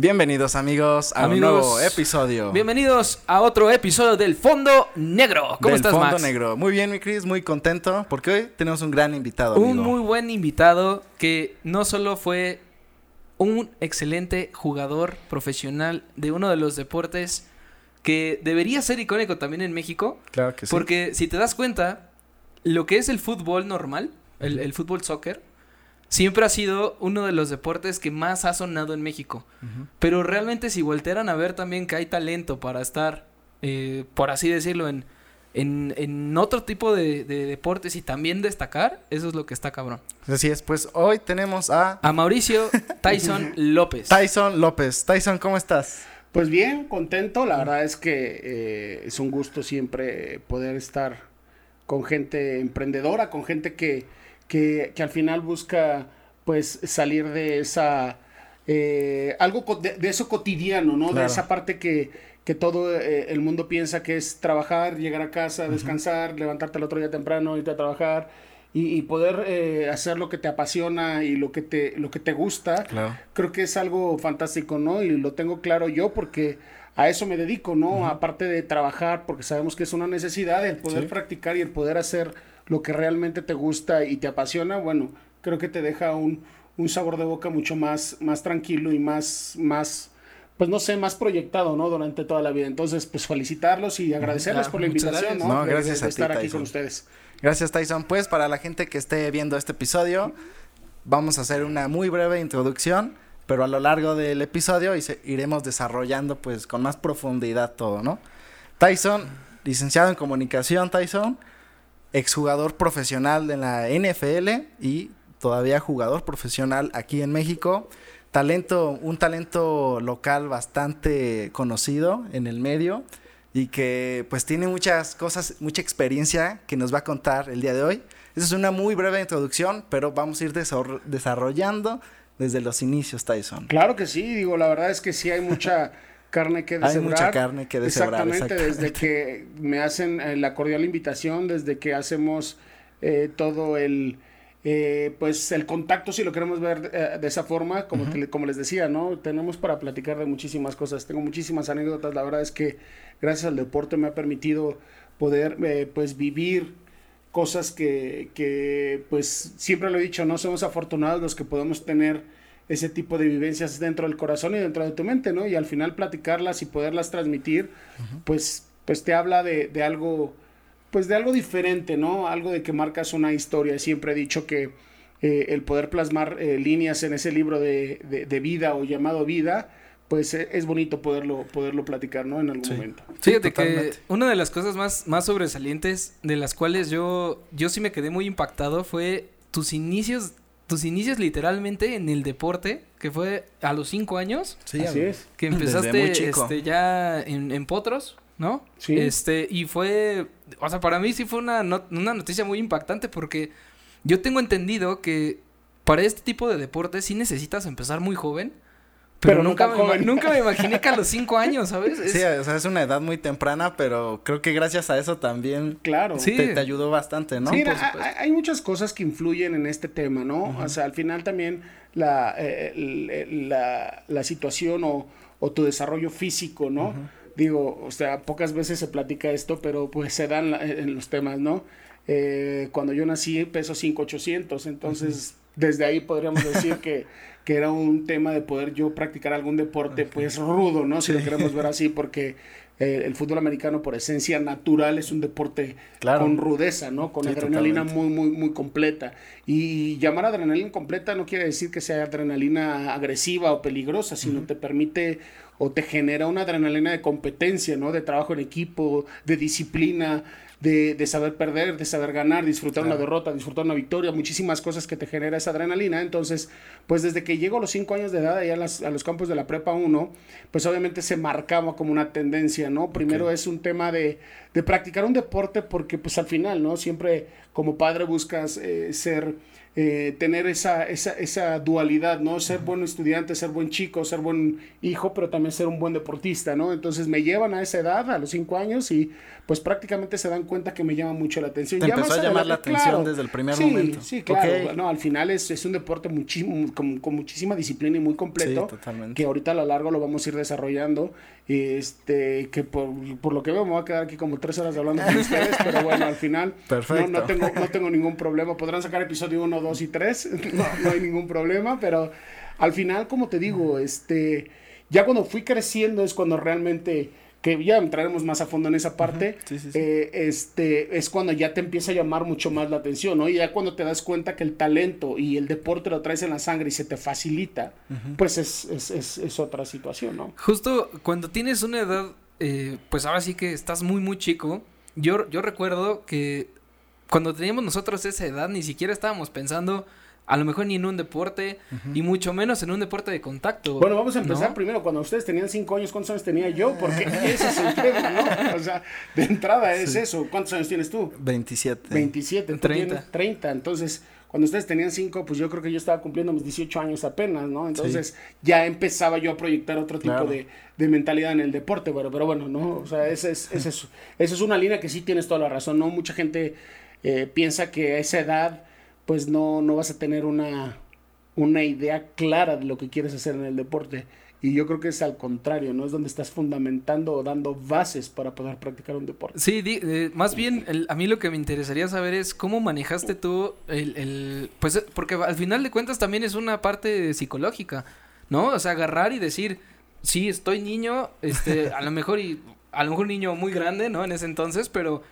Bienvenidos amigos a un nuevo episodio. Bienvenidos a otro episodio del Fondo Negro. ¿Cómo estás, Fondo Negro. Muy bien, mi Cris, muy contento porque hoy tenemos un gran invitado. Un muy buen invitado que no solo fue un excelente jugador profesional de uno de los deportes que debería ser icónico también en México. Claro que sí. Porque si te das cuenta, lo que es el fútbol normal, el, el fútbol soccer, siempre ha sido uno de los deportes que más ha sonado en México. Pero realmente si voltearan a ver también que hay talento para estar, eh, por así decirlo, en, en, otro tipo de, deportes y también destacar, eso es lo que está cabrón. Así es, pues hoy tenemos a... A Mauricio Tyson López. Tyson López. Tyson, ¿cómo estás? Pues bien, contento. La verdad es que eh, es un gusto siempre poder estar con gente emprendedora, con gente que que, al final busca pues salir de esa eh, algo de, eso cotidiano, ¿no? De esa parte que, que todo eh, el mundo piensa que es trabajar, llegar a casa, descansar, levantarte el otro día temprano, irte a trabajar y, poder eh, hacer lo que te apasiona y lo que te, lo que te gusta. Creo que es algo fantástico, ¿no? Y lo tengo claro yo porque a eso me dedico, ¿no? Aparte de trabajar, porque sabemos que es una necesidad, el poder practicar y el poder hacer lo que realmente te gusta y te apasiona, bueno, creo que te deja un, un sabor de boca mucho más, más tranquilo y más, más, pues no sé, más proyectado, ¿no? Durante toda la vida. Entonces, pues felicitarlos y agradecerles por la invitación, ¿no? no gracias de, a estar aquí con ustedes. Gracias, Tyson. Pues para la gente que esté viendo este episodio, vamos a hacer una muy breve introducción, pero a lo largo del episodio iremos desarrollando pues con más profundidad todo, ¿no? Tyson, licenciado en comunicación, Tyson, exjugador profesional de la NFL y todavía jugador profesional aquí en México. Talento, un talento local bastante conocido en el medio y que pues tiene muchas cosas, mucha experiencia que nos va a contar el día de hoy. Esa es una muy breve introducción, pero vamos a ir desarrollando desde los inicios, Tyson. Claro que sí, digo, la verdad es que sí hay mucha carne que deshebrar. Hay mucha carne que deshebrar. Exactamente, desde que me hacen eh, la cordial invitación, desde que hacemos eh, todo el, eh, pues el contacto, si lo queremos ver de esa forma, como, como les decía, ¿no? Tenemos para platicar de muchísimas cosas, tengo muchísimas anécdotas, la verdad es que gracias al deporte me ha permitido poder, pues, vivir cosas que, que, pues, siempre lo he dicho, no somos afortunados los que podemos tener ese tipo de vivencias dentro del corazón y dentro de tu mente, ¿no? Y al final platicarlas y poderlas transmitir, pues, pues te habla de, de, algo, pues de algo diferente, ¿no? Algo de que marcas una historia. Siempre he dicho que eh, el poder plasmar eh, líneas en ese libro de, de, vida o llamado vida, pues eh, es bonito poderlo, poderlo platicar, ¿no? En algún momento. Fíjate que una de las cosas más, más sobresalientes de las cuales yo, yo sí me quedé muy impactado fue tus inicios tus inicios literalmente en el deporte, que fue a los cinco años. Sí, así es. Que empezaste este, ya en, Potros, ¿no? Sí. Este, y fue, o sea, para mí sí fue una, una noticia muy impactante porque yo tengo entendido que para este tipo de deportes sí necesitas empezar muy joven pero, nunca, me, nunca me imaginé que a los cinco años, ¿sabes? Sí, o sea, es una edad muy temprana, pero creo que gracias a eso también claro. te, ayudó bastante, ¿no? Sí, hay, muchas cosas que influyen en este tema, ¿no? O sea, al final también la, eh, la, la, situación o, o, tu desarrollo físico, ¿no? Digo, o sea, pocas veces se platica esto, pero pues se dan en los temas, ¿no? Eh, cuando yo nací peso 5,800, entonces desde ahí podríamos decir que que era un tema de poder yo practicar algún deporte pues rudo, ¿no? Si lo queremos ver así, porque eh, el fútbol americano por esencia natural es un deporte con rudeza, ¿no? Con adrenalina muy, muy, muy completa. Y llamar adrenalina completa no quiere decir que sea adrenalina agresiva o peligrosa, sino te permite o te genera una adrenalina de competencia, ¿no? De trabajo en equipo, de disciplina, de, de saber perder, de saber ganar, disfrutar una derrota, disfrutar una victoria, muchísimas cosas que te genera esa adrenalina. Entonces, pues desde que llego a los cinco años de edad allá a, los campos de la prepa 1, pues obviamente se marcaba como una tendencia, ¿no? Primero es un tema de, de, practicar un deporte porque pues al final, ¿no? Siempre como padre buscas eh, ser eh, tener esa, esa, esa dualidad, ¿no? Ser buen estudiante, ser buen chico, ser buen hijo, pero también ser un buen deportista, ¿no? Entonces me llevan a esa edad, a los cinco años, y pues prácticamente se dan cuenta que me llama mucho la atención. Te Ya empezó a llamar la atención claro. desde el primer Sí, momento. Sí, claro. Ok. No, al final es, es un deporte muchísimo, con, con muchísima disciplina y muy completo. Sí, totalmente. Que ahorita a lo largo lo vamos a ir desarrollando. Este, que por, por lo que veo me voy a quedar aquí como tres horas hablando con ustedes, pero bueno, al final Perfecto. No, no, tengo, no tengo ningún problema. Podrán sacar episodio 1, 2 y 3, no, no hay ningún problema, pero al final, como te digo, este, ya cuando fui creciendo es cuando realmente que ya entraremos más a fondo en esa parte, Sí, sí, sí. eh, este, es cuando ya te empieza a llamar mucho más la atención, ¿no? Y ya cuando te das cuenta que el talento y el deporte lo traes en la sangre y se te facilita, pues es, es, es, es otra situación, ¿no? Justo cuando tienes una edad, eh, pues ahora sí que estás muy, muy chico. Yo, yo recuerdo que cuando teníamos nosotros esa edad, ni siquiera estábamos pensando a lo mejor ni en un deporte, y mucho menos en un deporte de contacto. Bueno, vamos a empezar ¿no? primero. Cuando ustedes tenían cinco años, ¿cuántos años tenía yo? Porque ese es el tema, ¿no? O sea, de entrada es eso. ¿Cuántos años tienes tú? 27. 27, tú 30. tienes 30. Entonces, cuando ustedes tenían 5, pues yo creo que yo estaba cumpliendo mis 18 años apenas, ¿no? Entonces, ya empezaba yo a proyectar otro tipo Claro. de, de mentalidad en el deporte, pero, pero bueno, ¿no? O sea, esa es, esa es, esa es una línea que sí tienes toda la razón, ¿no? Mucha gente eh, piensa que a esa edad, pues no, no vas a tener una, una idea clara de lo que quieres hacer en el deporte. Y yo creo que es al contrario, ¿no? Es donde estás fundamentando o dando bases para poder practicar un deporte. Sí, di- eh, más bien el- a mí lo que me interesaría saber es cómo manejaste tú el, el- pues eh, porque al final de cuentas también es una parte psicológica, ¿no? O sea, agarrar y decir, sí, estoy niño, este, a lo mejor y a lo mejor niño muy grande, ¿no? En ese entonces, pero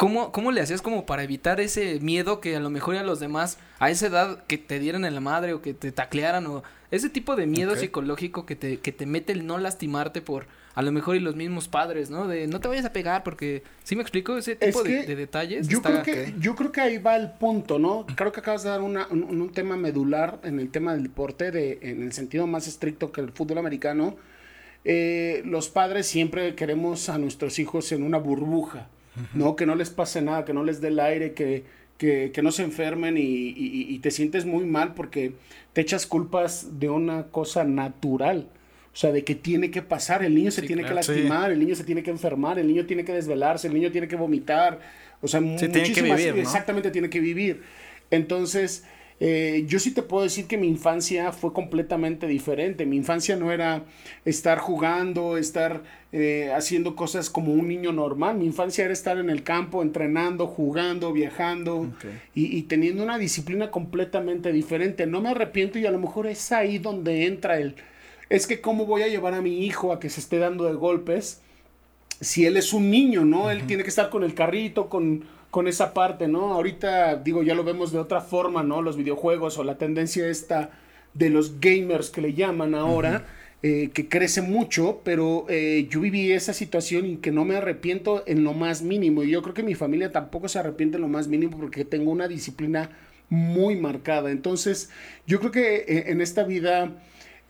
¿cómo, cómo le hacías como para evitar ese miedo que a lo mejor a los demás a esa edad que te dieran en la madre o que te taclearan o ese tipo de miedo psicológico que te, que te mete el no lastimarte por a lo mejor y los mismos padres, ¿no? De no te vayas a pegar porque, ¿sí me explico? Ese Es tipo de, detalles. Yo está- creo, que, yo creo que ahí va el punto, ¿no? Creo que acabas de dar una- un, un tema medular en el tema del deporte, de, en el sentido más estricto que el fútbol americano. Eh, los padres siempre queremos a nuestros hijos en una burbuja, ¿no? Que no les pase nada, que no les dé el aire, que, que, que no se enfermen y, y- y te sientes muy mal porque te echas culpas de una cosa natural. O sea, de que tiene que pasar, el niño se Sí, tiene claro. que Sí. lastimar, el niño se tiene que enfermar, el niño tiene que desvelarse, el niño tiene que vomitar, o sea, Sí, tiene que muchísimas- vivir, ¿no? exactamente tiene que vivir. Entonces, eh, yo sí te puedo decir que mi infancia fue completamente diferente. Mi infancia no era estar jugando, estar eh, haciendo cosas como un niño normal. Mi infancia era estar en el campo, entrenando, jugando, viajando y teniendo una disciplina completamente diferente. No me arrepiento y a lo mejor es ahí donde entra el... Es que cómo voy a llevar a mi hijo a que se esté dando de golpes si él es un niño, ¿no? Él tiene que estar con el carrito, con, con esa parte, ¿no? Ahorita, digo, ya lo vemos de otra forma, ¿no? Los videojuegos o la tendencia esta de los gamers que le llaman ahora, eh, que crece mucho, pero eh, yo viví esa situación y que no me arrepiento en lo más mínimo. Y yo creo que mi familia tampoco se arrepiente en lo más mínimo porque tengo una disciplina muy marcada. Entonces, yo creo que eh, en esta vida...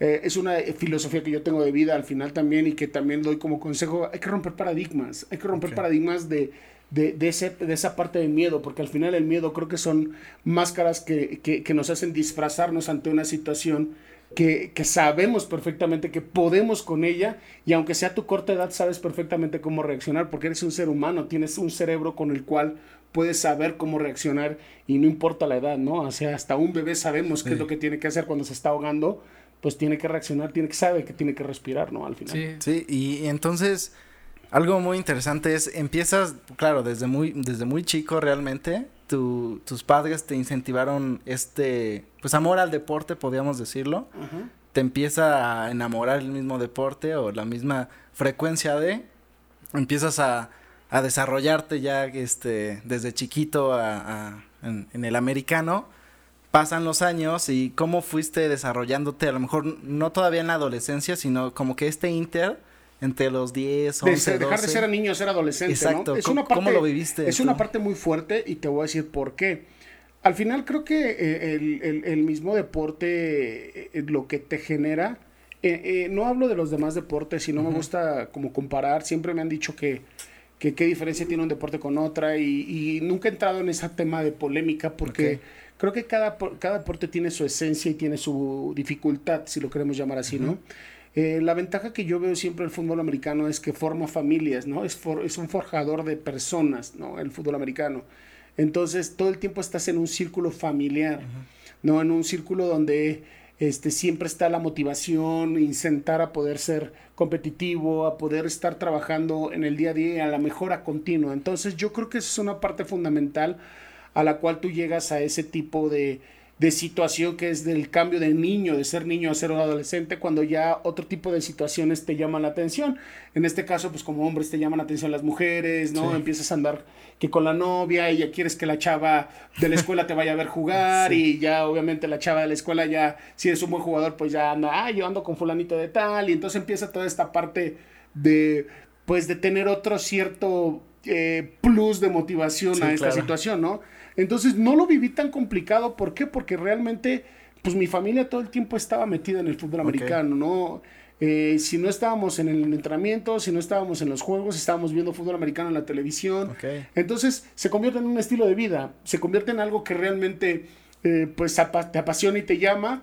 Eh, es una filosofía que yo tengo de vida al final también y que también doy como consejo. Hay que romper paradigmas, hay que romper paradigmas de, de, de ese, de esa parte de miedo, porque al final el miedo creo que son máscaras que, que, que nos hacen disfrazarnos ante una situación que, que sabemos perfectamente que podemos con ella y aunque sea tu corta edad sabes perfectamente cómo reaccionar porque eres un ser humano, tienes un cerebro con el cual puedes saber cómo reaccionar y no importa la edad, ¿no? O sea, hasta un bebé sabemos qué es lo que tiene que hacer cuando se está ahogando, pues tiene que reaccionar, tiene que saber que tiene que respirar, ¿no? Al final. Sí. Sí, y entonces algo muy interesante es, empiezas, claro, desde muy, desde muy chico realmente, tu- tus padres te incentivaron este, pues amor al deporte, podríamos decirlo, te empieza a enamorar el mismo deporte o la misma frecuencia de, empiezas a, a desarrollarte ya este, desde chiquito a- a- en, en el americano, pasan los años y cómo fuiste desarrollándote, a lo mejor no todavía en la adolescencia, sino como que este inter entre los 10, De 11, ser- dejar de 12. ser niño, ser adolescente, Exacto. ¿no? Es ¿Cómo- una parte, cómo lo viviste Es tú? una parte muy fuerte y te voy a decir por qué. Al final creo que eh, el, el- el mismo deporte, eh, lo que te genera, eh, eh, no hablo de los demás deportes y no me gusta como comparar, siempre me han dicho que, que qué diferencia tiene un deporte con otra y, nunca he entrado en ese tema de polémica porque creo que cada, cada deporte tiene su esencia y tiene su dificultad, si lo queremos llamar así, ¿no? Eh, la ventaja que yo veo siempre del fútbol americano es que forma familias, ¿no? Es, es un forjador de personas, ¿no? El fútbol americano. Entonces, todo el tiempo estás en un círculo familiar, ¿no? En un círculo donde este, siempre está la motivación, intentar a poder ser competitivo, a poder estar trabajando en el día a día, a la mejora continua. Entonces, yo creo que esa es una parte fundamental a la cual tú llegas a ese tipo de, de situación que es del cambio de niño, de ser niño a ser un adolescente, cuando ya otro tipo de situaciones te llaman la atención. En este caso, pues como hombres te llaman la atención las mujeres, ¿no? Empiezas a andar que con la novia y ya quieres que la chava de la escuela te vaya a ver jugar y ya obviamente la chava de la escuela ya, si eres un buen jugador, pues ya anda, ah, yo ando con fulanito de tal y entonces empieza toda esta parte de, pues de tener otro cierto eh, plus de motivación a esta situación, ¿no? Entonces no lo viví tan complicado. ¿Por qué? Porque realmente, pues mi familia todo el tiempo estaba metida en el fútbol americano, ¿no? Eh, si no estábamos en el entrenamiento, si no estábamos en los juegos, estábamos viendo fútbol americano en la televisión. Entonces se convierte en un estilo de vida, se convierte en algo que realmente eh, pues te apasiona y te llama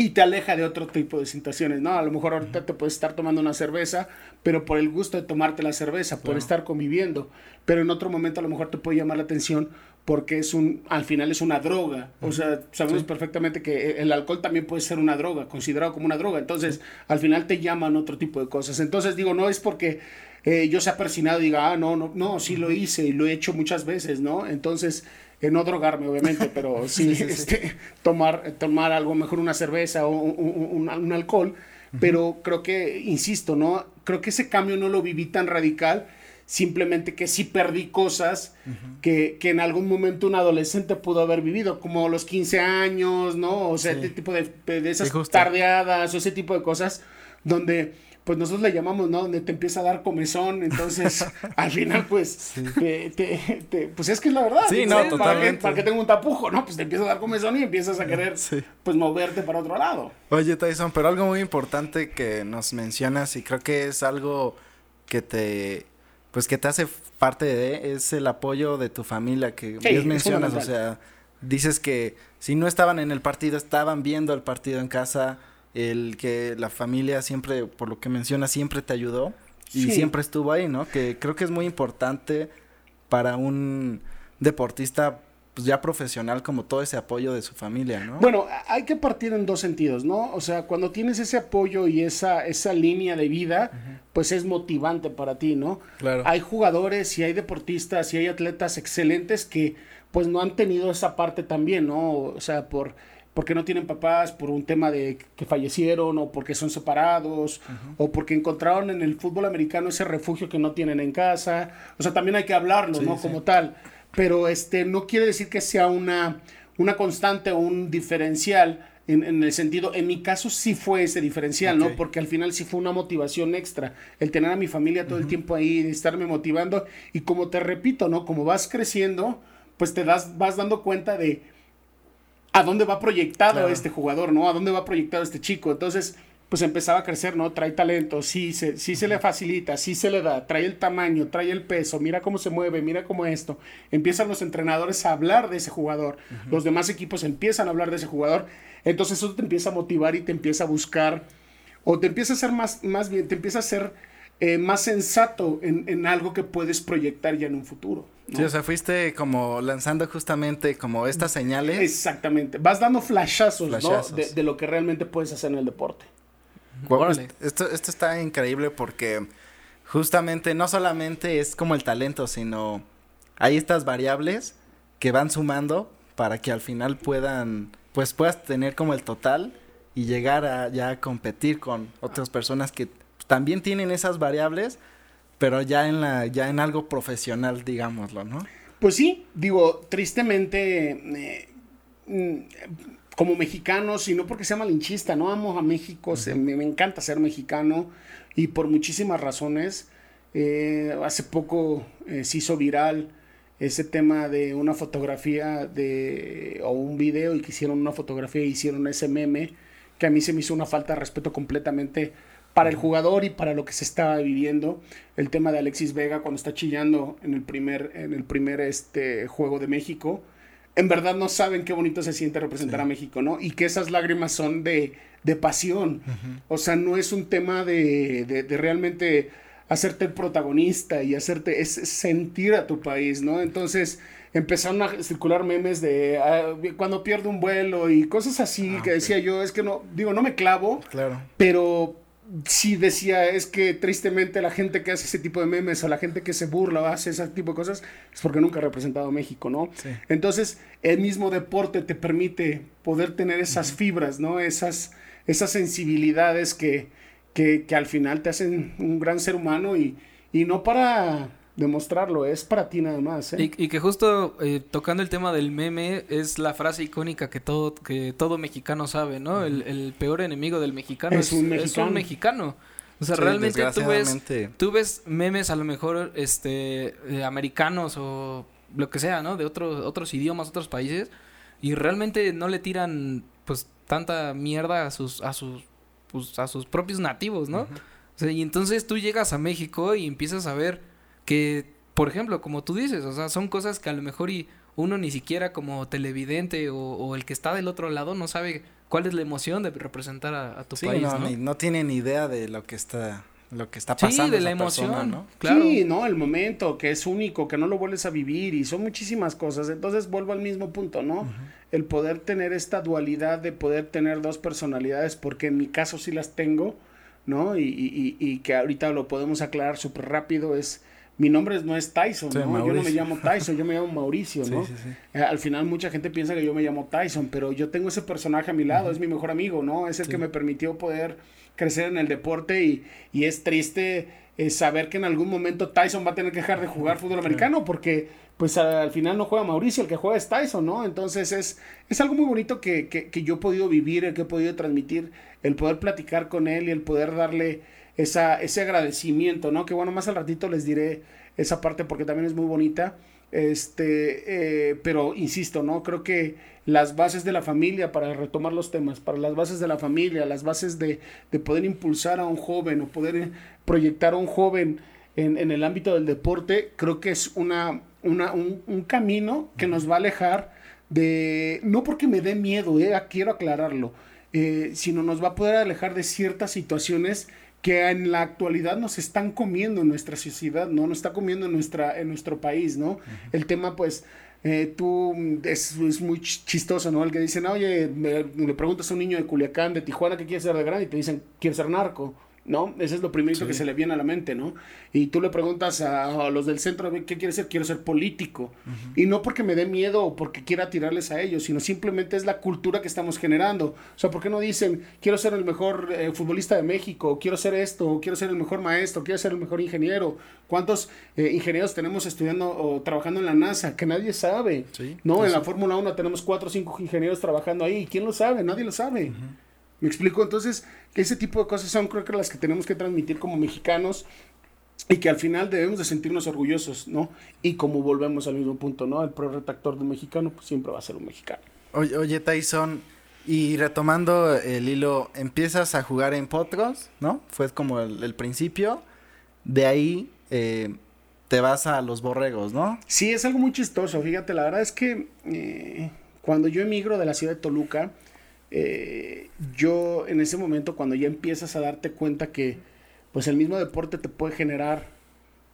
y te aleja de otro tipo de situaciones, ¿no? A lo mejor ahorita te puedes estar tomando una cerveza, pero por el gusto de tomarte la cerveza, por estar conviviendo, pero en otro momento a lo mejor te puede llamar la atención porque es un, al final es una droga. O sea, sabemos perfectamente que el alcohol también puede ser una droga, considerado como una droga. Entonces, al final te llaman otro tipo de cosas. Entonces, digo, no es porque eh, yo sea persinado y diga, ah, no, no, no, sí lo hice y lo he hecho muchas veces, ¿no? Entonces, eh, no drogarme, obviamente, pero sí, Este, tomar, tomar algo, mejor una cerveza o un, un, alcohol. Pero creo que, insisto, ¿no? Creo que ese cambio no lo viví tan radical simplemente que sí perdí cosas que, que, en algún momento un adolescente pudo haber vivido, como los 15 años, ¿no? O sea, ese tipo de, de esas tardeadas o ese tipo de cosas donde pues nosotros le llamamos, ¿no? Donde te empieza a dar comezón, entonces al final pues, te, te, pues es que es la verdad. Sí, no, totalmente. Para que, tenga un tapujo, ¿no? Pues te empieza a dar comezón y empiezas a querer, pues moverte para otro lado. Oye, Tyson, pero algo muy importante que nos mencionas y creo que es algo que te pues que te hace parte de, es el apoyo de tu familia que sí, mencionas, o sea, dices que si no estaban en el partido, estaban viendo el partido en casa, el que la familia siempre, por lo que mencionas, siempre te ayudó y siempre estuvo ahí, ¿no? Que creo que es muy importante para un deportista pues ya profesional como todo ese apoyo de su familia, ¿no? Bueno, hay que partir en dos sentidos, ¿no? O sea, cuando tienes ese apoyo y esa, esa línea de vida, pues es motivante para ti, ¿no? Claro. Hay jugadores y hay deportistas y hay atletas excelentes que pues no han tenido esa parte también, ¿no? O sea, por porque no tienen papás, por un tema de que fallecieron o porque son separados o porque encontraron en el fútbol americano ese refugio que no tienen en casa. O sea, también hay que hablarlo, ¿no? Como tal pero este no quiere decir que sea una, una constante o un diferencial en, en, el sentido, en mi caso sí fue ese diferencial, ¿no? Porque al final sí fue una motivación extra, el tener a mi familia todo el tiempo ahí, estarme motivando y como te repito, ¿no? Como vas creciendo, pues te das, vas dando cuenta de a dónde va proyectado este jugador, ¿no? A dónde va proyectado este chico. Entonces, pues empezaba a crecer, ¿no? Trae talento, sí se, sí se le facilita, sí se le da, trae el tamaño, trae el peso, mira cómo se mueve, mira cómo esto. Empiezan los entrenadores a hablar de ese jugador, los demás equipos empiezan a hablar de ese jugador, entonces eso te empieza a motivar y te empieza a buscar, o te empieza a ser más, más bien, te empieza a ser eh, más sensato en, algo que puedes proyectar ya en un futuro. Sí, o sea, fuiste como lanzando justamente como estas señales. Exactamente, vas dando flashazos, ¿no? de lo que realmente puedes hacer en el deporte. Esto, esto está increíble porque justamente no solamente es como el talento, sino hay estas variables que van sumando para que al final puedan, pues puedas tener como el total y llegar a ya competir con otras personas que también tienen esas variables, pero ya en la, ya en algo profesional, digámoslo, ¿no? Pues sí, digo, tristemente, eh, como mexicano, sino porque sea malinchista, ¿no? Amo a México, me, encanta ser mexicano y por muchísimas razones. Eh, hace poco eh, se hizo viral ese tema de una fotografía de, o un video y que hicieron una fotografía y hicieron ese meme que a mí se me hizo una falta de respeto completamente para el jugador y para lo que se estaba viviendo. El tema de Alexis Vega cuando está chillando en el primer, en el primer este, juego de México. En verdad no saben qué bonito se siente representar a México, ¿no? Y que esas lágrimas son de, de pasión. O sea, no es un tema de, de, de, realmente hacerte el protagonista y hacerte, es sentir a tu país, ¿no? Entonces empezaron a circular memes de ah, cuando pierdo un vuelo y cosas así Ah, que decía yo, es que no, digo, no me clavo, Claro. pero sí decía, es que tristemente la gente que hace ese tipo de memes o la gente que se burla o hace ese tipo de cosas es porque nunca ha representado a México, ¿no? Sí. Entonces, el mismo deporte te permite poder tener esas fibras, ¿no? Esas, esas sensibilidades que, que, que al final te hacen un gran ser humano y, y no para demostrarlo, es para ti nada más, ¿eh? Y, y que justo eh, tocando el tema del meme es la frase icónica que todo que todo mexicano sabe, ¿no? El, el peor enemigo del mexicano Es es, un es mexicano. un mexicano. O sea, Sí, realmente tú ves, tú ves memes a lo mejor este eh, americanos o lo que sea, ¿no? De otros otros idiomas, otros países y realmente no le tiran pues tanta mierda a sus a sus pues, a sus propios nativos, ¿no? O sea, y entonces tú llegas a México y empiezas a ver que, por ejemplo, como tú dices, o sea, son cosas que a lo mejor y uno ni siquiera como televidente o, o el que está del otro lado no sabe cuál es la emoción de representar a, a tu Sí, país, no, ¿no? ni- no tiene ni idea de lo que está, lo que está Sí, pasando. de la persona, emoción, ¿no? claro. Sí, ¿no? El momento, que es único, que no lo vuelves a vivir y son muchísimas cosas. Entonces vuelvo al mismo punto, ¿no? El poder tener esta dualidad de poder tener dos personalidades, porque en mi caso sí las tengo, ¿no? Y, y, y- y que ahorita lo podemos aclarar súper rápido es... Mi nombre no es Tyson, Sí, ¿no? Yo no me llamo Tyson, yo me llamo Mauricio, ¿no? sí, sí. Eh, al final mucha gente piensa que yo me llamo Tyson, pero yo tengo ese personaje a mi lado, es mi mejor amigo, ¿no? Es el que me permitió poder crecer en el deporte y, y es triste eh, saber que en algún momento Tyson va a tener que dejar de jugar fútbol americano porque pues al final no juega Mauricio, el que juega es Tyson, ¿no? Entonces es, es algo muy bonito que, que, que yo he podido vivir, el que he podido transmitir, el poder platicar con él y el poder darle esa, ese agradecimiento, ¿no? Que bueno, más al ratito les diré esa parte porque también es muy bonita. Este, eh, pero insisto, ¿no? Creo que las bases de la familia, para retomar los temas, para las bases de la familia, las bases de, de poder impulsar a un joven o poder proyectar a un joven en, en el ámbito del deporte, creo que es una, una, un, un camino que nos va a alejar de, no porque me dé miedo, eh, quiero aclararlo, eh, sino nos va a poder alejar de ciertas situaciones que en la actualidad nos están comiendo en nuestra sociedad, ¿no? Nos está comiendo en, nuestra, en nuestro país, ¿no? El tema, pues, eh, tú, es, es muy ch- chistoso, ¿no? El que dicen, oye, me- le preguntas a un niño de Culiacán, de Tijuana, ¿qué quiere ser de grande? Y te dicen, quiere ser narco, ¿no? Ese es lo primero Sí. que se le viene a la mente, ¿no? Y tú le preguntas a, a los del centro, ¿qué quiere ser? Quiero ser político. Y no porque me dé miedo o porque quiera tirarles a ellos, sino simplemente es la cultura que estamos generando. O sea, ¿por qué no dicen, quiero ser el mejor eh, futbolista de México, o quiero ser esto, o quiero ser el mejor maestro, quiero ser el mejor ingeniero? ¿Cuántos eh, ingenieros tenemos estudiando o trabajando en la NASA? Que nadie sabe. Sí, No, en la Fórmula 1 tenemos cuatro o cinco ingenieros trabajando ahí. ¿Quién lo sabe? Nadie lo sabe. ¿Me explico? Entonces, ese tipo de cosas son creo que las que tenemos que transmitir como mexicanos y que al final debemos de sentirnos orgullosos, ¿no? Y como volvemos al mismo punto, ¿no? El pro retractor de un mexicano pues siempre va a ser un mexicano. Oye, oye, Tyson, y retomando el hilo, empiezas a jugar en Potros, ¿no? Fue como el, el principio. De ahí eh, te vas a los borregos, ¿no? Sí, es algo muy chistoso. Fíjate, la verdad es que eh, cuando yo emigro de la ciudad de Toluca, eh, yo en ese momento, cuando ya empiezas a darte cuenta que pues el mismo deporte te puede generar,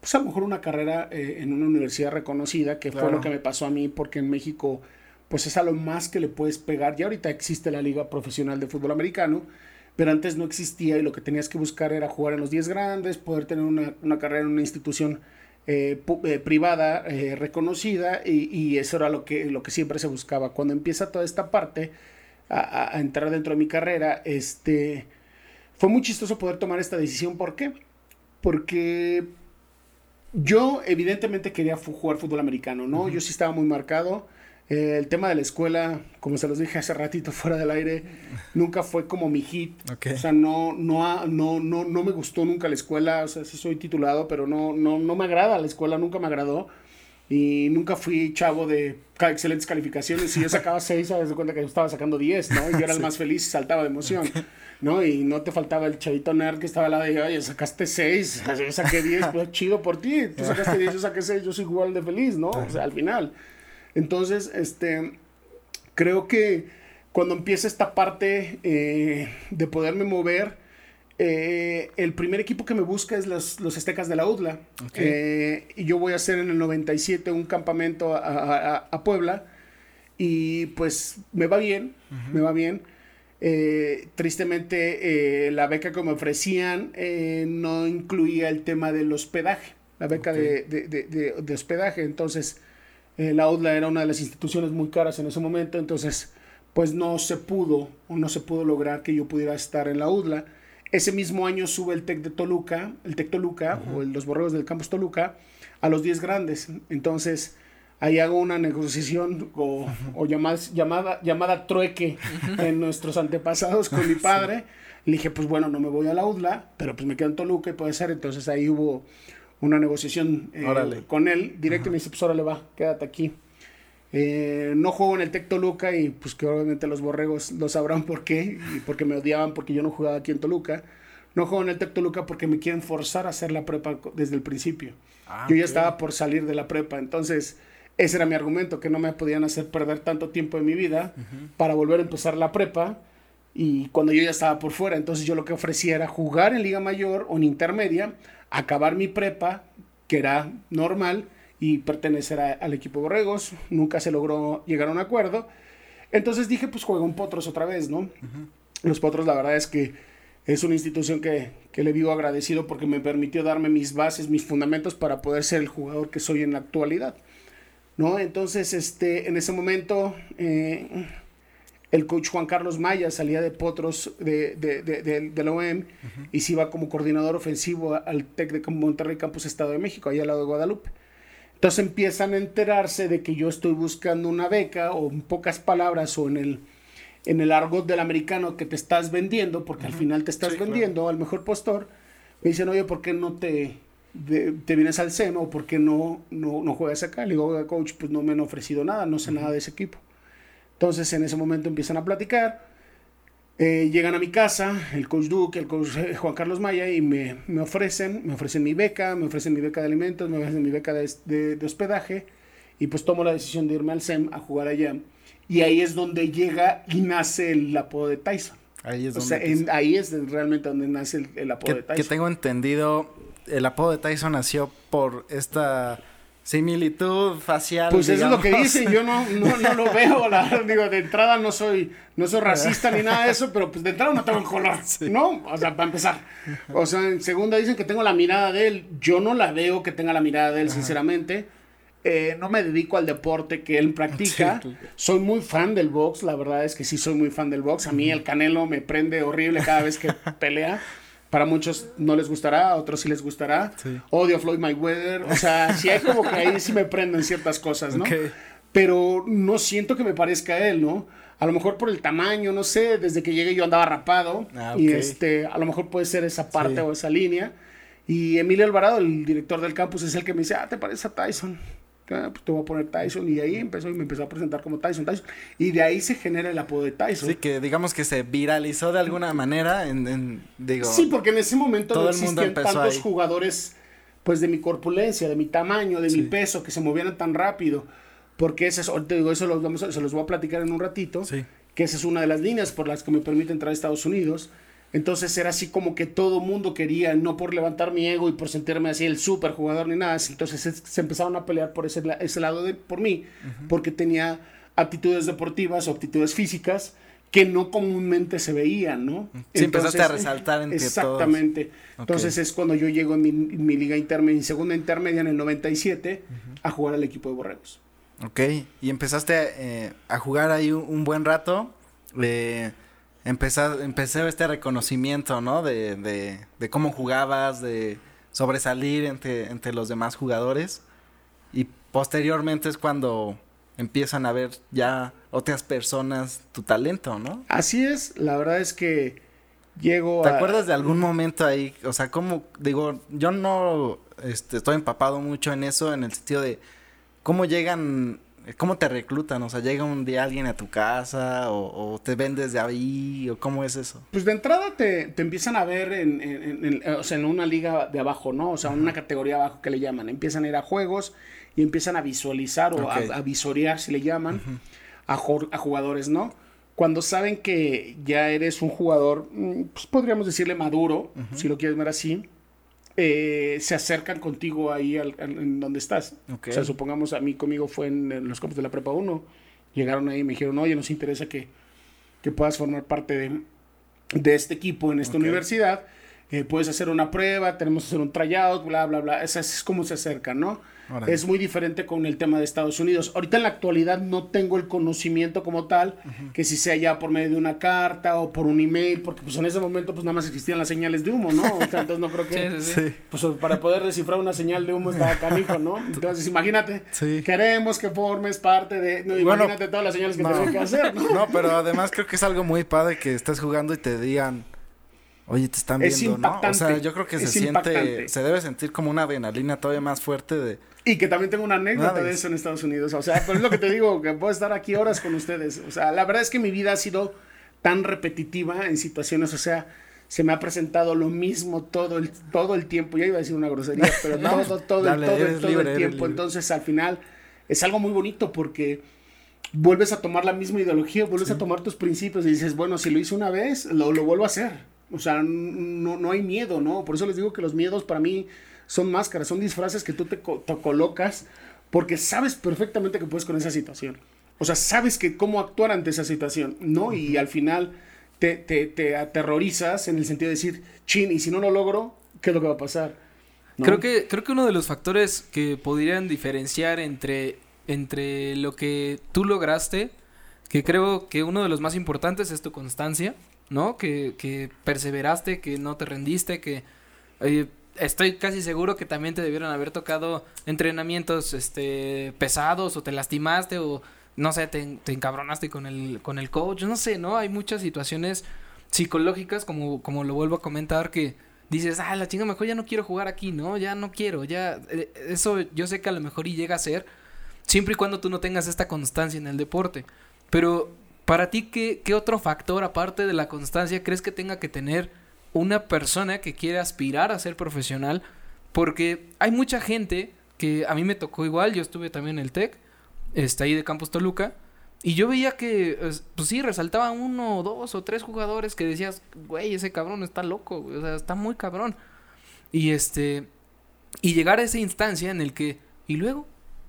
pues a lo mejor una carrera eh, en una universidad reconocida, que fue lo que me pasó a mí, porque en México pues es a lo más que le puedes pegar. Ya ahorita existe la Liga Profesional de Fútbol Americano, pero antes no existía y lo que tenías que buscar era jugar en los 10 grandes, poder tener una, una carrera en una institución eh, eh, privada eh, reconocida y, y eso era lo que, lo que siempre se buscaba. Cuando empieza toda esta parte a, entrar dentro de mi carrera, este, fue muy chistoso poder tomar esta decisión. ¿Por qué? Porque yo evidentemente quería jugar fútbol americano, ¿no? Yo sí estaba muy marcado. Eh, el tema de la escuela, como se los dije hace ratito fuera del aire, nunca fue como mi hit. O sea, no, no, no, no, no me gustó nunca la escuela. O sea, sí soy titulado, pero no, no, no me agrada la escuela, nunca me agradó. Y nunca fui chavo de excelentes calificaciones. Si yo sacaba 6, sabes de cuenta que yo estaba sacando 10, ¿no? Y yo era el más feliz y saltaba de emoción, ¿no? Y no te faltaba el chavito nerd que estaba al lado de oye, sacaste 6, yo saqué 10, pues chido por ti. Tú sacaste 10, yo saqué 6, yo soy igual de feliz, ¿no? O sea, al final. Entonces, este, creo que cuando empieza esta parte eh, de poderme mover, eh, el primer equipo que me busca es los, los Aztecas de la UDLA. Eh, y yo voy a hacer en el 97 un campamento a, Puebla. Y pues me va bien, me va bien. Eh, tristemente, la beca que me ofrecían no incluía el tema del hospedaje, la beca de, de, hospedaje. Entonces, la UDLA era una de las instituciones muy caras en ese momento. Entonces, pues no se pudo o no se pudo lograr que yo pudiera estar en la UDLA. Ese mismo año sube el TEC de Toluca, el TEC Toluca, o los borregos del campus Toluca, a los 10 grandes. Entonces, ahí hago una negociación o, llamada, llamada trueque en nuestros antepasados con mi padre. Le dije, pues bueno, no me voy a la UDLA, pero pues me quedo en Toluca y puede ser. Entonces ahí hubo una negociación eh, con él directo y me dice, pues ahora le va, quédate aquí. Eh, no juego en el Tec Toluca y pues que obviamente los borregos lo sabrán por qué, y porque me odiaban porque yo no jugaba aquí en Toluca. No juego en el Tec Toluca porque me quieren forzar a hacer la prepa desde el principio. Ah, yo ya estaba por salir de la prepa, entonces ese era mi argumento, que no me podían hacer perder tanto tiempo de mi vida para volver a empezar la prepa y cuando yo ya estaba por fuera, entonces yo lo que ofrecía era jugar en Liga Mayor o en Intermedia, acabar mi prepa, que era normal, y pertenecer al equipo Borregos. Nunca se logró llegar a un acuerdo. Entonces dije, pues juego en Potros otra vez, ¿no? Los Potros, la verdad es que es una institución que, le vivo agradecido porque me permitió darme mis bases, mis fundamentos para poder ser el jugador que soy en la actualidad. ¿No? Entonces, este, en ese momento, eh, el coach Juan Carlos Maya salía de Potros de, de, la OEM y se iba como coordinador ofensivo al TEC de Monterrey Campus Estado de México, allá al lado de Guadalupe. Entonces empiezan a enterarse de que yo estoy buscando una beca o en pocas palabras o en el, en el argot del americano que te estás vendiendo, porque al final te estás vendiendo al mejor postor. Me dicen, oye, ¿por qué no te, te vienes al SEMA o por qué no, no, no juegas acá? Le digo, coach, pues no me han ofrecido nada, no sé nada de ese equipo. Entonces en ese momento empiezan a platicar eh, llegan a mi casa, el coach Duke, el coach eh, Juan Carlos Maya, y me, me, ofrecen, me ofrecen mi beca, me ofrecen mi beca de alimentos, me ofrecen mi beca de, de, hospedaje, y pues tomo la decisión de irme al SEM a jugar allá. Y ahí es donde llega y nace el apodo de Tyson. Ahí es, donde ahí es realmente donde nace el, apodo de Tyson. Que tengo entendido, el apodo de Tyson nació por esta similitud facial. Pues eso es lo que dicen, yo no, no, no lo veo, la digo, de entrada no soy, no soy racista ni nada de eso, pero pues de entrada no tengo el color, ¿no? O sea, para empezar. O sea, en segunda dicen que tengo la mirada de él, yo no la veo que tenga la mirada de él, sinceramente. Eh, no me dedico al deporte que él practica. Soy muy fan del box, la verdad es que sí soy muy fan del box. A mí el canelo me prende horrible cada vez que pelea. Para muchos no les gustará, a otros sí les gustará. Odio a Floyd Mayweather. O sea, sí hay como que ahí sí me prenden ciertas cosas, ¿no? Pero no siento que me parezca a él, ¿no? A lo mejor por el tamaño, no sé, desde que llegué yo andaba rapado. Ah, y este, a lo mejor puede ser esa parte o esa línea. Y Emilio Alvarado, el director del campus, es el que me dice, ah, ¿te parece a Tyson? Ah, pues te voy a poner Tyson y ahí empezó y me empezó a presentar como Tyson, Tyson y de ahí se genera el apodo de Tyson. Sí, que digamos que se viralizó de alguna manera en, digo. Sí, porque en ese momento no existían tantos jugadores pues de mi corpulencia, de mi tamaño, de mi peso que se movieran tan rápido, porque ese es, te digo, eso vamos se los voy a platicar en un ratito, sí. que esa es una de las líneas por las que me permite entrar a Estados Unidos entonces era así como que todo mundo quería, no por levantar mi ego y por sentirme así el super jugador ni nada. Entonces se, empezaron a pelear por ese, ese lado de por mí, porque tenía aptitudes deportivas o aptitudes físicas que no comúnmente se veían, ¿no? Sí, empezaste a resaltar entre Exactamente. Entonces es cuando yo llego en mi, liga intermedia, mi segunda intermedia en el 97, a jugar al equipo de Borregos. Ok, y empezaste eh, a jugar ahí un, buen rato. Eh, empezar, empecé este reconocimiento, ¿no? De, de, de cómo jugabas, de sobresalir entre, entre los demás jugadores. Y posteriormente es cuando empiezan a ver ya otras personas tu talento, ¿no? Así es, la verdad es que llego ¿Te acuerdas de algún momento ahí? O sea, cómo, digo, yo no este, estoy empapado mucho en eso, en el sentido de ¿cómo llegan, cómo te reclutan? O sea, llega un día alguien a tu casa o, te ven desde ahí o cómo es eso? Pues de entrada te, te empiezan a ver en, en, en, o sea, en una liga de abajo, ¿no? O sea, en una categoría abajo que le llaman. Empiezan a ir a juegos y empiezan a visualizar o a, visorear, si le llaman, a, a jugadores, ¿no? Cuando saben que ya eres un jugador, mm, pues podríamos decirle maduro, si lo quieres ver así, eh, se acercan contigo ahí al, en donde estás. O sea, supongamos a mí conmigo fue en, los campos de la Prepa 1. Llegaron ahí y me dijeron, oye, nos interesa que, que puedas formar parte de, de este equipo en esta universidad. Eh, puedes hacer una prueba, tenemos que hacer un tryout, bla, bla, bla. Esa es como se acercan, ¿no? Es muy diferente con el tema de Estados Unidos. Ahorita en la actualidad no tengo el conocimiento como tal, que si sea ya por medio de una carta o por un email, porque pues en ese momento pues nada más existían las señales de humo, ¿no? O sea, entonces no creo que... Sí, Pues para poder descifrar una señal de humo está canijo, ¿no? Entonces imagínate, queremos que formes parte de... No, imagínate todas las señales que tengo que hacer, ¿no? No, pero además creo que es algo muy padre que estés jugando y te digan Oye, te están viendo, ¿no? O sea, yo creo que se siente, se debe sentir como una adrenalina todavía más fuerte de... Y que también tengo una anécdota de eso en Estados Unidos. O sea, pero es lo que te digo, que puedo estar aquí horas con ustedes. O sea, la verdad es que mi vida ha sido tan repetitiva en situaciones, o sea, se me ha presentado lo mismo todo el, todo el tiempo. Ya iba a decir una grosería, pero todo, todo, todo, todo el tiempo. Entonces, al final, es algo muy bonito porque vuelves a tomar la misma ideología, vuelves a tomar tus principios y dices, bueno, si lo hice una vez, lo, lo vuelvo a hacer. O sea, no, no hay miedo, ¿no? Por eso les digo que los miedos para mí son máscaras, son disfraces que tú te, colocas porque sabes perfectamente que puedes con esa situación. O sea, sabes que cómo actuar ante esa situación, ¿no? Y al final te, te, te, aterrorizas en el sentido de decir, chin, y si no lo logro, ¿qué es lo que va a pasar? Creo, que, creo que uno de los factores que podrían diferenciar entre, entre lo que tú lograste, que creo que uno de los más importantes es tu constancia. ¿no? Que, que perseveraste, que no te rendiste, que eh, estoy casi seguro que también te debieron haber tocado entrenamientos este pesados o te lastimaste o no sé, te, te encabronaste con el, con el coach, no sé, ¿no? Hay muchas situaciones psicológicas, como, como lo vuelvo a comentar, que dices, ah, la chinga, mejor ya no quiero jugar aquí, ¿no? Ya no quiero, ya, eh, eso yo sé que a lo mejor y llega a ser, siempre y cuando tú no tengas esta constancia en el deporte. Pero para ti, ¿qué, ¿qué otro factor, aparte de la constancia, crees que tenga que tener una persona que quiere aspirar a ser profesional? Porque hay mucha gente que a mí me tocó igual, yo estuve también en el TEC, está ahí de Campus Toluca, y yo veía que, pues sí, resaltaba uno, dos o tres jugadores que decías, güey, ese cabrón está loco, o sea, está muy cabrón. Y este, y llegar a esa instancia en el que, y luego,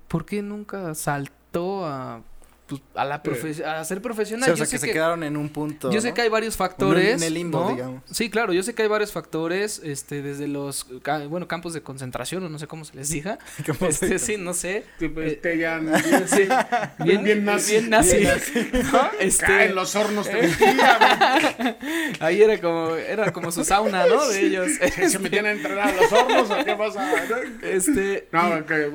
¿por qué nunca saltó a pues, a, la a ser profesional. o sea, que se quedaron en un punto. Yo sé que hay varios factores. En el limbo, digamos. Sí, claro, yo sé que hay varios factores, este, desde los, bueno, campos de concentración, o no sé cómo se les diga. Este, sí, no sé. Pues, este, ya, sí, bien, bien nazi. Bien nazi. Este, en los hornos te Ahí era como, era como su sauna, ¿no? De ellos. ¿Se metían a entrenar a los hornos o qué pasa? Este. No,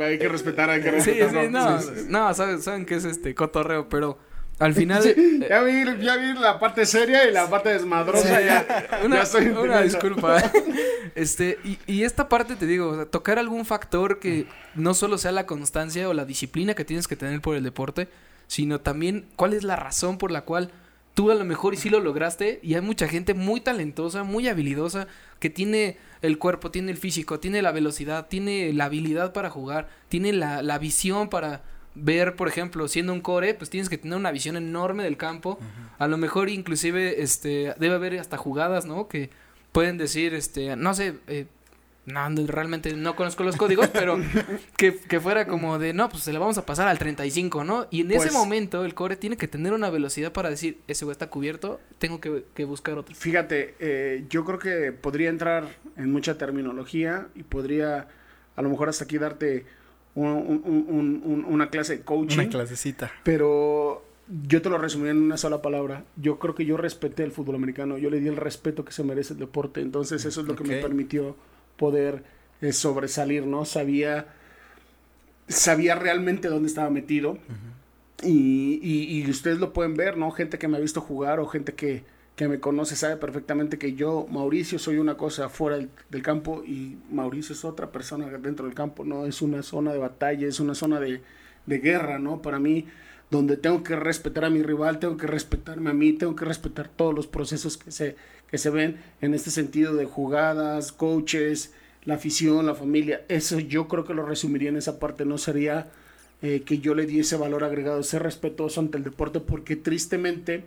hay que respetar, hay que respetar. Sí, sí, no, no, saben, saben que es este, coto pero al final. ya, vi, ya vi la parte seria y la parte desmadrosa. Ya, una, una disculpa. este, y, y, esta parte te digo, tocar algún factor que no solo sea la constancia o la disciplina que tienes que tener por el deporte, sino también cuál es la razón por la cual tú a lo mejor y sí lo lograste. Y hay mucha gente muy talentosa, muy habilidosa, que tiene el cuerpo, tiene el físico, tiene la velocidad, tiene la habilidad para jugar, tiene la, la visión para ver, por ejemplo, siendo un core, pues tienes que tener una visión enorme del campo. A lo mejor inclusive este debe haber hasta jugadas, ¿no? Que pueden decir este, no sé, eh, no, realmente no conozco los códigos, pero que, fuera como de, no, pues se le vamos a pasar al 35, ¿no? Y en ese pues momento el core tiene que tener una velocidad para decir, ese güey está cubierto, tengo que, que buscar otro. Fíjate, eh, yo creo que podría entrar en mucha terminología y podría a lo mejor hasta aquí darte una clase de coaching. Una clasecita. Pero yo te lo resumí en una sola palabra. Yo creo que yo respeté el fútbol americano. Yo le di el respeto que se merece el deporte. Entonces eso es lo que me permitió poder eh, sobresalir, ¿no? Sabía, sabía realmente dónde estaba metido. y, y, ustedes lo pueden ver, ¿no? Gente que me ha visto jugar o gente que, que me conoce sabe perfectamente que yo, Mauricio, soy una cosa fuera del, campo y Mauricio es otra persona dentro del campo, ¿no? Es una zona de batalla, es una zona de, de guerra, ¿no? Para mí, donde tengo que respetar a mi rival, tengo que respetarme a mí, tengo que respetar todos los procesos que se, que se ven en este sentido de jugadas, coaches, la afición, la familia. Eso yo creo que lo resumiría en esa parte, no sería eh, que yo le diese valor agregado, ser respetuoso ante el deporte, porque tristemente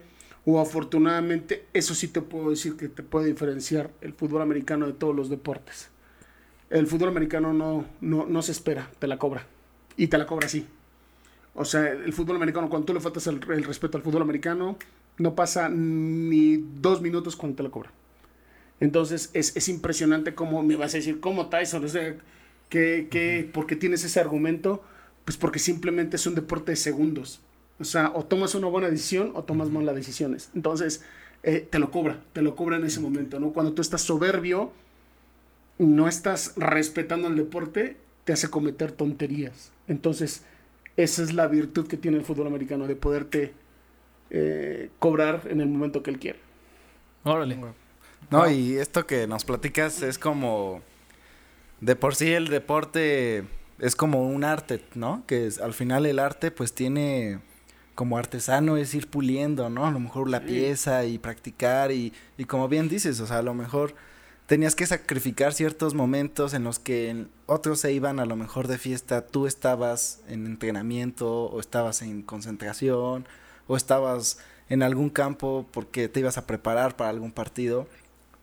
o afortunadamente, eso sí te puedo decir que te puede diferenciar el fútbol americano de todos los deportes. El fútbol americano no, no, no se espera, te la cobra. Y te la cobra así. O sea, el fútbol americano, cuando tú le faltas el, respeto al fútbol americano, no pasa ni dos minutos cuando te lo cobra. Entonces, es, impresionante cómo me vas a decir, ¿cómo Tyson? O sea, que, ¿por qué tienes ese argumento? Pues porque simplemente es un deporte de segundos. O sea, o tomas una buena decisión o tomas malas decisiones. Entonces, eh, te lo cobra, te lo cobra en ese momento, ¿no? Cuando tú estás soberbio, no estás respetando el deporte, te hace cometer tonterías. Entonces, esa es la virtud que tiene el fútbol americano, de poderte eh, cobrar en el momento que él quiere. Órale. No, y esto que nos platicas es como, de por sí el deporte es como un arte, ¿no? Que al final el arte pues tiene como artesano es ir puliendo, ¿no? A lo mejor la pieza y practicar y, y como bien dices, o sea, a lo mejor tenías que sacrificar ciertos momentos en los que otros se iban a lo mejor de fiesta, tú estabas en entrenamiento o estabas en concentración o estabas en algún campo porque te ibas a preparar para algún partido,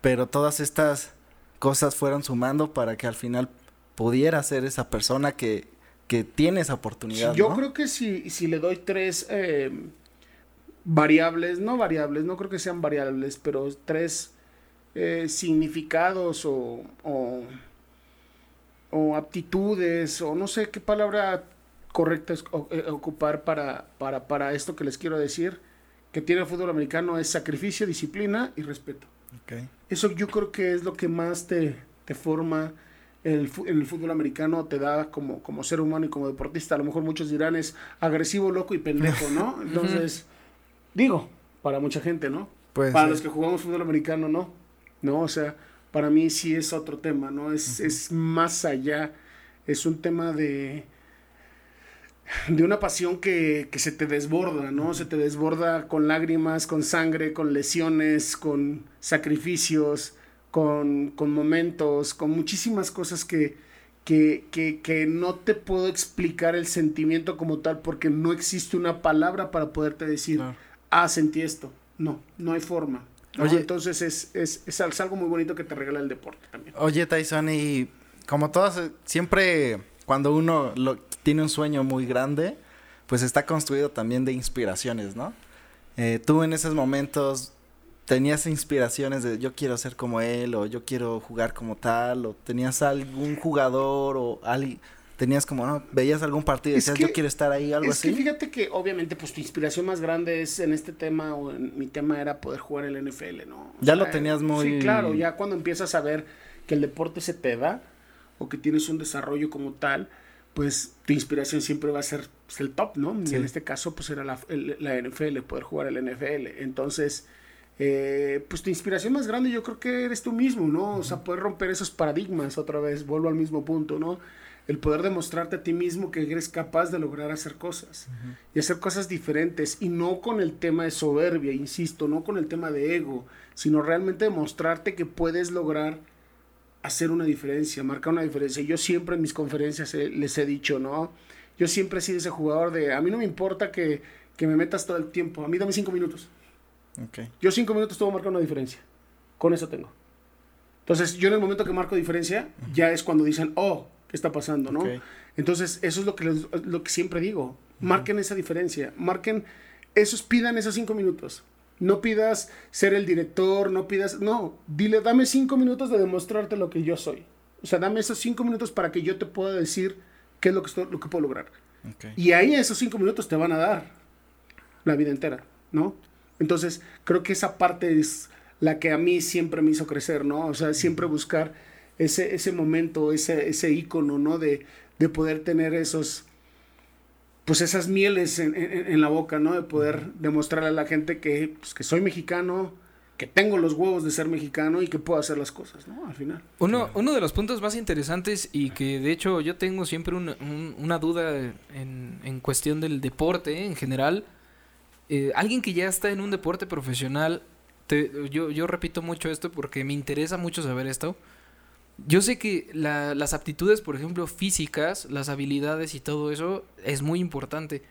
pero todas estas cosas fueron sumando para que al final pudiera ser esa persona que, que tiene esa oportunidad. yo creo que si, si le doy tres eh, variables, no variables, no creo que sean variables, pero tres eh, significados o, o, aptitudes o no sé qué palabra correcta es eh, ocupar para, para, para, esto que les quiero decir, que tiene el fútbol americano es sacrificio, disciplina y respeto. Eso yo creo que es lo que más te, te forma el, el fútbol americano, te da como, como ser humano y como deportista. A lo mejor muchos dirán es agresivo, loco y pendejo, ¿no? Entonces, digo, para mucha gente, ¿no? Pues, para los que jugamos fútbol americano, no. ¿no? O sea, para mí sí es otro tema, ¿no? Es, es más allá, es un tema de, de una pasión que, que, se te desborda, ¿no? Se te desborda con lágrimas, con sangre, con lesiones, con sacrificios, con, con momentos, con muchísimas cosas que, que, que, que, no te puedo explicar el sentimiento como tal porque no existe una palabra para poderte decir, ah, sentí esto. No, no hay forma. Oye, entonces es, es, es, algo muy bonito que te regala el deporte también. Oye, Tyson, y como todas, siempre cuando uno lo, tiene un sueño muy grande, pues está construido también de inspiraciones, ¿no? Eh, tú en esos momentos tenías inspiraciones de yo quiero ser como él o yo quiero jugar como tal o tenías algún jugador o alguien tenías como, ¿no? Veías algún partido y decías, yo quiero estar ahí, algo así. Es que fíjate que obviamente pues tu inspiración más grande es en este tema o en mi tema era poder jugar el NFL, ¿no? ya lo tenías muy... Sí, claro, ya cuando empiezas a ver que el deporte se te da o que tienes un desarrollo como tal, pues tu inspiración siempre va a ser pues, el top, ¿no? Y en este caso pues era la, la NFL, poder jugar el NFL. Entonces... Eh, pues tu inspiración más grande yo creo que eres tú mismo, ¿no? O sea, poder romper esos paradigmas otra vez, vuelvo al mismo punto, ¿no? el poder demostrarte a ti mismo que eres capaz de lograr hacer cosas y hacer cosas diferentes y no con el tema de soberbia, insisto, no con el tema de ego, sino realmente demostrarte que puedes lograr hacer una diferencia, marcar una diferencia. Yo siempre en mis conferencias les he dicho, ¿no? Yo siempre he sido ese jugador de, a mí no me importa que, que me metas todo el tiempo, a mí dame cinco minutos. Okay. Yo cinco minutos tengo que marcar una diferencia. Con eso tengo. Entonces, yo en el momento que marco diferencia, ya es cuando dicen, oh, qué está pasando, ¿no? Entonces, eso es lo que, lo que siempre digo. Marquen esa diferencia. Marquen, esos, pidan esos cinco minutos. No pidas ser el director, no pidas, no, dile, dame cinco minutos de demostrarte lo que yo soy. O sea, dame esos cinco minutos para que yo te pueda decir qué es lo que, estoy, lo que puedo lograr. Y ahí esos cinco minutos te van a dar la vida entera, ¿no? Entonces, creo que esa parte es la que a mí siempre me hizo crecer, ¿no? O sea, siempre buscar ese, ese momento, ese, ese ícono, ¿no? De, de poder tener esos, pues esas mieles en, en, la boca, ¿no? De poder demostrarle a la gente que, pues, que soy mexicano, que tengo los huevos de ser mexicano y que puedo hacer las cosas, ¿no? Al final. Uno, uno de los puntos más interesantes y que de hecho yo tengo siempre una, un- una duda en, en cuestión del deporte en general, eh, alguien que ya está en un deporte profesional, yo, repito mucho esto porque me interesa mucho saber esto. Yo sé que la- las aptitudes, por ejemplo, físicas, las habilidades y todo eso es muy importante,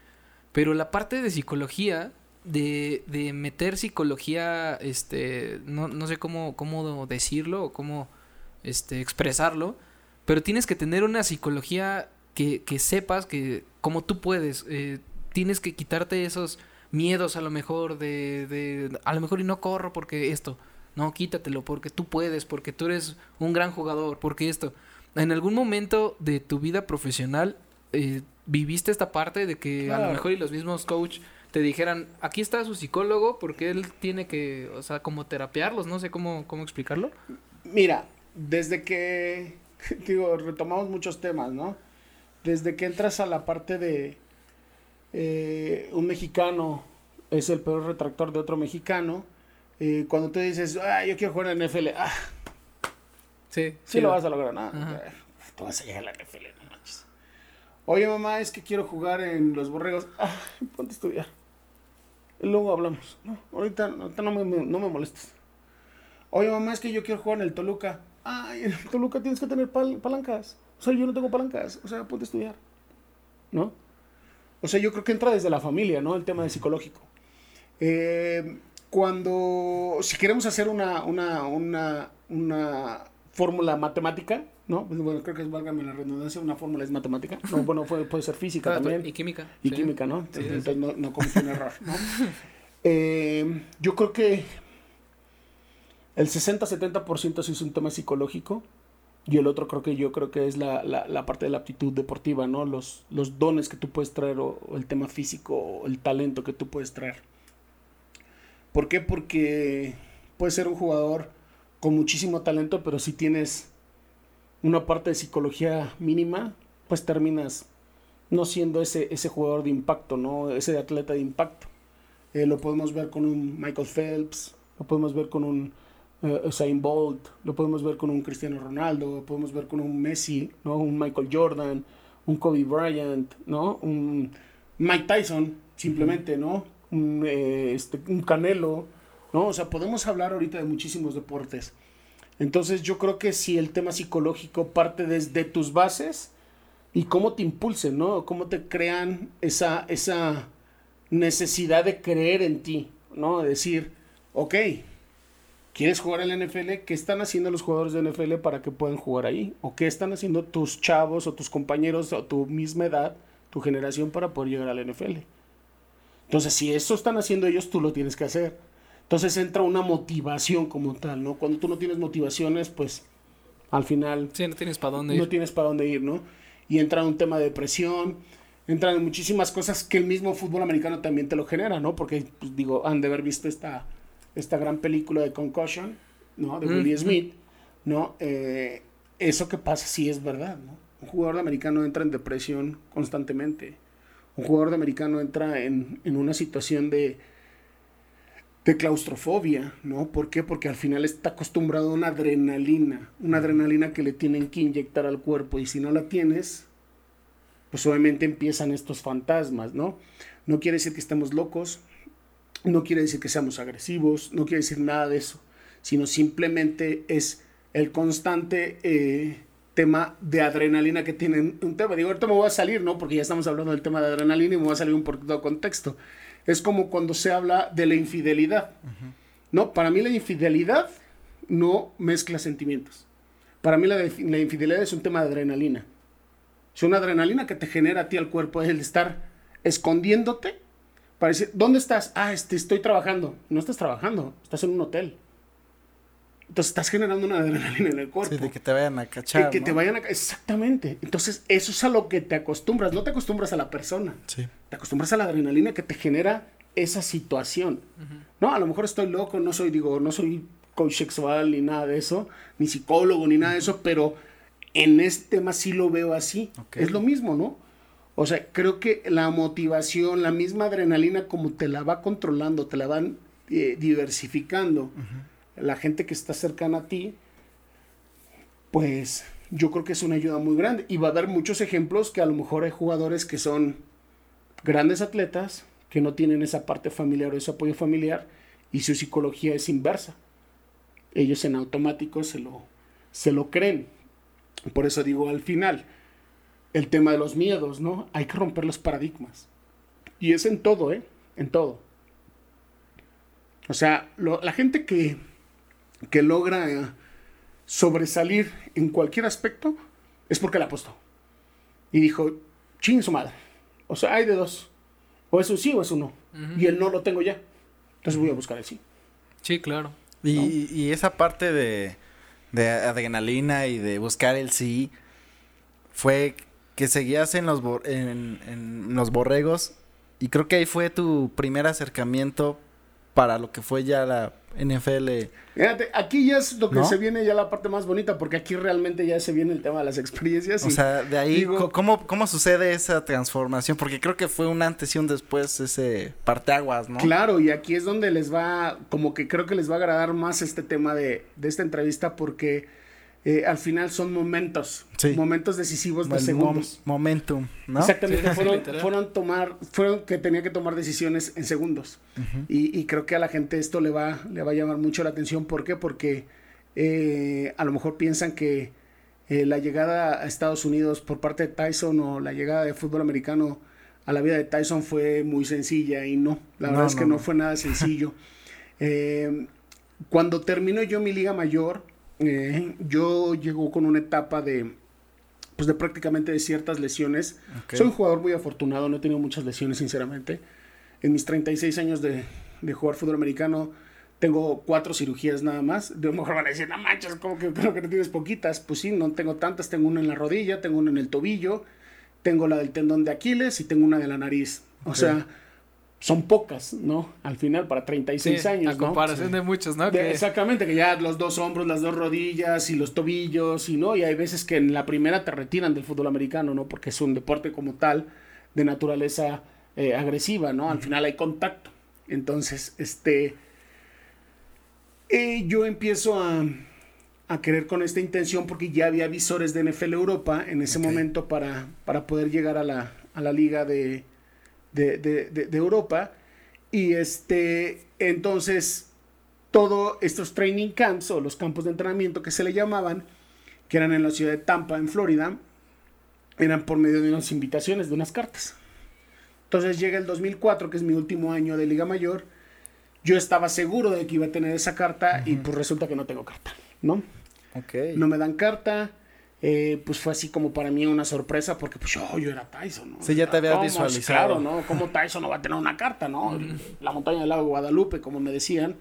pero la parte de psicología, de, meter psicología, este, no, sé cómo, decirlo o cómo este, expresarlo, pero tienes que tener una psicología que, que sepas que como tú puedes, eh, tienes que quitarte esos miedos a lo mejor de, de, a lo mejor y no corro porque esto, no, quítatelo porque tú puedes, porque tú eres un gran jugador, porque esto. En algún momento de tu vida profesional eh, viviste esta parte de que a lo mejor y los mismos coach te dijeran, aquí está su psicólogo porque él tiene que, o sea, como terapiarlos, no sé cómo, cómo explicarlo. Mira, desde que, digo, retomamos muchos temas, ¿no? Desde que entras a la parte de eh, un mexicano es el peor retractor de otro mexicano, eh, cuando tú dices, ah, yo quiero jugar en NFL, ah, Sí, sí, lo vas a lograr, ¿no? Tú vas a llegar a la NFL, no manches. Oye, mamá, es que quiero jugar en los borregos, ah, ponte a estudiar. Y luego hablamos, ¿no? Ahorita, ahorita no, me, no me molestes. Oye, mamá, es que yo quiero jugar en el Toluca. Ay, en el Toluca tienes que tener pal- palancas. O sea, yo no tengo palancas. O sea, ponte a estudiar. ¿No? O sea, yo creo que entra desde la familia, ¿no? El tema de psicológico. Eh, cuando, si queremos hacer una, una, una, una fórmula matemática, ¿no? Pues, bueno, creo que es, válgame la redundancia, una fórmula es matemática. No, bueno, puede, puede ser física también. Y química. Y sí. química, ¿no? Sí, sí, Entonces no, no cometí un error, ¿no? Eh, yo creo que el 60-70% sí es un tema psicológico y el otro creo que yo creo que es la, la, la parte de la aptitud deportiva, ¿no? Los, los dones que tú puedes traer o, el tema físico o el talento que tú puedes traer. ¿Por qué? Porque puedes ser un jugador con muchísimo talento, pero si tienes una parte de psicología mínima, pues terminas no siendo ese, ese jugador de impacto, ¿no? Ese atleta de impacto. Eh, lo podemos ver con un Michael Phelps, lo podemos ver con un eh, Usain Bolt, lo podemos ver con un Cristiano Ronaldo, lo podemos ver con un Messi, ¿no? Un Michael Jordan, un Kobe Bryant, ¿no? Un Mike Tyson, simplemente, ¿no? Un, eh, este, un Canelo, ¿no? O sea, podemos hablar ahorita de muchísimos deportes. Entonces yo creo que si el tema psicológico parte desde tus bases y cómo te impulsen, ¿no? Cómo te crean esa, esa necesidad de creer en ti, ¿no? De decir, ok, ¿quieres jugar en la NFL? ¿Qué están haciendo los jugadores de NFL para que puedan jugar ahí? ¿O qué están haciendo tus chavos o tus compañeros o tu misma edad, tu generación para poder llegar a la NFL? Entonces, si eso están haciendo ellos, tú lo tienes que hacer. Entonces entra una motivación como tal, ¿no? Cuando tú no tienes motivaciones, pues al final Sí, no tienes para dónde no ir. tienes para dónde ir, ¿no? Y entra un tema de depresión, entran muchísimas cosas que el mismo fútbol americano también te lo genera, ¿no? Porque, pues, digo, han de haber visto esta, esta gran película de Concussion, ¿no? De Willie Ujú. Smith, ¿no? Eh, eso que pasa sí es verdad, ¿no? Un jugador de americano entra en depresión constantemente. Un jugador de americano entra en, en una situación de, de claustrofobia, ¿no? ¿Por qué? Porque al final está acostumbrado a una adrenalina, una adrenalina que le tienen que inyectar al cuerpo y si no la tienes, pues obviamente empiezan estos fantasmas, ¿no? No quiere decir que estemos locos, no quiere decir que seamos agresivos, no quiere decir nada de eso, sino simplemente es el constante eh, tema de adrenalina que tienen un tema. Digo, ahorita me voy a salir, ¿no? Porque ya estamos hablando del tema de adrenalina y me voy a salir un poquito de contexto. Es como cuando se habla de la infidelidad. No, para mí la infidelidad no mezcla sentimientos. Para mí la, la infidelidad es un tema de adrenalina. Es una adrenalina que te genera a ti al cuerpo, es el estar escondiéndote para decir, ¿dónde estás? Ah, este, estoy trabajando. No estás trabajando, estás en un hotel. Entonces estás generando una adrenalina en el cuerpo. Sí, de que te vayan a Que, cachar. que ¿no? te vayan a... Exactamente. Entonces eso es a lo que te acostumbras. No te acostumbras a la persona. Sí. Te acostumbras a la adrenalina que te genera esa situación. No, a lo mejor estoy loco, no soy, digo, no soy coach sexual ni nada de eso, ni psicólogo ni nada de eso, pero en este tema sí lo veo así. Ok. Es lo mismo, ¿no? O sea, creo que la motivación, la misma adrenalina como te la va controlando, te la van eh, diversificando la gente que está cercana a ti, pues yo creo que es una ayuda muy grande. Y va a haber muchos ejemplos que a lo mejor hay jugadores que son grandes atletas, que no tienen esa parte familiar o ese apoyo familiar, y su psicología es inversa. Ellos en automático se lo, se lo creen. Por eso digo al final, el tema de los miedos, ¿no? Hay que romper los paradigmas. Y es en todo, ¿eh? En todo. O sea, la gente que, que logra sobresalir en cualquier aspecto es porque la apostó. Y dijo, ching su madre. O sea, hay de dos. O es un sí o es un no. Y el no lo tengo ya. Entonces voy a buscar el sí. Sí, claro. Y, y esa parte de, de adrenalina y de buscar el sí fue que seguías en los, en, en los borregos y creo que ahí fue tu primer acercamiento para lo que fue ya la NFL. Fíjate, aquí ya es lo que se viene ya la parte más bonita, porque aquí realmente ya se viene el tema de las experiencias. o sea, de ahí, ¿cómo, ¿cómo sucede esa transformación? Porque creo que fue un antes y un después ese parteaguas, ¿no? Claro, y aquí es donde les va, como que creo que les va a agradar más este tema de, de esta entrevista, porque eh, al final son momentos, momentos decisivos de segundos. momentum, ¿no? Exactamente, fueron, fueron, tomar, fueron que tenía que tomar decisiones en segundos. y, creo que a la gente esto le va, le va a llamar mucho la atención. ¿Por qué? Porque eh, a lo mejor piensan que eh, la llegada a Estados Unidos por parte de Tyson o la llegada de fútbol americano a la vida de Tyson fue muy sencilla y no, la verdad es que no, fue nada sencillo. cuando terminó yo mi liga mayor, eh, yo llego con una etapa de, pues de prácticamente de ciertas lesiones. Soy un jugador muy afortunado, no he tenido muchas lesiones, sinceramente. En mis 36 años de, de jugar fútbol americano, tengo cuatro cirugías nada más. De lo mejor van a decir, no manches, como que creo que tienes poquitas. Pues sí, no tengo tantas. Tengo una en la rodilla, tengo una en el tobillo, tengo la del tendón de Aquiles y tengo una de la nariz. O sea, son pocas, ¿no? Al final, para 36 años, a comparación de muchos, ¿no? Exactamente, que ya los dos hombros, las dos rodillas y los tobillos, y no, y hay veces que en la primera te retiran del fútbol americano, ¿no? Porque es un deporte como tal, de naturaleza eh, agresiva, ¿no? Al final hay contacto. Entonces, este, eh, yo empiezo a, a, querer con esta intención porque ya había visores de NFL Europa en ese momento para, para poder llegar a la, a la liga de de, de, de, Europa. Y este, entonces, todos estos training camps o los campos de entrenamiento que se le llamaban, que eran en la ciudad de Tampa, en Florida, eran por medio de unas invitaciones, de unas cartas. Entonces llega el 2004, que es mi último año de Liga Mayor. Yo estaba seguro de que iba a tener esa carta y pues resulta que no tengo carta, ¿no? No me dan carta. Eh, pues fue así como para mí una sorpresa porque pues yo, yo era Tyson, ¿no? Sí, ya te habías visualizado. Claro, ¿no? ¿Cómo Tyson no va a tener una carta, no? La montaña del lago de Guadalupe, como me decían,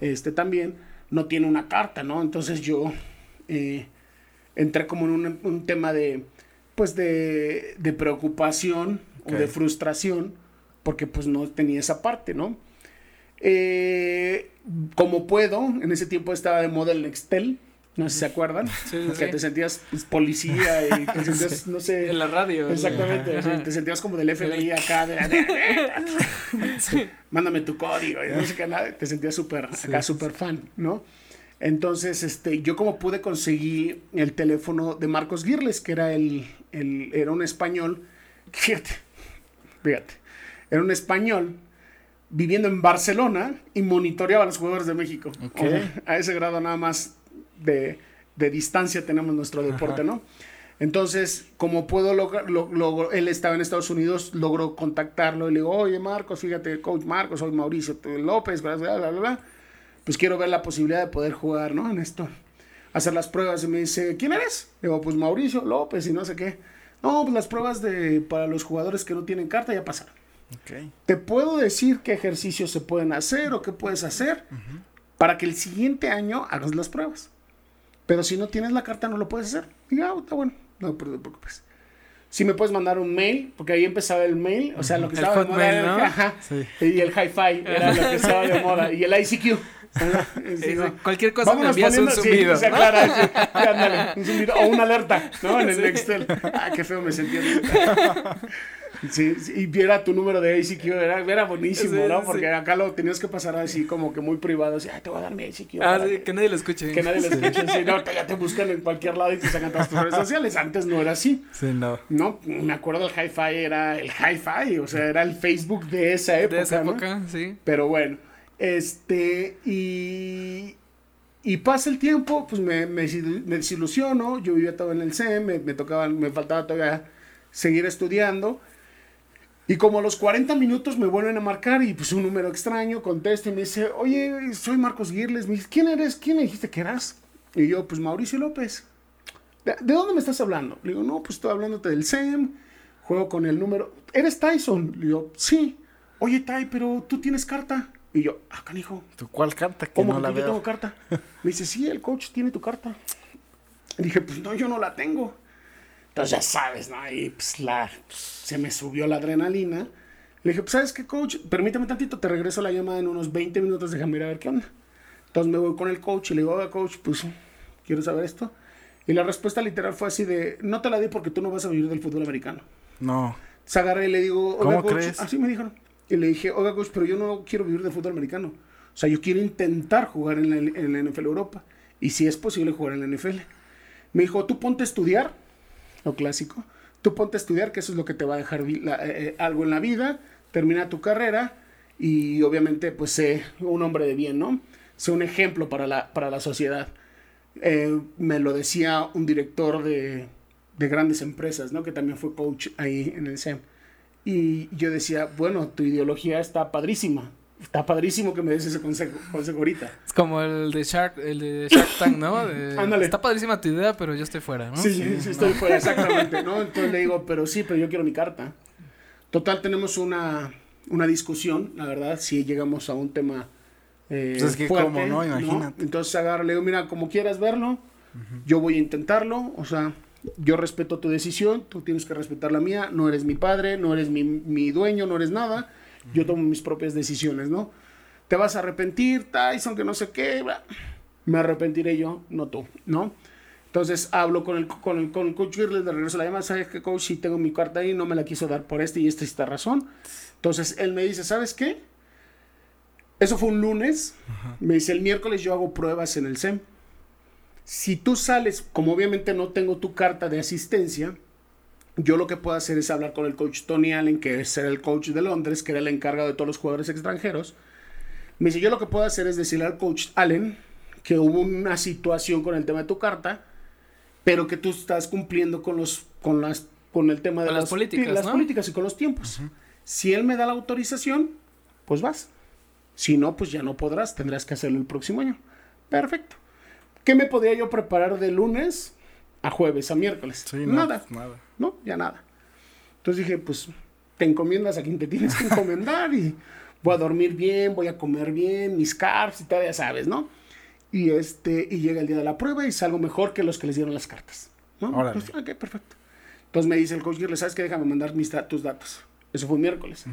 este también, no tiene una carta, ¿no? Entonces yo eh, entré como en un, tema de, pues de, de preocupación o de frustración porque pues no tenía esa parte, ¿no? Eh, como puedo, en ese tiempo estaba de moda el Nextel, no sé si se acuerdan. que te sentías pues, policía y te sentías, no sé. En la radio. Exactamente. te sentías como del FBI acá. Mándame tu código. Y no sé qué nada. Te sentías súper, acá súper fan, ¿no? Entonces, este, yo como pude conseguir el teléfono de Marcos Girles, que era el, el era un español. Fíjate, fíjate. Era un español viviendo en Barcelona y monitoreaba a los jugadores de México. a ese grado nada más de, distancia tenemos nuestro deporte, ¿no? Entonces, como puedo lograr, él estaba en Estados Unidos, logró contactarlo y le digo, oye Marcos, fíjate, coach Marcos, soy Mauricio López, bla, bla, bla, bla, pues quiero ver la posibilidad de poder jugar, ¿no? En esto, hacer las pruebas y me dice, ¿quién eres? Le digo, pues Mauricio López y no sé qué. No, pues las pruebas de, para los jugadores que no tienen carta ya pasaron. Te puedo decir qué ejercicios se pueden hacer o qué puedes hacer para que el siguiente año hagas las pruebas. Pero si no tienes la carta, no lo puedes hacer. Y ya, está bueno, no te preocupes. Si me puedes mandar un mail, porque ahí empezaba el mail, o sea, lo que estaba de moda era el, y el hi-fi era lo que estaba de moda, y el ICQ. Cualquier cosa me envías un zumbido. Sí, un zumbido, o una alerta, ¿no? En el Excel. Ah, qué feo me sentía. Sí, sí, y viera tu número de ACQ, era, era buenísimo, Sí, ¿no? Porque acá lo tenías que pasar así como que muy privado, así, ay, te voy a dar mi ACQ. Ah, que- que nadie lo escuche. que nadie lo escuche, sí, no, ya te buscan en cualquier lado y te sacan todas tus redes sociales. Antes no era así, Sí, no. ¿no? Me acuerdo el Hi-Fi era el Hi-Fi, o sea, era el Facebook de esa época, De esa ¿no? época, sí. Pero bueno, este, y, y pasa el tiempo, pues me, me, me desilusiono, yo vivía todo en el CEM, me, me tocaba, me faltaba todavía seguir estudiando. Y como a los 40 minutos me vuelven a marcar y pues un número extraño, contesto y me dice, oye, soy Marcos Girles. Me dice, ¿quién eres? ¿Quién me dijiste que eras? Y yo, pues Mauricio López. ¿De, de dónde me estás hablando? Le digo, no, pues estoy hablándote del SEM, juego con el número. ¿Eres Tyson? Le digo, sí. Oye, Ty, pero tú tienes carta. Y yo, ah, canijo, ¿Tú cuál carta? Que ¿cómo no que la yo veo. tengo carta? Me dice, sí, el coach tiene tu carta. Y dije, pues no, yo no la tengo. Entonces ya sabes, ¿no? Y pues, la, pues, se me subió la adrenalina. Le dije, pues sabes qué, coach, permíteme tantito, te regreso la llamada en unos 20 minutos, déjame ir a ver qué onda. Entonces me voy con el coach y le digo, oiga, coach, pues quiero saber esto. Y la respuesta literal fue así de, no te la di porque tú no vas a vivir del fútbol americano. No. Se agarré y le digo, oiga, ¿Cómo coach, crees? así me dijeron. Y le dije, oiga, coach, pero yo no quiero vivir de fútbol americano. O sea, yo quiero intentar jugar en la, en la NFL Europa. Y si es posible jugar en la NFL. Me dijo, tú ponte a estudiar, lo clásico. Tú ponte a estudiar, que eso es lo que te va a dejar eh, eh, algo en la vida. Termina tu carrera y obviamente, pues, sé un hombre de bien, ¿no? Sé un ejemplo para la, para la sociedad. Eh, me lo decía un director de, de grandes empresas, ¿no? Que también fue coach ahí en el SEM. Y yo decía, bueno, tu ideología está padrísima. Está padrísimo que me des ese consejo, consejo ahorita. Es como el de Shark, el de Shark Tank, ¿no? De, Ándale. Está padrísima tu idea, pero yo estoy fuera, ¿no? Sí, sí, sí, estoy fuera, exactamente, ¿no? Entonces le digo, pero sí, pero yo quiero mi carta. Total, tenemos una, una discusión, la verdad, si llegamos a un tema eh, Pues es que fuerte, cómo, ¿no? Imagínate. Entonces agarro, le digo, mira, como quieras verlo, yo voy a intentarlo, o sea, yo respeto tu decisión, tú tienes que respetar la mía, no eres mi padre, no eres mi, mi dueño, no eres nada, yo tomo mis propias decisiones, ¿no? Te vas a arrepentir, Tyson, que no sé qué, bla. me arrepentiré yo, no tú, ¿no? Entonces hablo con el, con el, con el coach Girles, le regreso la llamada, ¿sabes qué, coach? Si tengo mi carta ahí, no me la quiso dar por este y esta y esta razón. Entonces él me dice, ¿sabes qué? Eso fue un lunes. Me dice, el miércoles yo hago pruebas en el SEM. Si tú sales, como obviamente no tengo tu carta de asistencia, yo lo que puedo hacer es hablar con el coach Tony Allen, que es el coach de Londres, que era el encargado de todos los jugadores extranjeros. Me dice, yo lo que puedo hacer es decirle al coach Allen que hubo una situación con el tema de tu carta, pero que tú estás cumpliendo con los con las con el tema de las políticas, las ¿no? políticas y con los tiempos. Si él me da la autorización, pues vas. Si no, pues ya no podrás, tendrás que hacerlo el próximo año. Perfecto. ¿Qué me podría yo preparar de lunes a jueves, a miércoles? Sí, nada. nada. No, ya nada. Entonces dije, pues te encomiendas a quien te tienes que encomendar y voy a dormir bien, voy a comer bien, mis carbs y tal, ya sabes, ¿no? Y este, y llega el día de la prueba y salgo mejor que los que les dieron las cartas. ¿no? Entonces, ok, perfecto. Entonces me dice el coach ¿sabes qué? Déjame mandar mis tus datos. Eso fue miércoles.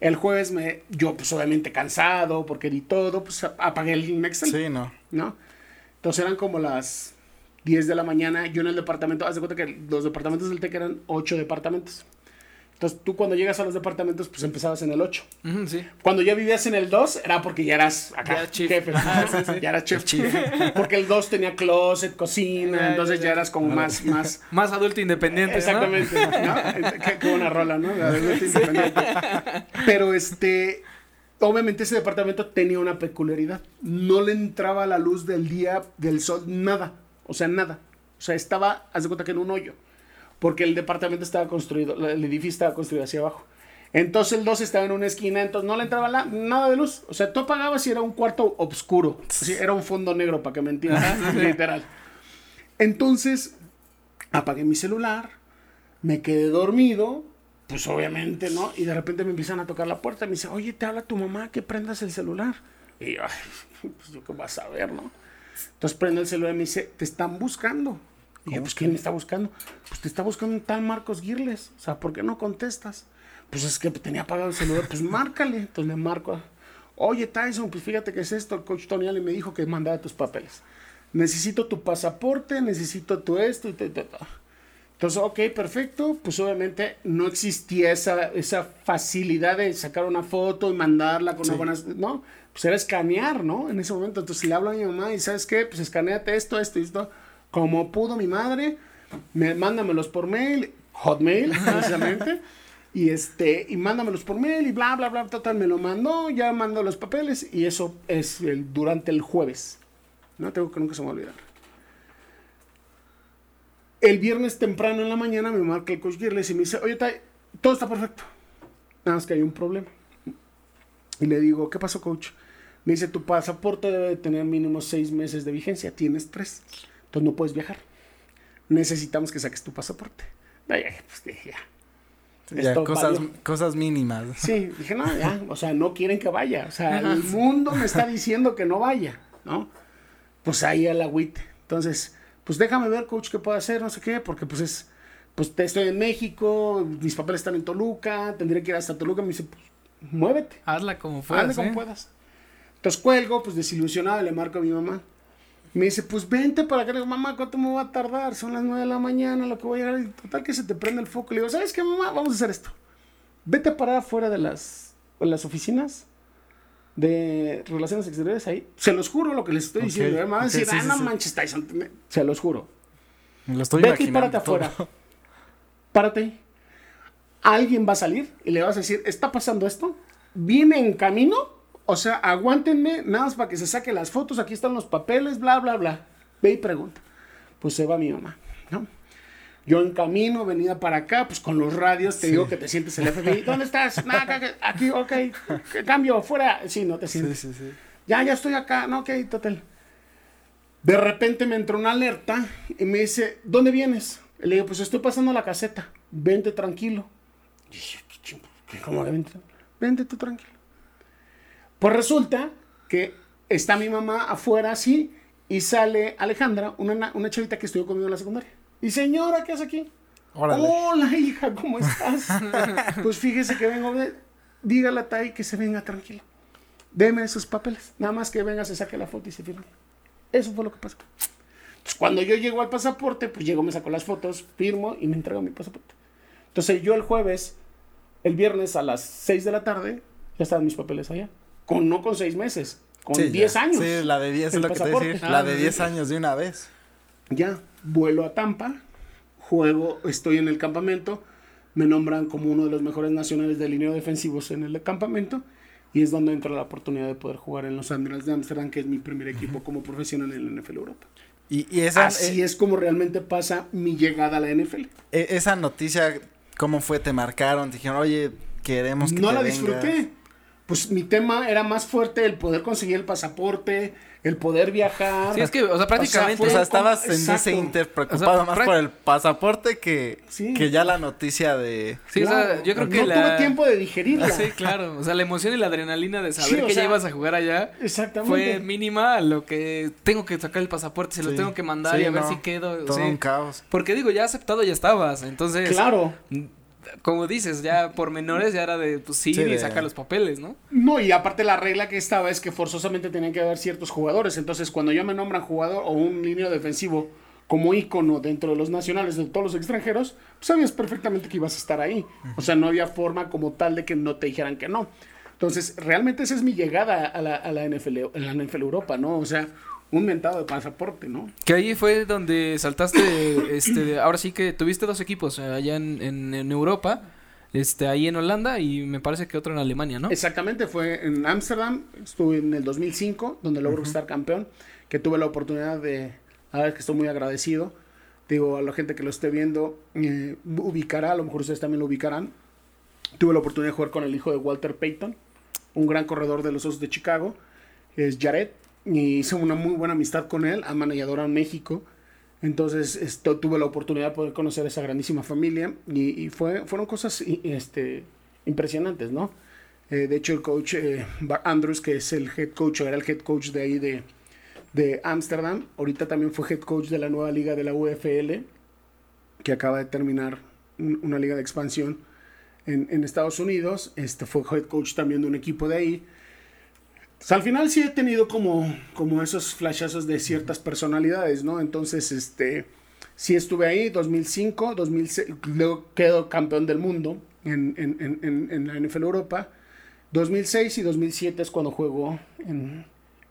El jueves me, yo pues obviamente cansado porque di todo, pues apagué el Excel. Sí, no. ¿no? Entonces eran como las 10 de la mañana, yo en el departamento, haz de cuenta que los departamentos del TEC eran 8 departamentos. Entonces tú cuando llegas a los departamentos, pues empezabas en el 8. Ujú, sí. Cuando ya vivías en el 2, era porque ya eras acá, Ya chief. jefe. Ajá, sí, sí. Ya eras chef. Porque el 2 tenía closet, cocina, Ya, entonces ya, ya eras como más, más, Más adulto independiente, ¿no? Exactamente, ¿no? Qué, qué buena rola, ¿no? Adulto Independiente. Pero este, obviamente ese departamento tenía una peculiaridad. No le entraba la luz del día, del sol, nada. O sea, nada. O sea, estaba, haz de cuenta que en un hoyo. Porque el departamento estaba construido, el edificio estaba construido hacia abajo. Entonces el 2 estaba en una esquina, entonces no le entraba la- nada de luz. O sea, tú apagabas y era un cuarto oscuro. Así, era un fondo negro, para que me entiendas. literal. Entonces, apagué mi celular, me quedé dormido, pues obviamente, ¿no? Y de repente me empiezan a tocar la puerta y me dice, oye, te habla tu mamá que prendas el celular. Y yo, "Ay, pues yo qué vas a ver, ¿no? Entonces prendo el celular y me dice, te están buscando. Y yo, pues, ¿quién me está buscando? Pues te está buscando un tal Marcos Girles. O sea, ¿por qué no contestas? Pues es que tenía apagado el celular. Pues márcale. Entonces le marco. Oye, Tyson, pues fíjate que es esto. El coach Tony Allen me dijo que mandara tus papeles. Necesito tu pasaporte, necesito tu esto y tu, tu, tu". Entonces ok, perfecto. Pues obviamente no existía esa, esa facilidad de sacar una foto y mandarla con Sí. una buena... ¿No? Pues era escanear, ¿no? En ese momento. Entonces le hablo a mi mamá y ¿sabes qué? Pues escaneate esto, esto y esto. Como pudo mi madre, me, mándamelos por mail, hotmail, precisamente. Y este, y mándamelos por mail y bla, bla, bla, total, me lo mandó, ya mandó los papeles y eso es el, durante el jueves. No tengo que nunca se me va a olvidar. El viernes temprano en la mañana me marca el coach Girles y me dice, oye, Tai, todo está perfecto. Nada más que hay un problema. Y le digo, ¿qué pasó, coach? Me dice, tu pasaporte debe de tener mínimo seis meses de vigencia. Tienes tres. Entonces no puedes viajar. Necesitamos que saques tu pasaporte. Ay, ay, pues dije, ya. Ya, cosas, valió. cosas mínimas. Sí, dije, no, ya, o sea, no quieren que vaya. O sea, el mundo me está diciendo que no vaya, ¿no? Pues ahí al agüite. Entonces, pues déjame ver, coach, qué puedo hacer, no sé qué, porque pues es, pues estoy en México, mis papeles están en Toluca, tendría que ir hasta Toluca. Me dice, pues, muévete, Hazla como puedas. como ¿eh? puedas. Entonces cuelgo, pues desilusionado, le marco a mi mamá. Me dice, pues vente para acá. Le digo, mamá, ¿cuánto me va a tardar? Son las 9 de la mañana, lo que voy a llegar. Y total que se te prende el foco. Le digo, ¿sabes qué, mamá? Vamos a hacer esto. Vete a parar afuera de las, de las oficinas de relaciones exteriores ahí. Se los juro lo que les estoy diciendo. ¿eh? Me van a decir, sí, ah, sí, no sí. manches, Tyson. Se los juro. Me lo estoy Vete y párate todo. afuera. Párate. Alguien va a salir y le vas a decir, está pasando esto, viene en camino, o sea, aguántenme, nada más para que se saque las fotos, aquí están los papeles, bla, bla, bla. Ve y pregunta. Pues se va mi mamá, ¿no? Yo en camino, venía para acá, pues con los radios, te digo que te sientes el FBI. ¿Dónde estás? Aquí, ok. ¿Qué Cambio, fuera. Sí, no te sientes. sí, sí. Ya, ya estoy acá. No, ok, total. De repente me entró una alerta y me dice, ¿dónde vienes? Le digo, pues estoy pasando la caseta. Vente tranquilo. Y dije, "¿Qué ching- qué- ¿Cómo vente? Vente tú tranquilo. Pues resulta que está mi mamá afuera así y sale Alejandra, una, na- una chavita que estudió conmigo en la secundaria. Y señora, ¿qué hace aquí? Órale. Hola, hija, ¿cómo estás? pues fíjese que vengo de... Dígale a Tai que se venga tranquilo. Deme esos papeles. Nada más que venga, se saque la foto y se firme. Eso fue lo que pasó. Entonces, cuando yo llego al pasaporte, pues llego, me saco las fotos, firmo y me entrego mi pasaporte. Entonces, yo el jueves, el viernes a las 6 de la tarde, ya estaban mis papeles allá. Con, no con 6 meses, con Sí, 10 ya. años. Sí, la de 10 es lo que te decir. pasaporte. La Ah, de sí. 10 años de una vez. Ya, vuelo a Tampa, juego, estoy en el campamento, me nombran como uno de los mejores nacionales de línea defensivos en el campamento y es donde entra la oportunidad de poder jugar en los Andrés de Amsterdam, que es mi primer equipo como profesional en la NFL Europa. Y, y esa, Así eh, es como realmente pasa mi llegada a la NFL. e- esa noticia, ¿cómo fue? ¿Te marcaron? Te dijeron, oye, queremos que No te la vengas". disfruté. Pues mi tema era más fuerte el poder conseguir el pasaporte, el poder viajar. Sí, es que, o sea, prácticamente. O sea, estabas en ese inter preocupado O sea, más por el pasaporte que, Sí. que ya la noticia de... Sí, o sea, yo creo que no la. tuve tiempo de digerirla. Sí, claro. O sea, la emoción y la adrenalina de saber Sí, que ya ibas a jugar allá Exactamente. fue mínima a lo que tengo que sacar el pasaporte, se lo Sí. tengo que mandar Sí, y a ver no, si quedo. Todo sí. un caos. Porque digo, ya aceptado ya estabas. Entonces, Claro. Como dices, ya por menores ya era de pues sí, Sí, y sacar los papeles, ¿no? No, y aparte la regla que estaba es que forzosamente tenían que haber ciertos jugadores. Entonces, cuando ya me nombran jugador o un línea defensivo como ícono dentro de los nacionales de todos los extranjeros, pues sabías perfectamente que ibas a estar ahí. O sea, no había forma como tal de que no te dijeran que no. Entonces, realmente esa es mi llegada a la, a la NFL, en la NFL Europa, ¿no? O sea, un mentado de pasaporte, ¿no? Que ahí fue donde saltaste, este, ahora sí que tuviste dos equipos eh, allá en, en, en Europa, este, ahí en Holanda y me parece que otro en Alemania, ¿no? Exactamente, fue en Ámsterdam, estuve en el 2005, donde logró estar campeón, que tuve la oportunidad de, a ver que estoy muy agradecido, digo a la gente que lo esté viendo, eh, ubicará, a lo mejor ustedes también lo ubicarán, tuve la oportunidad de jugar con el hijo de Walter Payton, un gran corredor de los Osos de Chicago, es Jared, y hice una muy buena amistad con él, a manejadora en México, entonces esto, tuve la oportunidad de poder conocer a esa grandísima familia y, y fue, fueron cosas y- este, impresionantes, ¿no? Eh, de hecho, el coach eh, Andrews, que es el head coach, era el head coach de ahí de, de Ámsterdam, ahorita también fue head coach de la nueva liga de la UFL, que acaba de terminar un- una liga de expansión en, en Estados Unidos. Este fue head coach también de un equipo de ahí. Pues, al final sí he tenido como, como esos flashazos de ciertas personalidades, ¿no? Entonces, este, Sí estuve ahí, 2005, 2006, luego quedo campeón del mundo en, en, en, la NFL Europa. 2006 y 2007 es cuando juego en,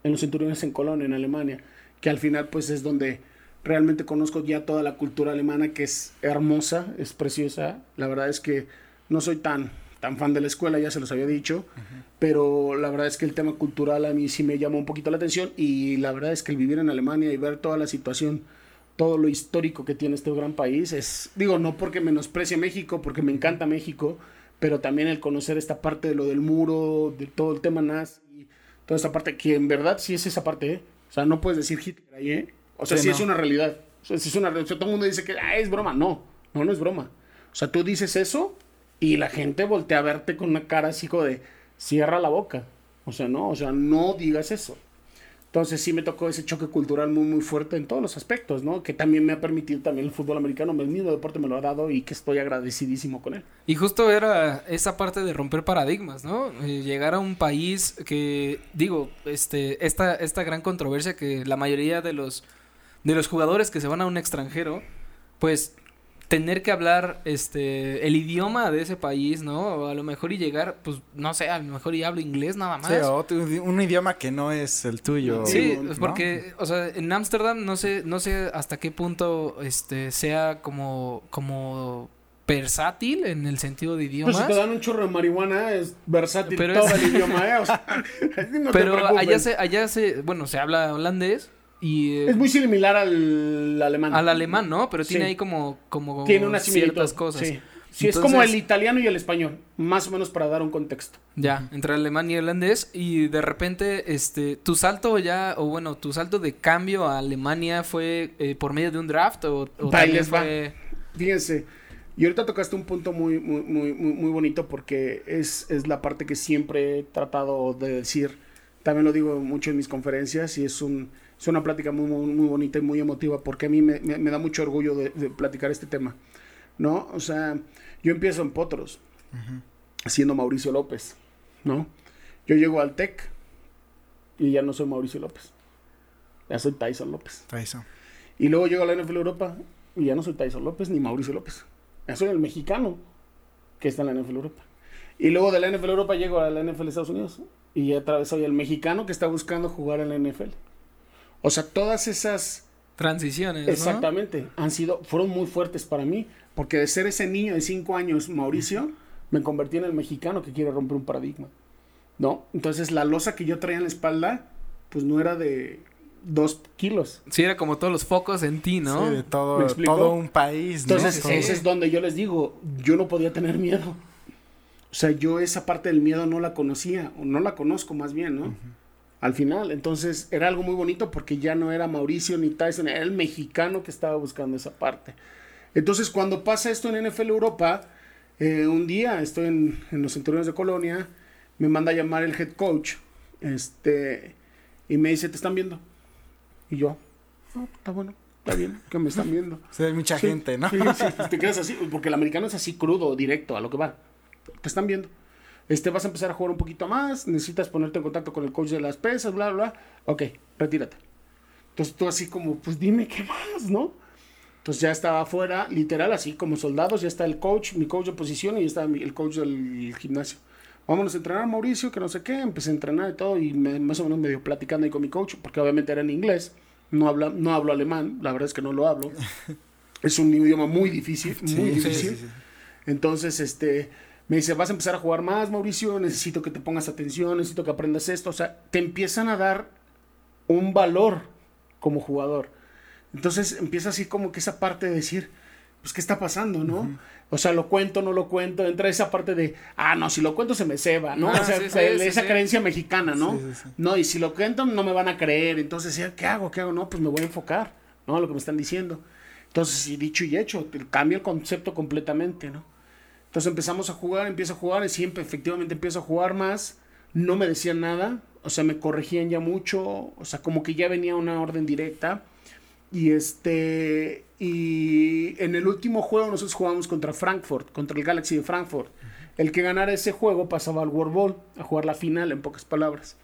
en los Centuriones en Colonia, en Alemania, que al final pues es donde realmente conozco ya toda la cultura alemana que es hermosa, es preciosa. La verdad es que no soy tan, tan fan de la escuela, ya se los había dicho, pero la verdad es que el tema cultural a mí sí me llamó un poquito la atención y la verdad es que el vivir en Alemania y ver toda la situación, todo lo histórico que tiene este gran país, es, digo, no porque menosprecie México, porque me encanta México, pero también el conocer esta parte de lo del muro, de todo el tema nazi, toda esta parte que en verdad sí es esa parte, ¿eh? O sea, no puedes decir Hitler ahí, ¿eh? O sea, sí, Sí, es no. una realidad. O sea, sí es una realidad. O sea, todo el mundo dice que ah, es broma. No, no, no es broma. O sea, tú dices eso y la gente voltea a verte con una cara así como de cierra la boca. O sea, no, o sea, no digas eso. Entonces sí me tocó ese choque cultural muy, muy fuerte en todos los aspectos, ¿no? Que también me ha permitido también el fútbol americano, el mismo deporte me lo ha dado y que estoy agradecidísimo con él. Y justo era esa parte de romper paradigmas, ¿no? Eh, llegar a un país que, digo, este, esta, esta gran controversia que la mayoría de los, de los jugadores que se van a un extranjero, pues tener que hablar este el idioma de ese país, ¿no? O a lo mejor y llegar, pues no sé, a lo mejor y hablo inglés nada más. Sí, o otro un idioma que no es el tuyo. Sí, porque, o sea, en Ámsterdam no sé, no sé hasta qué punto este sea como, como versátil en el sentido de Pues idiomas. si te dan un chorro de marihuana, es versátil Pero todo es- el idioma, ¿eh? O sea, no te pero allá se, allá se, bueno, se habla holandés y eh, Es muy similar al alemán. al alemán, ¿no? Pero tiene Sí. ahí como, como Tiene una ciertas cosas. Sí, Sí, es como el italiano y el español, más o menos para dar un contexto. Ya, entre alemán y holandés y de repente, este, tu salto ya, o bueno, tu salto de cambio a Alemania fue eh, por medio de un draft o, o fue... Fíjense, y ahorita tocaste un punto muy, muy, muy, muy, muy bonito porque es, es la parte que siempre he tratado de decir. También lo digo mucho en mis conferencias y es, un, es una plática muy, muy, muy bonita y muy emotiva porque a mí me, me- me da mucho orgullo de, de platicar este tema. ¿No? O sea, yo empiezo en Potros, siendo Mauricio López, ¿no? Yo llego al TEC y ya no soy Mauricio López. Ya soy Tyson López. Tyson. Y luego llego a la NFL Europa y ya no soy Tyson López ni Mauricio López. Ya soy el mexicano que está en la NFL Europa. Y luego de la NFL Europa llego a la NFL Estados Unidos y ya otra vez soy el mexicano que está buscando jugar en la NFL. O sea, todas esas Transiciones, ¿no? exactamente han sido fueron muy fuertes para mí porque de ser ese niño de 5 años Mauricio me convertí en el mexicano que quiere romper un paradigma. ¿No? Entonces la losa que yo traía en la espalda pues no era de 2 kilos. Sí, era como todos los focos en ti, ¿no? Sí, de ¿Me todo, todo un país, ¿no? Entonces, ese es donde yo les digo, yo no podía tener miedo. O sea, yo esa parte del miedo no la conocía, o no la conozco más bien, ¿no? Al final, entonces era algo muy bonito porque ya no era Mauricio ni Tyson, era el mexicano que estaba buscando esa parte. Entonces, cuando pasa esto en NFL Europa, eh, un día estoy en, en los centuriones de Colonia, me manda a llamar el head coach, este, y me dice, te están viendo. Y yo, "Ah, está bueno, está bien, que me están viendo. Sí, hay mucha Sí, gente, ¿no? Sí, sí, pues te quedas así, porque el americano es así crudo, directo, a lo que va. Te están viendo. Este, vas a empezar a jugar un poquito más, necesitas ponerte en contacto con el coach de las pesas, bla, bla, bla. Ok, retírate. Entonces tú así como, pues dime qué más, ¿no? Entonces ya estaba afuera, literal, así como soldados, ya está el coach, mi coach de posición y ya está el coach del gimnasio. Vámonos a entrenar, Mauricio, que no sé qué. Empecé a entrenar y todo, y me- más o menos medio platicando ahí con mi coach, porque obviamente era en inglés. No, habla, no hablo alemán, la verdad es que no lo hablo. Es un idioma muy difícil, muy sí, difícil. sí, sí. Entonces, este, me dice, vas a empezar a jugar más, Mauricio, necesito que te pongas atención, necesito que aprendas esto. O sea, te empiezan a dar un valor como jugador. Entonces empieza así como que esa parte de decir, pues, ¿qué está pasando, no? O sea, lo cuento, no lo cuento. Entra esa parte de, ah, no, si lo cuento se me ceba, ¿no? Ah, o sea, sí, sí, esa sí. creencia mexicana, ¿no? No, y si lo cuento no me van a creer. Entonces, ¿ya ¿qué hago? ¿Qué hago? No, pues me voy a enfocar, ¿no? Lo que me están diciendo. Entonces, y dicho y hecho, cambia el concepto completamente, ¿no? Entonces empezamos a jugar, empiezo a jugar y siempre efectivamente empiezo a jugar más. No me decían nada, o sea, me corregían ya mucho, o sea, como que ya venía una orden directa. Y este, y en el último juego nosotros jugamos contra Frankfurt, contra el Galaxy de Frankfurt. El que ganara ese juego pasaba al World Bowl, a jugar la final, en pocas palabras.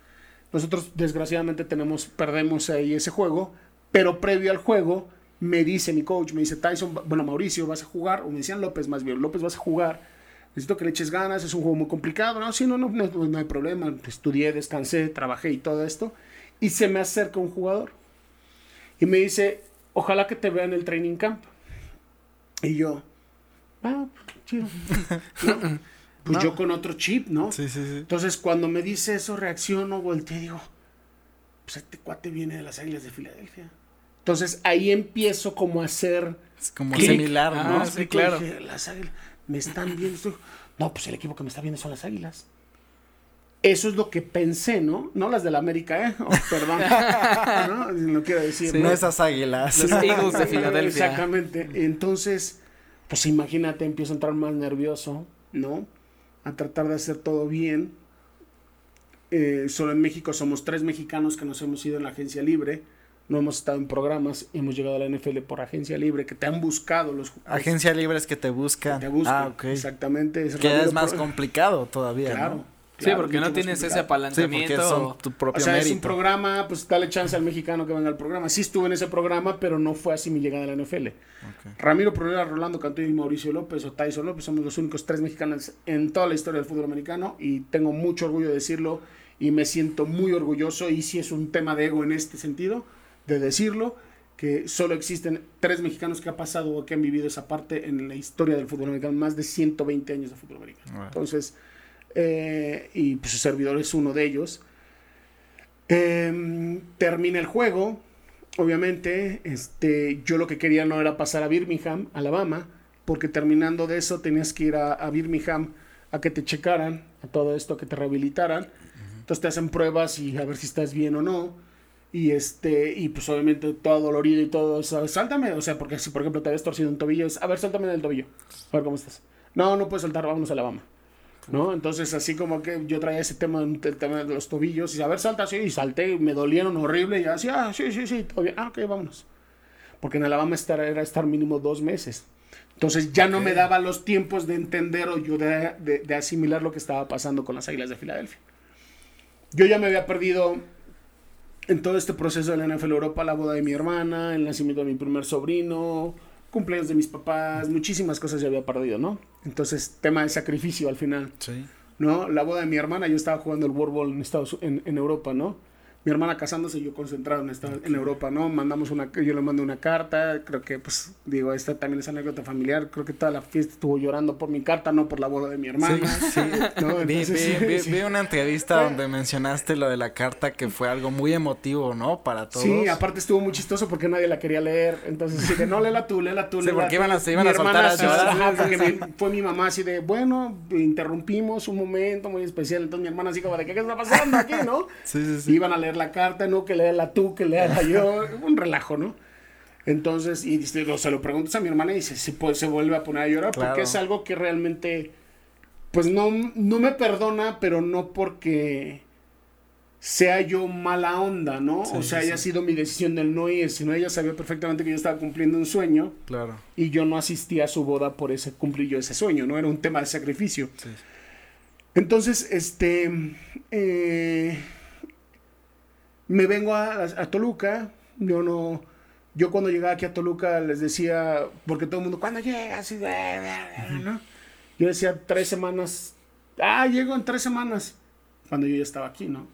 Nosotros desgraciadamente tenemos, perdemos ahí ese juego, pero previo al juego me dice mi coach, me dice Tyson, bueno, Mauricio, vas a jugar, o me decían López más bien, López vas a jugar, necesito que le eches ganas, es un juego muy complicado, no, sí, no, no, no, no hay problema, estudié, descansé, trabajé y todo esto, y se me acerca un jugador y me dice, ojalá que te vea en el training camp. Y yo, ah, chido. ¿No? Pues No. yo con otro chip, ¿no? Sí, sí, sí. Entonces, cuando me dice eso, reacciono, volteo y digo, pues este cuate viene de las Águilas de Filadelfia. Entonces, ahí empiezo como a hacer... Es como Click. similar, Ah, ¿no? sí, Explico, claro. dije, las Águilas me están viendo. No, pues el equipo que me está viendo son las Águilas. Eso es lo que pensé, ¿no? No las de la América, ¿eh? Oh, perdón. no, no quiero decir. Sí. No ¿no? esas águilas. Los Eagles de Filadelfia. Exactamente. Entonces, pues imagínate, empiezo a entrar más nervioso, ¿no? A tratar de hacer todo bien. Eh, solo en México somos tres mexicanos que nos hemos ido en la agencia libre. No hemos estado en programas, hemos llegado a la NFL por agencia libre, que te han buscado los Agencia libre es que te buscan. te buscan. Ah, ok. Exactamente. Que es más Pro- complicado todavía, Claro. ¿no? Sí, porque no tienes ese complicado. Sí, apalancamiento. porque son o- tu propio O sea, es un mérito. programa, pues dale chance al mexicano que venga al programa. Sí estuve en ese programa, pero no fue así mi llegada a la NFL. Ramiro Prunera, Rolando Cantú y Mauricio López o Tyson López somos los únicos tres mexicanos en toda la historia del fútbol americano y tengo mucho orgullo de decirlo y me siento muy orgulloso y sí es un tema de ego en este sentido, de decirlo, que solo existen tres mexicanos que ha pasado o que han vivido esa parte en la historia del fútbol americano, más de 120 años de fútbol americano. Entonces, eh, y pues su servidor es uno de ellos. Em, termina el juego, obviamente, este, yo lo que quería no era pasar a Birmingham, Alabama, porque terminando de eso tenías que ir a, a Birmingham a que te checaran, a todo esto, a que te rehabilitaran. Entonces te hacen pruebas y a ver si estás bien o no. Y este, y pues obviamente todo dolorido y todo eso. Sáltame, o sea, porque si por ejemplo te habías torcido un tobillo, es, a ver, sáltame del tobillo. A ver cómo estás. No, no puedes saltar, vámonos a Alabama. ¿No? Entonces, así como que yo traía ese tema, el tema de los tobillos, y a ver, salta, sí, y salté, y me dolieron horrible, y yo así, ah, sí, sí, sí, todo bien, ah, ok, vámonos. Porque en Alabama estar, era estar mínimo dos meses. Entonces ya no me daba los tiempos de entender o yo de, de- de asimilar lo que estaba pasando con las Águilas de Filadelfia. Yo ya me había perdido en todo este proceso de la NFL Europa, la boda de mi hermana, el nacimiento de mi primer sobrino, cumpleaños de mis papás, muchísimas cosas ya había perdido, ¿no? Entonces, tema de sacrificio al final. Sí. ¿no? La boda de mi hermana, yo estaba jugando el World Bowl en, Estados, en, en Europa, ¿no? Mi hermana casándose y yo concentrado en, esta- en Europa, ¿no? Mandamos una, yo le mandé una carta, creo que, pues, digo, esta también es anécdota familiar, creo que toda la fiesta estuvo llorando por mi carta, no por la boda de mi hermana. Sí, ¿no? Vi, Entonces, vi- vi- sí. vi una entrevista donde mencionaste lo de la carta que fue algo muy emotivo, ¿no? Para todos. Sí, aparte estuvo muy chistoso porque nadie la quería leer. Entonces, así de, no, léela tú, léela tú. Sí, léela porque tú". iban a- se iban Mi a soltar a sí, llorar. ajá, porque mi- fue mi mamá así de, bueno, interrumpimos un momento muy especial. Entonces, mi hermana así como de, ¿qué, qué está pasando aquí, no? Sí, sí, sí. Iban a leer la carta, ¿no? Que léela tú, que léela yo. Un relajo, ¿no? Entonces, y lo- se lo preguntas a mi hermana y dice, sí, pues se vuelve a poner a llorar Claro. porque es algo que realmente, pues no, no me perdona, pero no porque sea yo mala onda, ¿no? Sí, o sea, sí, haya sí. sido mi decisión del no ir, sino ella sabía perfectamente que yo estaba cumpliendo un sueño Claro. y yo no asistí a su boda por ese cumplir yo ese sueño, ¿no? Era un tema de sacrificio. Entonces, este, eh, me vengo a, a Toluca, yo no, yo cuando llegaba aquí a Toluca les decía, porque todo el mundo, ¿cuándo llegas? Y, ¿no? Yo decía tres semanas, ah, llego en tres semanas, cuando yo ya estaba aquí, ¿no?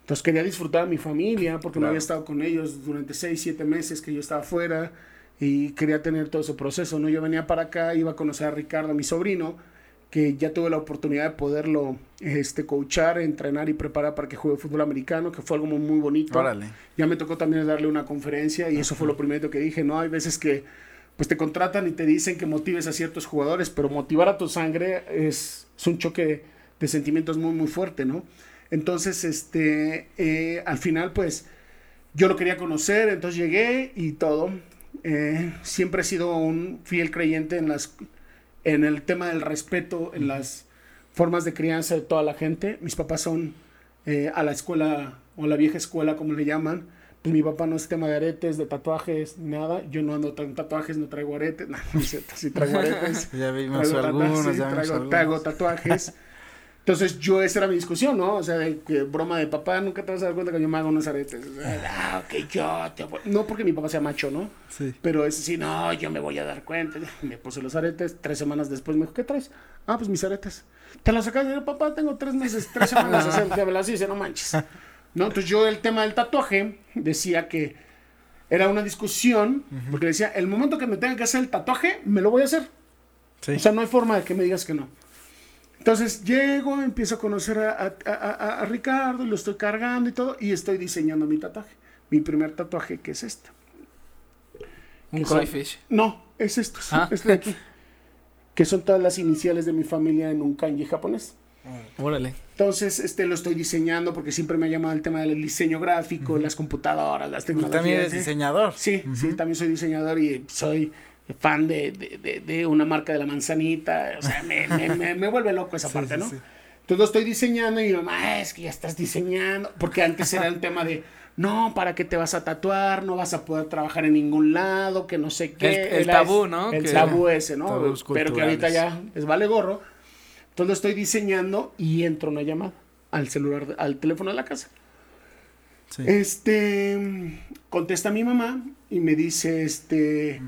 Entonces quería disfrutar a mi familia, porque no Claro. había estado con ellos durante seis, siete meses que yo estaba fuera y quería tener todo ese proceso, ¿no? Yo venía para acá, iba a conocer a Ricardo, mi sobrino, que ya tuve la oportunidad de poderlo este, coachar, entrenar y preparar para que juegue fútbol americano, que fue algo muy, muy bonito. Órale. Ya me tocó también darle una conferencia y eso fue lo primero que dije, ¿no? Hay veces que pues te contratan y te dicen que motives a ciertos jugadores, pero motivar a tu sangre es, es un choque de sentimientos muy, muy fuerte, ¿no? Entonces, este, eh, al final, pues, yo lo quería conocer, entonces llegué y todo. Eh, siempre he sido un fiel creyente en las, en el tema del respeto, en las formas de crianza de toda la gente. Mis papás son eh, a la escuela o la vieja escuela, como le llaman. Pues mi papá no es tema de aretes, de tatuajes, nada. Yo no ando con tatuajes, no traigo aretes. No, no es cierto, sí traigo aretes. Ya vimos Traigo algunos, tatuajes, ya vimos traigo, algunos. traigo tatuajes. Entonces yo, esa era mi discusión, ¿no? O sea, de que broma de papá, nunca te vas a dar cuenta que yo me hago unos aretes. Ah, ok, yo te voy. No porque mi papá sea macho, ¿no? Sí. Pero es sí, no, yo me voy a dar cuenta. Me puse los aretes, tres semanas después me dijo, ¿qué traes? Ah, pues mis aretes. ¿Te las sacas? Yo, papá, tengo tres meses, tres semanas así, dice, no manches. No, entonces yo el tema del tatuaje decía que era una discusión, porque decía, el momento que me tenga que hacer el tatuaje, me lo voy a hacer. Sí. O sea, no hay forma de que me digas que no. Entonces llego, empiezo a conocer a, a- a- a Ricardo, y lo estoy cargando y todo, y estoy diseñando mi tatuaje. Mi primer tatuaje, que es este. Un Que son- koi fish. No, es esto, sí, Ah. este de aquí. Que son todas las iniciales de mi familia en un kanji japonés. Órale. Entonces, este lo estoy diseñando porque siempre me ha llamado el tema del diseño gráfico, las computadoras, las Tú tecnologías. también eres ¿eh? diseñador. Sí, sí, también soy diseñador y soy fan de, de, de- de una marca de la manzanita. O sea, me, me, me- me vuelve loco esa Sí, parte, sí, ¿no? sí. Entonces lo estoy diseñando y mi mamá, "Ah, es que ya estás diseñando. Porque antes era el tema de, no, ¿para qué te vas a tatuar? No vas a poder trabajar en ningún lado, que no sé qué. El- tabú, ¿no? El Que- tabú ese, ¿no? Pero que ahorita ya es vale gorro. Entonces lo estoy diseñando y entro una llamada al celular, al teléfono de la casa. Sí. Este contesta mi mamá y me dice, este,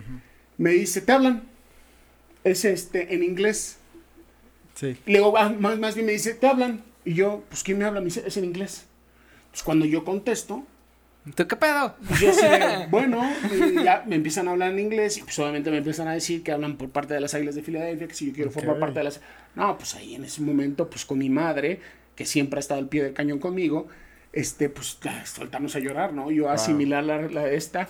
me dice, te hablan. Es este en inglés. Sí. Le digo, "Ah, más, más bien me dice, te hablan. Y yo, pues ¿quién me habla? Me dice, es en inglés. Pues cuando yo contesto, ¿Tú qué pedo? yo de, bueno, y ya me empiezan a hablar en inglés y pues obviamente me empiezan a decir que hablan por parte de las Águilas de Filadelfia, que si yo quiero formar Ok. parte de las... No, pues ahí en ese momento, pues con mi madre, que siempre ha estado al pie del cañón conmigo, este, pues ya, soltamos a llorar, ¿no? Yo a asimilar la, la- esta,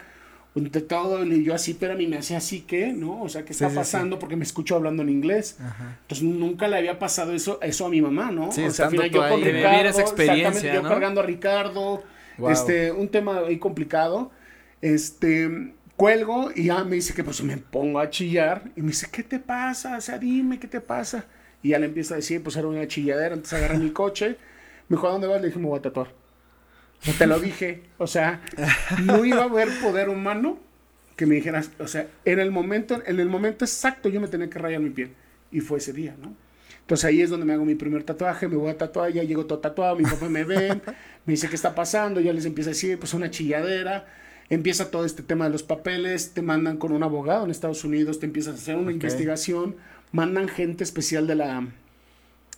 todo, y yo así, pero a mí me hacía así que, ¿no? O sea, ¿qué está sí, sí. pasando? Porque me escucho hablando en inglés. Ajá. Entonces nunca le había pasado eso, eso a mi mamá, ¿no? Sí, o sea, al final yo con Ricardo, esa experiencia, exactamente, yo cargando a Ricardo, Wow. este, un tema ahí complicado, este, cuelgo y ya me dice que pues me pongo a chillar y me dice, ¿qué te pasa? O sea, dime, ¿qué te pasa? Y ya le empiezo a decir, pues era una chilladera, entonces agarré mi coche, me dijo, ¿a dónde vas? Le dije, me voy a tatuar. No te lo dije, o sea, no iba a haber poder humano que me dijeras, o sea, en el momento, en el momento exacto yo me tenía que rayar mi piel. Y fue ese día, ¿no? Entonces ahí es donde me hago mi primer tatuaje, me voy a tatuar, ya llego todo tatuado, mi papá me ve, me dice qué está pasando, ya les empieza a decir, pues una chilladera, empieza todo este tema de los papeles, te mandan con un abogado en Estados Unidos, te empiezas a hacer una investigación, mandan gente especial de la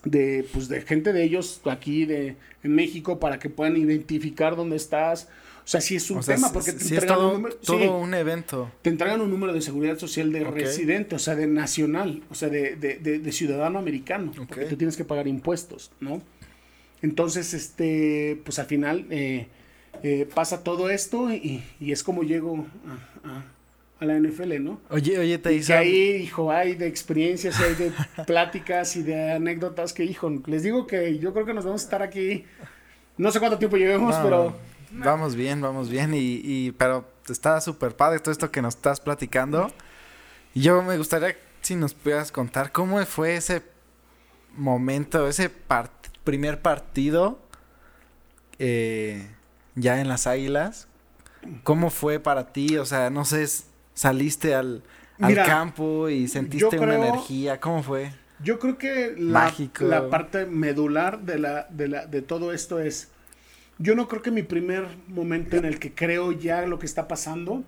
de pues de gente de ellos aquí de en México para que puedan identificar dónde estás. O sea, sí es un O tema porque te sí entregan todo, un número, todo sí, un evento. te entregan un número de seguridad social de residente, o sea, de nacional, o sea, de, de, de- de ciudadano americano, porque tú tienes que pagar impuestos, ¿no? Entonces, este, pues al final eh, eh, pasa todo esto y, y es como llego a, a- a la NFL, ¿no? Oye, oye, te que ahí, hijo, hay de experiencias, hay de pláticas y de anécdotas que, hijo, les digo que yo creo que nos vamos a estar aquí, no sé cuánto tiempo llevemos, No, pero... Vamos bien, vamos bien. Y, y pero está súper padre todo esto que nos estás platicando. Y yo me gustaría si nos pudieras contar cómo fue ese momento, ese part- primer partido eh, ya en las Águilas. ¿Cómo fue para ti? O sea, no sé, saliste al, al Mira, campo y sentiste una energía. ¿Cómo fue? Yo creo que la, parte medular de, la, de, la, de todo esto es, yo no creo que mi primer momento en el que creo ya lo que está pasando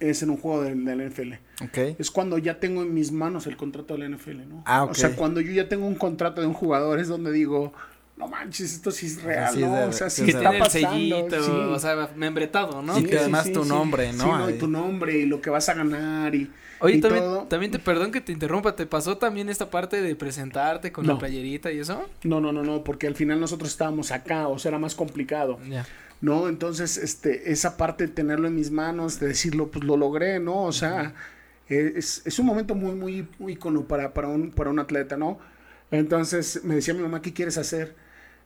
es en un juego del de la NFL. Ok. Es cuando ya tengo en mis manos el contrato de la NFL, ¿no? Ah, O sea, cuando yo ya tengo un contrato de un jugador es donde digo, no manches, esto sí es real, Sí, ¿no? de- o sea, sí sí Que está tiene el pasando. sellito, sí. o sea, membretado, ¿no? Y que además tu nombre, ¿no? Sí, no, y Ahí. tu nombre y lo que vas a ganar y, Oye, y también, todo. también te, perdón que te interrumpa, ¿te pasó también esta parte de presentarte con No. la playerita y eso? No, no, no, no, porque al final nosotros estábamos acá, o sea, era más complicado. Ya. ¿no? Entonces, este, esa parte de tenerlo en mis manos, de decirlo, pues lo logré, ¿no? O sea, eh, es, es un momento muy, muy, muy icono para, para, un, para un atleta, ¿no? Entonces, me decía mi mamá, ¿qué quieres hacer?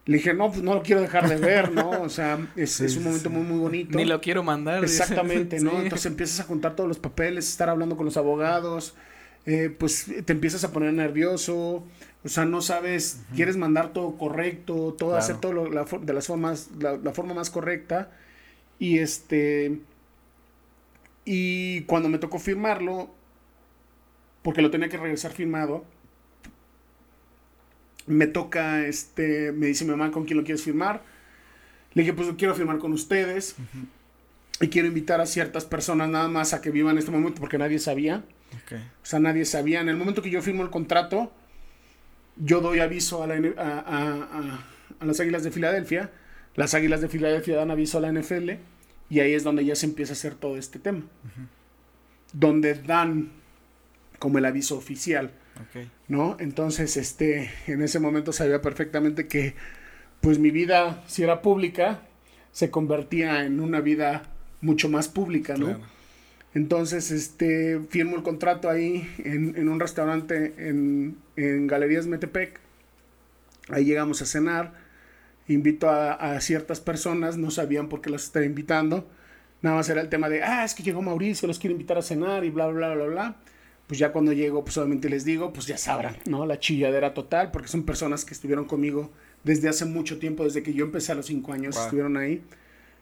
Le dije, no, pues no lo quiero dejar de ver, ¿no? O sea, es, Sí, es un momento sí. muy, muy bonito. Ni lo quiero mandar. Exactamente, ¿no? Sí. Entonces empiezas a juntar todos los papeles, estar hablando con los abogados, eh, pues te empiezas a poner nervioso, o sea, no sabes, quieres mandar todo correcto, todo, Claro. hacer todo lo- la for- de las formas, la, la forma más correcta, y este, y cuando me tocó firmarlo, porque lo tenía que regresar firmado, me toca, este, me dice mi mamá, ¿con quién lo quieres firmar? Le dije, pues quiero firmar con ustedes. Y quiero invitar a ciertas personas nada más a que vivan este momento porque nadie sabía. O sea, nadie sabía. En el momento que yo firmo el contrato, yo doy aviso a, la N- a, a- a- a las Águilas de Filadelfia. Las Águilas de Filadelfia dan aviso a la NFL. Y ahí es donde ya se empieza a hacer todo este tema. Donde dan como el aviso oficial. ¿No? Entonces, este, en ese momento sabía perfectamente que, pues mi vida, si era pública, se convertía en una vida mucho más pública, ¿no? Claro. Entonces, este, firmo el contrato ahí en, en un restaurante en, en Galerías Metepec. Ahí llegamos a cenar. Invito a, a ciertas personas, no sabían por qué los estaba invitando. Nada más era el tema de, ah, es que llegó Mauricio, los quiero invitar a cenar y bla, bla, bla, bla. Pues ya cuando llego, pues obviamente les digo, pues ya sabrán, ¿no? La chilladera total, porque son personas que estuvieron conmigo desde hace mucho tiempo, desde que yo empecé a los cinco años, Wow. estuvieron ahí.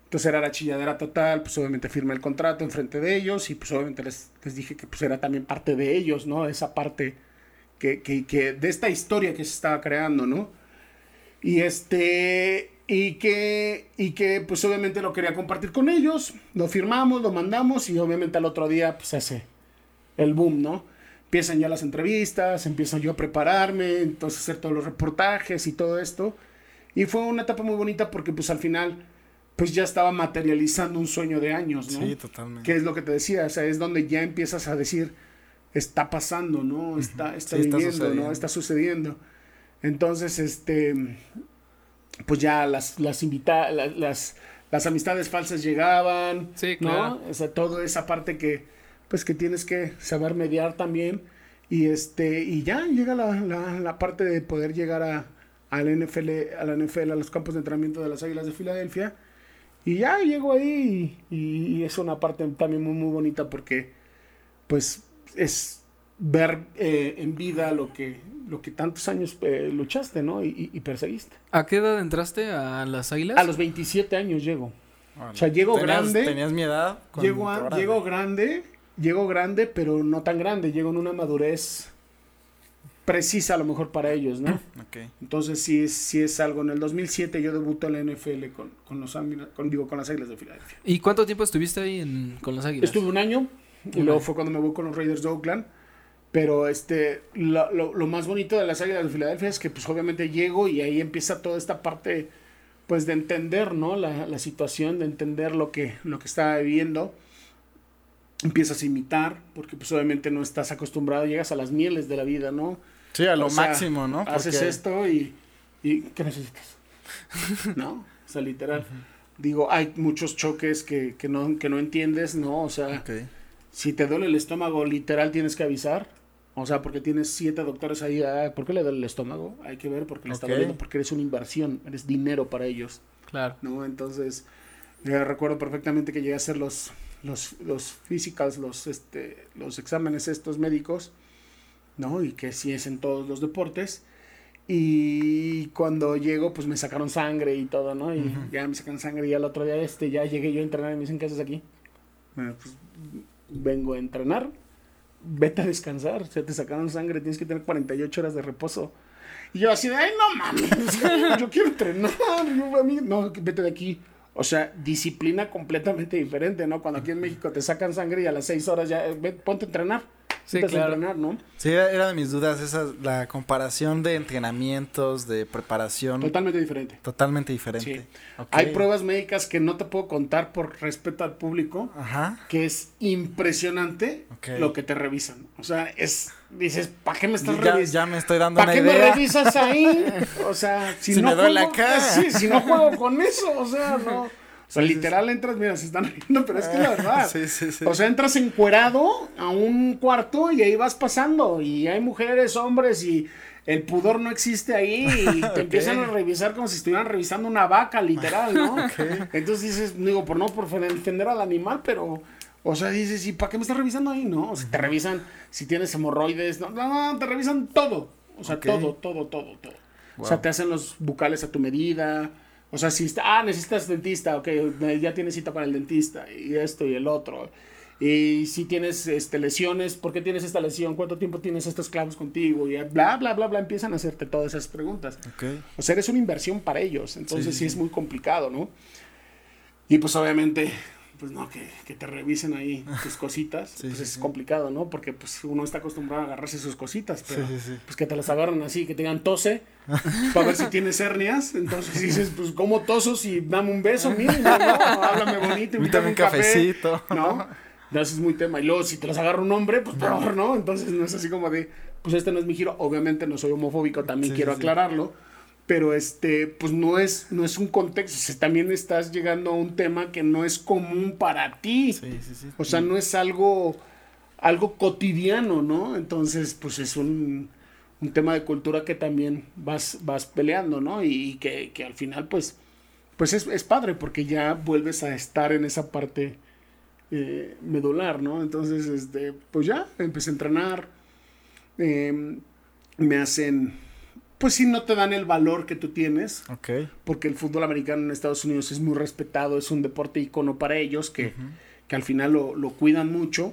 Entonces era la chilladera total, pues obviamente firmé el contrato enfrente de ellos y pues obviamente les, les dije que pues era también parte de ellos, ¿no? Esa parte que, que, que de esta historia que se estaba creando, ¿no? Y este, y que, y que pues obviamente lo quería compartir con ellos, lo firmamos, lo mandamos y obviamente al otro día pues hace el boom, ¿no? Empiezan ya las entrevistas, empiezo yo a prepararme, entonces hacer todos los reportajes y todo esto. Y fue una etapa muy bonita porque pues al final pues ya estaba materializando un sueño de años, ¿no? Sí, totalmente. que es lo que te decía, o sea, es donde ya empiezas a decir, está pasando, ¿no? Está, está Sí, viviendo, sucediendo. ¿no? Está sucediendo. Entonces, este, pues ya las, las invita, la- las, las amistades falsas llegaban, Sí, ¿no? claro. O sea, toda esa parte que, pues que tienes que saber mediar también. Y este, y ya llega la, la, la parte de poder llegar a, a la NFL, a la NFL, a los campos de entrenamiento de las Águilas de Filadelfia. Y ya llego ahí y, y- es una parte también muy, muy bonita porque, pues, es ver eh, en vida lo que, lo que tantos años eh, luchaste, ¿no? Y, y- y perseguiste. ¿A qué edad entraste a las águilas? A los 27 años llego. Órale. O sea, llego Tenías- grande. Tenías mi edad. Llego, a- llego grande, llego grande, pero no tan grande. Llego en una madurez precisa a lo mejor para ellos, ¿no? Ok. Entonces sí es, sí es algo. En el 2007 yo debuto en la NFL con, con los con, digo, con las Águilas de Filadelfia. ¿Y cuánto tiempo estuviste ahí en- con las águilas? Estuve un año y luego fue cuando me voy con los Raiders de Oakland. Pero este, lo, lo- lo más bonito de las Águilas de Filadelfia es que pues obviamente llego y ahí empieza toda esta parte pues de entender, ¿no? La, la situación, de entender lo que, lo que estaba viviendo. Empiezas a imitar, porque pues obviamente no estás acostumbrado, llegas a las mieles de la vida, ¿no? Sí, a lo O sea, máximo, ¿no? Haces esto y, y ¿qué necesitas? ¿No? O sea, literal. Digo, hay muchos choques que, que, no, que no entiendes, ¿no? O sea, si te duele el estómago, literal tienes que avisar. O sea, porque tienes siete doctores ahí, ah, ¿por qué le duele el estómago? Hay que ver porque le está Ok. doliendo, porque eres una inversión, eres dinero para ellos, Claro. ¿no? Entonces, yo recuerdo perfectamente que llegué a hacer los, los, los physicals, los, este, los exámenes estos médicos, ¿no? Y que sí es en todos los deportes. Y cuando llego, pues me sacaron sangre y todo, ¿no? Y Ujú. ya me sacan sangre y al otro día, este, ya llegué yo a entrenar y me dicen, ¿qué haces aquí? Bueno, pues vengo a entrenar, vete a descansar, o sea, te sacaron sangre, tienes que tener 48 horas de reposo. Y yo así de, ay, no mames, yo quiero entrenar, yo, a mí, no, vete de aquí. O sea, disciplina completamente diferente, ¿no? Cuando aquí en México te sacan sangre y a las 6 horas ya, eh, ponte a entrenar. Sí, claro. entrenar, ¿no? Sí, era era de mis dudas, esa, la comparación de entrenamientos, de preparación, Totalmente diferente. totalmente diferente. Sí. Hay pruebas médicas que no te puedo contar por respeto al público, Ajá. que es impresionante lo que te revisan. O sea, es, dices, ¿para qué me estás revisando? ya me estoy dando ¿Para qué me revisas ahí? O sea, si, Si no me duele juego, acá. Sí, si no juego con eso, o sea, no. O sea, Sí, sí, literal entras, mira, se están riendo, pero es que la verdad. Sí, sí, sí. O sea, entras encuerado a un cuarto y ahí vas pasando. Y hay mujeres, hombres y el pudor no existe ahí. Y te empiezan a revisar como si estuvieran revisando una vaca, literal, ¿no? Entonces dices, digo, por no por defender al animal, pero. O sea, dices, ¿y para qué me estás revisando ahí? No, o sea, te revisan si tienes hemorroides. No, no, no, te revisan todo. O sea, todo, todo, todo, todo. O sea, te hacen los bucales a tu medida. O sea, si está, ah, necesitas dentista, ok, ya tienes cita para el dentista y esto y el otro. Y si tienes este, lesiones, ¿por qué tienes esta lesión? ¿Cuánto tiempo tienes estos clavos contigo? Y bla, bla, bla, bla, empiezan a hacerte todas esas preguntas. Ok. O sea, eres una inversión para ellos, entonces Sí, es muy complicado, ¿no? Y pues obviamente, pues no, que, que te revisen ahí tus cositas, Sí, pues sí, es sí. complicado, ¿no? Porque pues uno está acostumbrado a agarrarse sus cositas, pero pues que te las agarran así, que te digan tose, para ver si tienes hernias, entonces dices, pues ¿cómo toso si dame un beso? No, no, háblame bonito, invítame Invítame un un café, cafecito. ¿no? Entonces es muy tema. Y luego, si te los agarra un hombre, pues peor, ¿no? Entonces no es así como de, pues este no es mi giro. Obviamente no soy homofóbico, también quiero aclararlo. Pero este, pues no es, no es un contexto. o sea, también estás llegando a un tema que no es común para ti. Sí, sí, sí. O sea, no es algo, algo cotidiano, ¿no? Entonces, pues es un, un tema de cultura que también vas, vas peleando, ¿no? Y, y que, que al final, pues, pues es, es padre porque ya vuelves a estar en esa parte eh, medular, ¿no? Entonces, este, pues ya, empecé a entrenar, eh, me hacen, pues sí, no te dan el valor que tú tienes, Ok. porque el fútbol americano en Estados Unidos es muy respetado, es un deporte icono para ellos, que, que al final lo, lo cuidan mucho.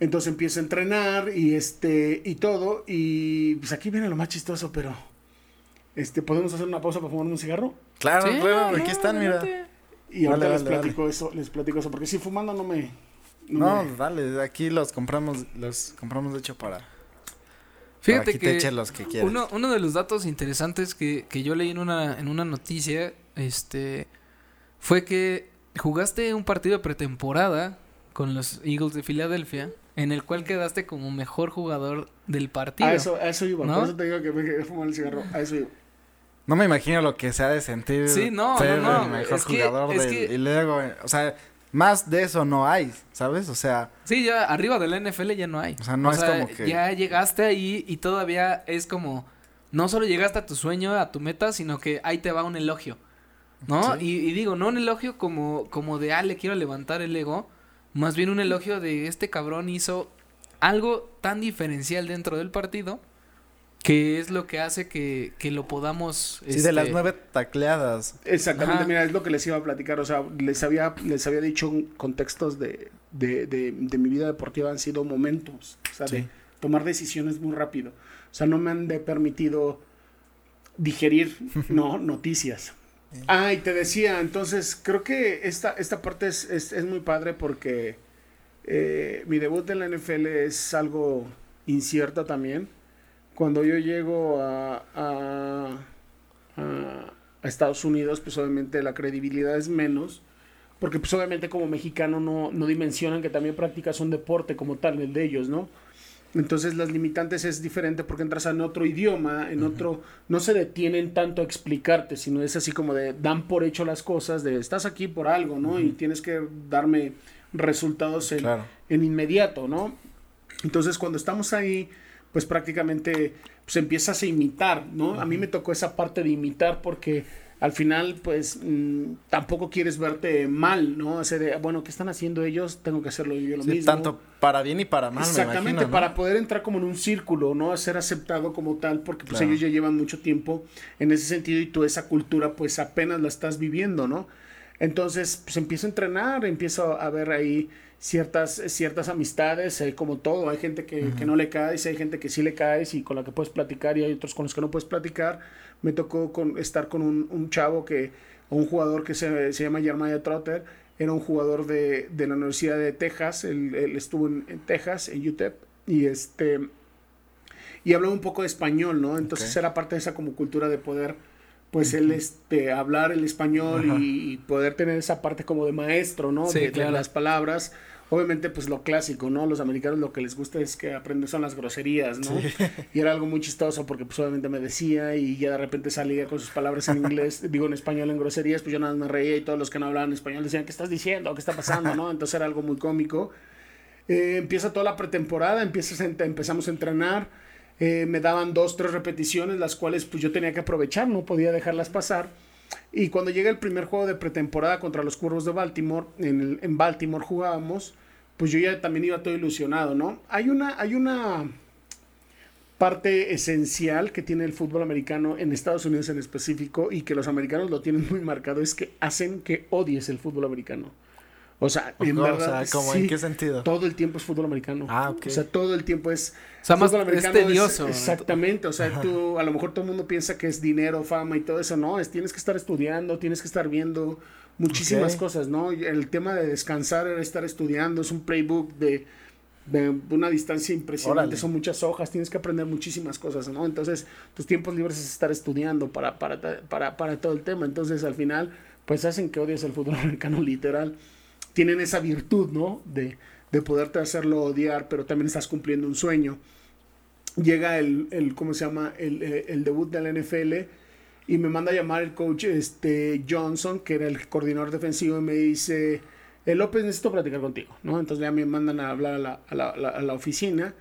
Entonces empiezo a entrenar y este y todo. Y pues aquí viene lo más chistoso, pero este, ¿podemos hacer una pausa para fumar un cigarro? Claro, Sí, claro, aquí están, mira. Y ahorita Dale, les dale, platico eso, les platico eso, porque si fumando no me. No, No, me- dale, aquí los compramos, los compramos de hecho para, Fíjate que, te que eches los que quieras. uno, uno de los datos interesantes que, que yo leí en una, en una noticia, este, fue que jugaste un partido de pretemporada con los Eagles de Filadelfia, en el cual quedaste como mejor jugador del partido. a eso, a eso iba, ¿No? por eso te digo que me quería fumar el cigarro, a eso iba. No me imagino lo que se ha de sentir Sí, no, ser no, no, el mejor es que- jugador del... que- Y luego, o sea, más de eso no hay, ¿sabes? O sea, Sí, ya arriba de la NFL ya no hay. O sea, no es como que- Ya llegaste ahí y todavía es como. No solo llegaste a tu sueño, a tu meta, sino que ahí te va un elogio. ¿No? Sí. Y, y digo, no un elogio como, como de, ah, le quiero levantar el ego. Más bien un elogio de este cabrón hizo algo tan diferencial dentro del partido. Que es lo que hace que, que lo podamos. sí, de las este, nueve tacleadas. Exactamente, Ajá. mira, es lo que les iba a platicar, o sea, les había, les había dicho contextos de, de, de, de mi vida deportiva han sido momentos, o sea, de tomar decisiones muy rápido, o sea, no me han de permitido digerir, no, noticias. Ah, y te decía, entonces, creo que esta, esta parte es, es, es muy padre porque eh, mi debut en la NFL es algo incierto también. Cuando yo llego a, a, Estados Unidos, pues obviamente la credibilidad es menos, porque pues obviamente como mexicano no, no dimensionan que también practicas un deporte como tal, el de ellos, ¿no? Entonces las limitantes es diferente porque entras en otro idioma, en otro, no se detienen tanto a explicarte, sino es así como de dan por hecho las cosas, de estás aquí por algo, ¿no? Y tienes que darme resultados en, Claro. en inmediato, ¿no? Entonces cuando estamos ahí, pues prácticamente pues empiezas a imitar, ¿no? A mí me tocó esa parte de imitar porque al final pues mm, tampoco quieres verte mal, ¿no? O sea, de, bueno, ¿qué están haciendo ellos? Tengo que hacerlo yo lo Sí, mismo. tanto para bien y para mal, me Exactamente, imagino, ¿no? para poder entrar como en un círculo, ¿no? A ser aceptado como tal, porque pues Claro. ellos ya llevan mucho tiempo en ese sentido y tú esa cultura pues apenas la estás viviendo, ¿no? Entonces, pues empiezo a entrenar, empiezo a ver ahí ciertas, ciertas amistades, hay como todo, hay gente que, que no le caes, hay gente que sí le caes y con la que puedes platicar y hay otros con los que no puedes platicar. Me tocó con, estar con un, un chavo que, o un jugador que se, se llama Jeremiah Trotter, era un jugador de, de la Universidad de Texas, él, él estuvo en, en Texas, en UTEP, y este y hablaba un poco de español, ¿no? Entonces era parte de esa como cultura de poder, pues él este, hablar el español y, y poder tener esa parte como de maestro, ¿no? Sí, de, de claro. las palabras. Obviamente, pues lo clásico, ¿no? Los americanos lo que les gusta es que aprenden son las groserías, ¿no? Y era algo muy chistoso porque pues obviamente me decía y ya de repente salía con sus palabras en inglés, digo en español en groserías, pues yo nada más me reía y todos los que no hablaban español decían, ¿qué estás diciendo? ¿Qué está pasando? ¿no? Entonces era algo muy cómico. Eh, empieza toda la pretemporada, empiezas a empezamos a entrenar, eh, me daban dos, tres repeticiones, las cuales pues yo tenía que aprovechar, no podía dejarlas pasar. Y cuando llega el primer juego de pretemporada contra los Cuervos de Baltimore, en, el- en Baltimore jugábamos, pues yo ya también iba todo ilusionado, ¿no? Hay una, hay una parte esencial que tiene el fútbol americano en Estados Unidos en específico y que los americanos lo tienen muy marcado, es que hacen que odies el fútbol americano. O sea, en verdad, o sea, ¿cómo, ¿en qué sentido? Todo el tiempo es fútbol americano. Ah, ok. O sea, todo el tiempo es... O sea, más es tedioso. exactamente, o sea, tú, a lo mejor todo el mundo piensa que es dinero, fama y todo eso, no, es tienes que estar estudiando, tienes que estar viendo muchísimas cosas, ¿no? El tema de descansar era estar estudiando, es un playbook de, de una distancia impresionante, son muchas hojas, tienes que aprender muchísimas cosas, ¿no? Entonces, tus tiempos libres es estar estudiando para, para, para, para todo el tema, entonces al final, pues hacen que odies el fútbol americano literal tienen esa virtud, ¿no? De, de poderte hacerlo odiar, pero también estás cumpliendo un sueño. Llega el, el ¿cómo se llama? El, eh, el, debut de la NFL y me manda a llamar el coach este, Johnson, que era el coordinador defensivo, y me dice, el López necesito platicar contigo, ¿no? Entonces ya me mandan a hablar a la, a la, a la oficina.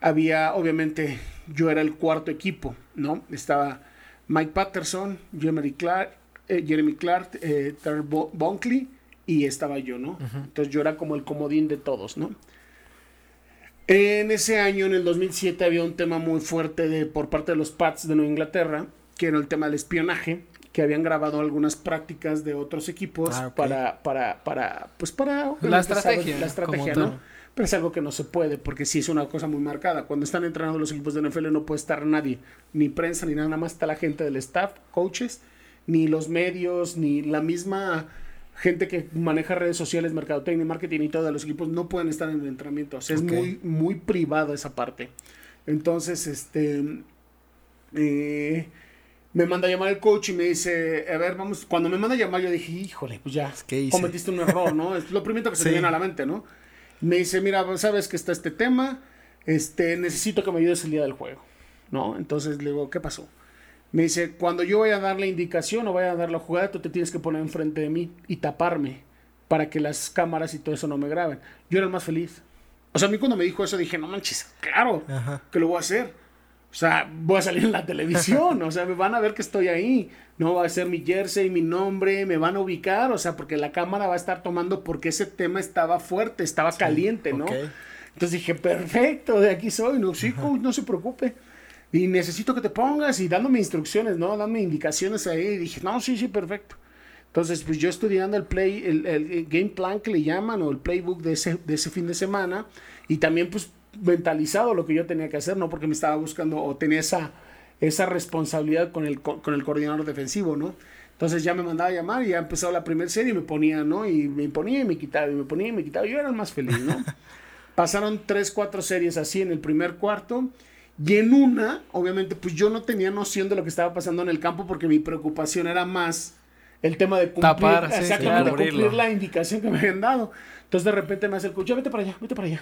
Había, obviamente, yo era el cuarto equipo, ¿no? Estaba Mike Patterson, Jeremy Clark, eh, Jeremy Clark, eh, Terry Bonkley y estaba yo, ¿no? Entonces yo era como el comodín de todos, ¿no? En ese año, en el 2007, había un tema muy fuerte de, por parte de los Pats de Nueva Inglaterra, que era el tema del espionaje, que habían grabado algunas prácticas de otros equipos ah, para, para, para, pues para... La estrategia. La estrategia, ¿no? Pero es algo que no se puede, porque sí es una cosa muy marcada. Cuando están entrenando los equipos de NFL no puede estar nadie, ni prensa, ni nada, nada más está la gente del staff, coaches, ni los medios, ni la misma gente que maneja redes sociales, mercadotecnia, marketing y todos los equipos no pueden estar en el entrenamiento. O sea, es muy, muy privada esa parte. Entonces, este. Eh, me manda a llamar el coach y me dice, a ver, vamos, cuando me manda a llamar yo dije, híjole, pues ya, cometiste un error, ¿no? Es lo primero que se me viene a la mente, ¿no? Me dice, mira, sabes que está este tema, este, necesito que me ayudes el día del juego, ¿no? Entonces le digo, ¿qué pasó? Me dice, cuando yo vaya a dar la indicación o vaya a dar la jugada, tú te tienes que poner enfrente de mí y taparme para que las cámaras y todo eso no me graben. Yo era el más feliz. O sea, a mí cuando me dijo eso dije, no manches, claro, que lo voy a hacer. O sea, voy a salir en la televisión, o sea, me van a ver que estoy ahí. No va a ser mi jersey, mi nombre, me van a ubicar, o sea, porque la cámara va a estar tomando porque ese tema estaba fuerte, estaba caliente, ¿no? Entonces dije, perfecto, de aquí soy, no, sí, no se preocupe y necesito que te pongas y dándome instrucciones, ¿no? Dándome indicaciones ahí. Y dije, no, sí, sí, perfecto. Entonces, pues yo estudiando el play, el, game plan que le llaman o el playbook de ese, de ese fin de semana y también pues mentalizado lo que yo tenía que hacer, ¿no? Porque me estaba buscando o tenía esa, esa responsabilidad con el, con el coordinador defensivo, ¿no? Entonces ya me mandaba a llamar y ya empezó la primera serie y me ponía, ¿no? Y me ponía y me quitaba y me ponía y me quitaba. Yo era el más feliz, ¿no? Pasaron tres, cuatro series así en el primer cuarto y en una, obviamente, pues yo no tenía noción de lo que estaba pasando en el campo porque mi preocupación era más el tema de cumplir, cumplir la indicación que me habían dado. Entonces de repente me hace el coach, vete para allá, vete para allá.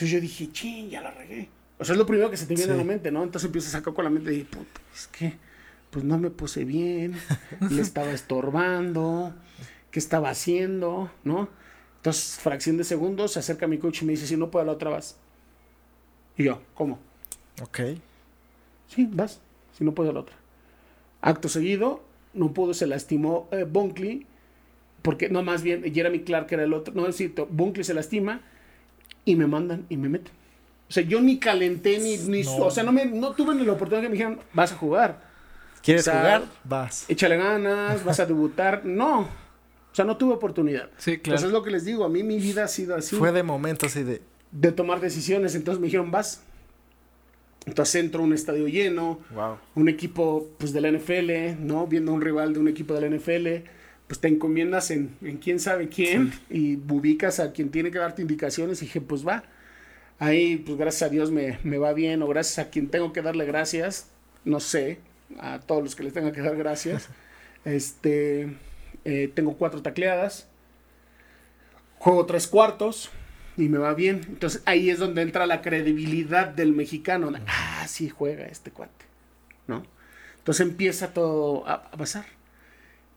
Entonces yo dije, ching, ya la regué. O sea, es lo primero que se te viene a la mente, ¿no? Entonces empiezo a sacar con la mente y dije, puta, es que, pues no me puse bien, le estaba estorbando, ¿qué estaba haciendo, no? Entonces, fracción de segundos, se acerca a mi coach y me dice, si no puedo la otra vas. Y yo, ¿cómo? Ok. Sí, vas, si no puedo la otra. Acto seguido, no pudo, se lastimó eh, Bunkley, porque no, más bien Jeremy Clark era el otro, no es cierto, Bunkley se lastima y me mandan y me meten. O sea, yo ni calenté ni, ni o sea, no, me, no tuve ni la oportunidad que me dijeran, vas a jugar. ¿Quieres jugar? Vas. Échale ganas, vas a debutar. No. O sea, no tuve oportunidad. Sí, claro. Entonces es lo que les digo, a mí mi vida ha sido así. Fue de momentos así de... De tomar decisiones. Entonces me dijeron, vas. Entonces entro a un estadio lleno, un equipo pues de la NFL, ¿no? Viendo a un rival de un equipo de la NFL, pues te encomiendas en, en quién sabe quién y ubicas a quien tiene que darte indicaciones y dije, pues va. Ahí, pues gracias a Dios me, me va bien o gracias a quien tengo que darle gracias, no sé, a todos los que les tenga que dar gracias. este, eh, tengo cuatro tacleadas, juego tres cuartos, y me va bien. Entonces ahí es donde entra la credibilidad del mexicano. Ah, sí juega este cuate, ¿no? Entonces empieza todo a, pasar.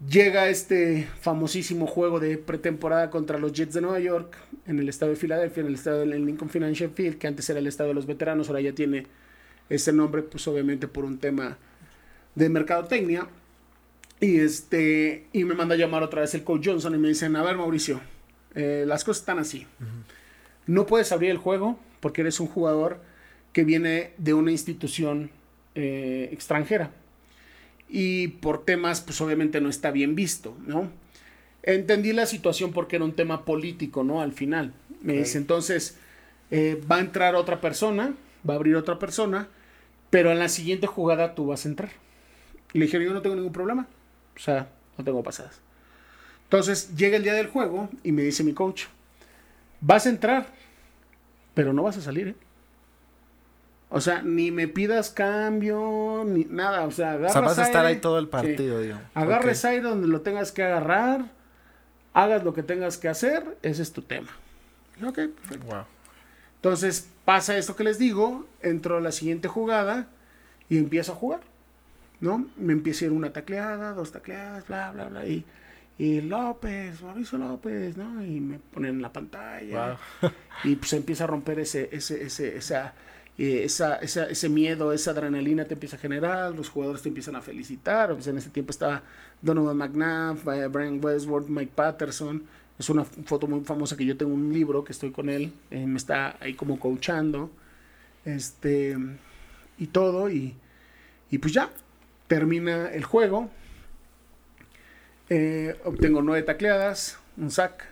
Llega este famosísimo juego de pretemporada contra los Jets de Nueva York en el estado de Filadelfia, en el estado del Lincoln Financial Field, que antes era el estado de los veteranos, ahora ya tiene ese nombre, pues obviamente por un tema de mercadotecnia. Y este, y me manda a llamar otra vez el coach Johnson y me dicen, a ver Mauricio, eh, las cosas están así. No puedes abrir el juego porque eres un jugador que viene de una institución eh, extranjera. Y por temas, pues obviamente no está bien visto, ¿no? entendí la situación porque era un tema político, ¿no? Al final. Me dice, entonces, eh, va a entrar otra persona, va a abrir otra persona, pero en la siguiente jugada tú vas a entrar. Y le dije, yo no tengo ningún problema. O sea, no tengo pasadas. Entonces, llega el día del juego y me dice mi coach, vas a entrar, pero no vas a salir, ¿eh? O sea, ni me pidas cambio, ni nada. O sea, agarras O sea, vas a estar aire, ahí todo el sí. partido, digo. Agarres Ok. aire donde lo tengas que agarrar, hagas lo que tengas que hacer, ese es tu tema. Ok, perfecto. Wow. Entonces pasa esto que les digo, entro a la siguiente jugada y empiezo a jugar, ¿no? Me empieza a ir una tacleada, dos tacleadas, bla, bla, bla, y, y López, Mauricio López, ¿no? Y me ponen en la pantalla y pues empieza a romper ese, ese, ese, esa, ese miedo, esa adrenalina te empieza a generar, los jugadores te empiezan a felicitar, pues en ese tiempo estaba Donovan McNabb, Brian Westworth, Mike Patterson, es una foto muy famosa que yo tengo un libro que estoy con él, eh, me está ahí como coachando, este, y todo, y, y pues ya, termina el juego, eh, obtengo nueve tacleadas, un sack,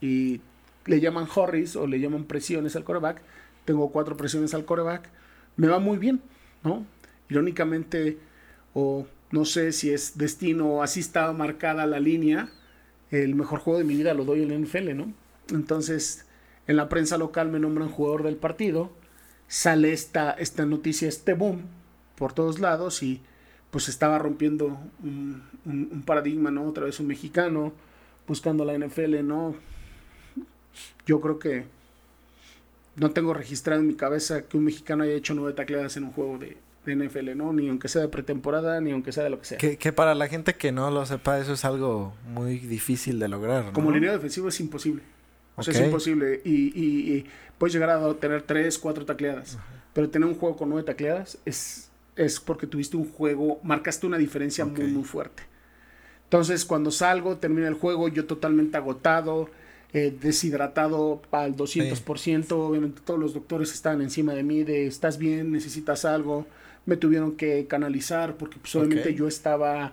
y le llaman horries o le llaman presiones al coreback, tengo cuatro presiones al coreback, me va muy bien, ¿no? Irónicamente, o no sé si es destino o así estaba marcada la línea, el mejor juego de mi vida lo doy en la NFL, ¿no? Entonces, en la prensa local me nombran jugador del partido, sale esta, esta noticia, este boom por todos lados y pues estaba rompiendo un paradigma, ¿no? Otra vez un mexicano buscando la NFL, ¿no? Yo creo que no tengo registrado en mi cabeza que un mexicano haya hecho nueve tacleadas en un juego de, de NFL, ¿no? Ni aunque sea de pretemporada, ni aunque sea de lo que sea. Que, que para la gente que no lo sepa, eso es algo muy difícil de lograr, ¿no? Como línea defensiva es imposible. O sea, es imposible. Y, y- y puedes llegar a tener tres, cuatro tacleadas. Pero tener un juego con nueve tacleadas es, es porque tuviste un juego, marcaste una diferencia muy, muy fuerte. Entonces, cuando salgo, termina el juego, yo totalmente agotado, eh, deshidratado al 200%. Obviamente, todos los doctores estaban encima de mí de, ¿estás bien? ¿Necesitas algo? Me tuvieron que canalizar porque, pues, obviamente, yo estaba,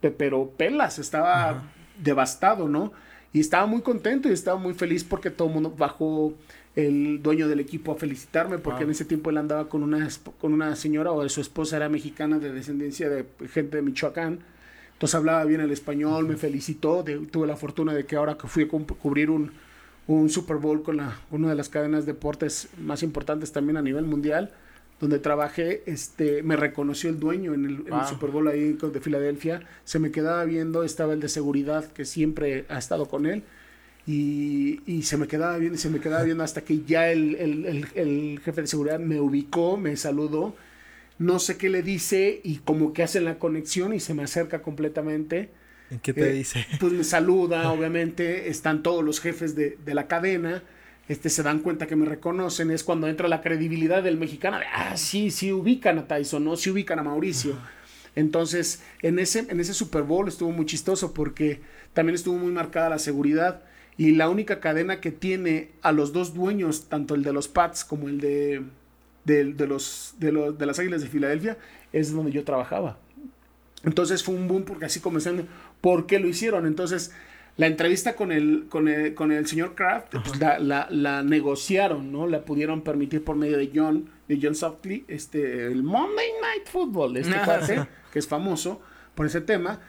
pe- pero pelas, estaba devastado, ¿no? Y estaba muy contento y estaba muy feliz porque todo el mundo bajó el dueño del equipo a felicitarme porque Wow. en ese tiempo él andaba con una, con una señora o su esposa era mexicana de descendencia de gente de Michoacán. Entonces hablaba bien el español, me felicitó. de- tuve la fortuna de que ahora que fui a cu- cubrir un, un Super Bowl con la, una de las cadenas de deportes más importantes también a nivel mundial, donde trabajé, este, me reconoció el dueño en el, en el Wow. Super Bowl ahí de Filadelfia. Se me quedaba viendo, estaba el de seguridad que siempre ha estado con él. Y, y se me quedaba viendo, se me quedaba viendo hasta que ya el- el- el jefe de seguridad me ubicó, me saludó. No sé qué le dice y como que hace la conexión y se me acerca completamente. ¿Y qué te Eh, dice? Pues me saluda, obviamente, están todos los jefes de, de la cadena, este, se dan cuenta que me reconocen, es cuando entra la credibilidad del mexicano, de, ah, sí, sí ubican a Tyson, ¿no? Sí ubican a Mauricio. Entonces, en ese, en ese Super Bowl estuvo muy chistoso porque también estuvo muy marcada la seguridad y la única cadena que tiene a los dos dueños, tanto el de los Pats como el de, de, los, de, los, de las Águilas de Filadelfia, es donde yo trabajaba. Entonces fue un boom porque así comenzaron, ¿por qué lo hicieron? Entonces la entrevista con el, con el, con el señor Kraft, pues, la, la, la negociaron, ¿no? La pudieron permitir por medio de John, de John Softley, este, el Monday Night Football, este sí. que es famoso por ese tema.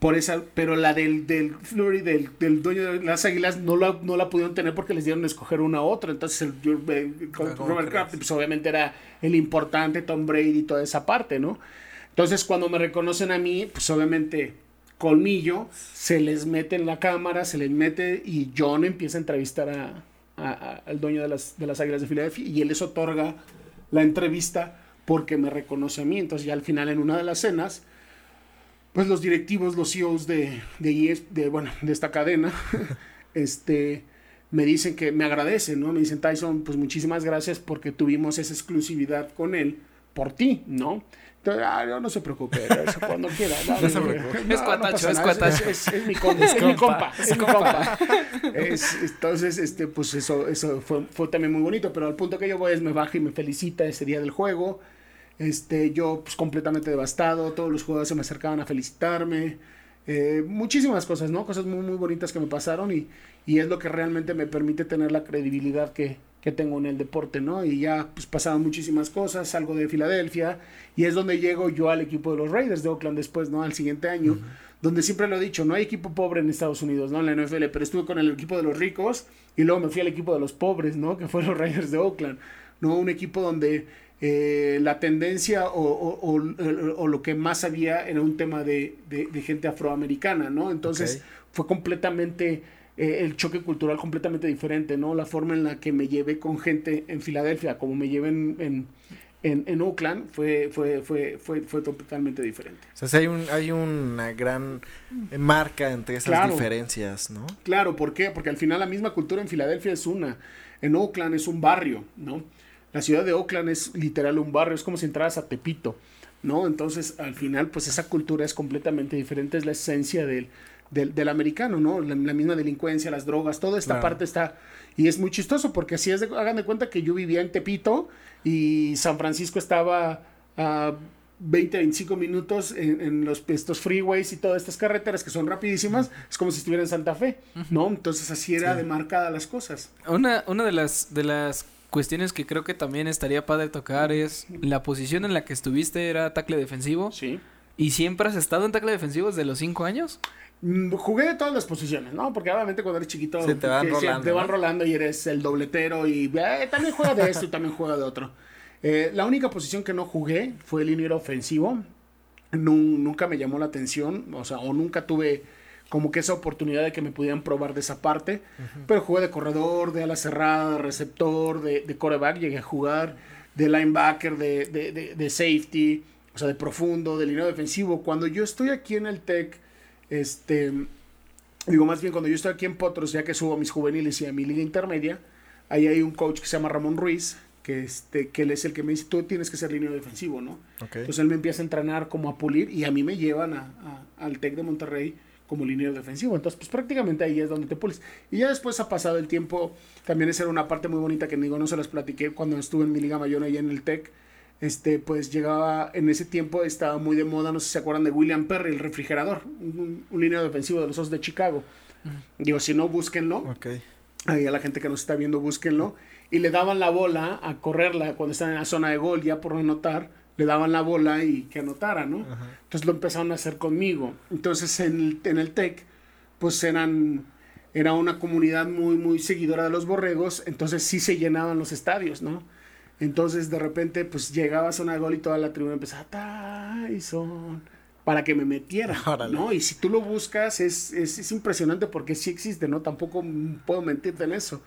Por esa, pero la del, del Flurry, del, del dueño de las águilas, no la, no la pudieron tener porque les dieron a escoger una u otra. Entonces, el, el- ¿Cómo Robert crees? Kraft, pues obviamente era el importante, Tom Brady y toda esa parte, ¿no? Entonces, cuando me reconocen a mí, pues obviamente colmillo, se les mete en la cámara, se les mete y John empieza a entrevistar a, a- a- al dueño de las, de las Águilas de Filadelfia y él les otorga la entrevista porque me reconoce a mí. Entonces, ya al final, en una de las cenas, pues los directivos, los CEOs de, de, ES de, bueno, de esta cadena, este, me dicen que me agradecen, ¿no? Me dicen, Tyson, pues muchísimas gracias porque tuvimos esa exclusividad con él por ti, ¿no? Entonces, ah, no, no se preocupe, eso cuando quiera. No, No se no, preocupe. no, Es cuatacho, es cuatacho. Es, es- es mi compa, es, mi compa, es mi compa. Es- entonces, este, pues eso, eso fue, fue también muy bonito, pero al punto que yo voy es me baja y me felicita ese día del juego. Este, yo pues completamente devastado, todos los jugadores se me acercaban a felicitarme. eh, muchísimas cosas, ¿no? Cosas muy, muy bonitas que me pasaron y, y es lo que realmente me permite tener la credibilidad que, que tengo en el deporte, ¿no? Y ya pues pasaron muchísimas cosas, salgo de Filadelfia y es donde llego yo al equipo de los Raiders de Oakland después, ¿no? Al siguiente año, donde siempre lo he dicho, no hay equipo pobre en Estados Unidos, ¿no? En la NFL, pero estuve con el equipo de los ricos y luego me fui al equipo de los pobres, ¿no? Que fue los Raiders de Oakland, ¿no? Un equipo donde eh, la tendencia o, o, o, o, lo que más había era un tema de, de, de gente afroamericana, ¿no? Entonces fue completamente eh, el choque cultural completamente diferente, ¿no? La forma en la que me llevé con gente en Filadelfia, como me llevé en, en, en, en Oakland, fue, fue, fue, fue, fue totalmente diferente. O sea, hay, un, hay una gran marca entre esas Claro. diferencias, ¿no? Claro, ¿por qué? Porque al final la misma cultura en Filadelfia es una, en Oakland es un barrio, ¿no? La ciudad de Oakland es literal un barrio, es como si entraras a Tepito, ¿no? Entonces, al final, pues esa cultura es completamente diferente, es la esencia del, del, del americano, ¿no? La, la misma delincuencia, las drogas, toda esta Claro. parte está... Y es muy chistoso porque así es, de, hagan de cuenta que yo vivía en Tepito y San Francisco estaba a 20, 25 minutos en, en los, estos freeways y todas estas carreteras que son rapidísimas, es como si estuviera en Santa Fe, ¿no? Entonces así era Sí. demarcada las cosas. Una, una de las de las cuestiones que creo que también estaría padre tocar es la posición en la que estuviste era tackle defensivo Sí. y siempre has estado en tackle defensivo desde los cinco años. Mm, Jugué de todas las posiciones, ¿no? Porque obviamente cuando eres chiquito Sí, te van que- rolando, te van ¿no? rolando y eres el dobletero y eh, también juega de esto y también juega de otro. Eh, la única posición que no jugué fue el liniero ofensivo. Nun- nunca me llamó la atención, o sea, o nunca tuve como que esa oportunidad de que me pudieran probar de esa parte. Pero jugué de corredor, de ala cerrada, de receptor, de, de coreback, llegué a jugar, de linebacker, de, de, de- de safety, o sea, de profundo, de línea defensivo. Cuando yo estoy aquí en el TEC, este, digo más bien cuando yo estoy aquí en Potros, ya que subo a mis juveniles y a mi liga intermedia, ahí hay un coach que se llama Ramón Ruiz, que, este, que él es el que me dice, tú tienes que ser línea defensivo, ¿no? Entonces él me empieza a entrenar como a pulir y a mí me llevan a, a- al TEC de Monterrey como liniero defensivo. Entonces, pues prácticamente ahí es donde te pules. Y ya después ha pasado el tiempo, también esa era una parte muy bonita que digo, no se las platiqué cuando estuve en mi liga mayor ahí en el TEC. Este, pues llegaba, en ese tiempo estaba muy de moda, no sé si se acuerdan de William Perry, el refrigerador, un, un línea defensivo de los Osos de Chicago. Digo, si no, búsquenlo Ok. ahí a la gente que nos está viendo, búsquenlo. Y le daban la bola a correrla cuando están en la zona de gol, ya por no anotar, le daban la bola y que anotara, ¿no? Entonces lo empezaron a hacer conmigo. Entonces en el, en el TEC, pues eran, era una comunidad muy, muy seguidora de los borregos, entonces sí se llenaban los estadios, ¿no? Entonces de repente, pues llegaba a zona de gol y toda la tribuna empezaba, Tyson, para que me metiera, Órale. ¿no? Y si tú lo buscas, es, es, es impresionante porque sí existe, ¿no? Tampoco puedo mentirte en eso.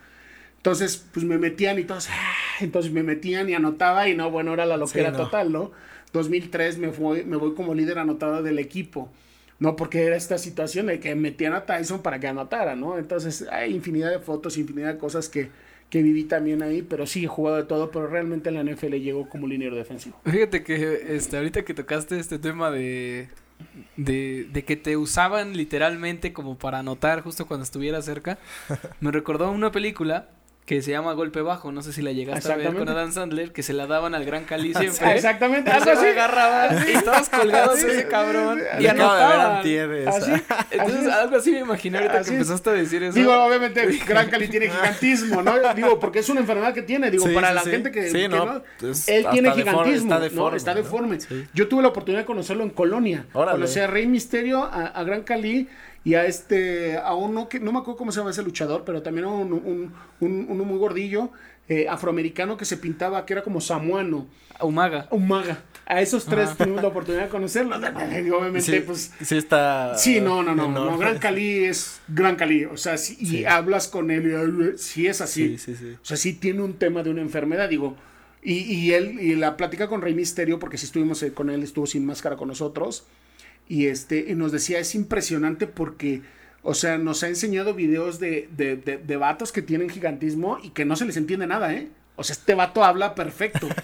Entonces, pues me metían y todos, ¡ah! entonces me metían y anotaba y no, bueno, era la loquera no. total, ¿no? 2003 me, fui, me voy como líder anotador del equipo, ¿no? Porque era esta situación de que metían a Tyson para que anotara, ¿no? Entonces, hay infinidad de fotos, infinidad de cosas que, que viví también ahí, pero sí he jugado de todo, pero realmente en la NFL llegó como liniero defensivo. Fíjate que este ahorita que tocaste este tema de de, de que te usaban literalmente como para anotar justo cuando estuviera cerca, me recordó una película que se llama Golpe Bajo, no sé si la llegaste a ver con. Adam Sandler, que se la daban al Gran Cali siempre. Exactamente, Algo así agarraban y todos colgados Sí. ese cabrón y Acabo de. Así, Entonces así algo así me imaginé ahorita Así que empezaste a decir eso. Digo, obviamente, Gran Cali tiene gigantismo, ¿no? Digo, porque es una enfermedad que tiene. Digo, Sí, para sí, la gente que. Sí, que no, es- él tiene deforme, gigantismo. está ¿no? deforme, Está ¿no? deforme. Sí. Yo tuve la oportunidad de conocerlo en Colonia. Órale. Conocí a Rey Misterio, a, a Gran Cali y a este. A uno que. No me acuerdo cómo se llama ese luchador, pero también a un, un- un- uno muy gordillo, eh, afroamericano que se pintaba, que era como samuano. Umaga. Un maga. A esos tres tuvimos la oportunidad de conocerlo. Y obviamente, Sí, pues. sí está. Sí, no, no, no, no, enorme. Gran Cali es Gran Cali, o sea, si, y Sí. hablas con él y sí es así. Sí, sí, sí. O sea, sí tiene un tema de una enfermedad, digo. Y, y él, y la plática con Rey Misterio, porque si estuvimos eh, con él, estuvo sin máscara con nosotros. Y este, y nos decía, es impresionante porque, o sea, nos ha enseñado videos de, de, de, de vatos que tienen gigantismo y que no se les entiende nada, ¿eh? O sea, este vato habla perfecto.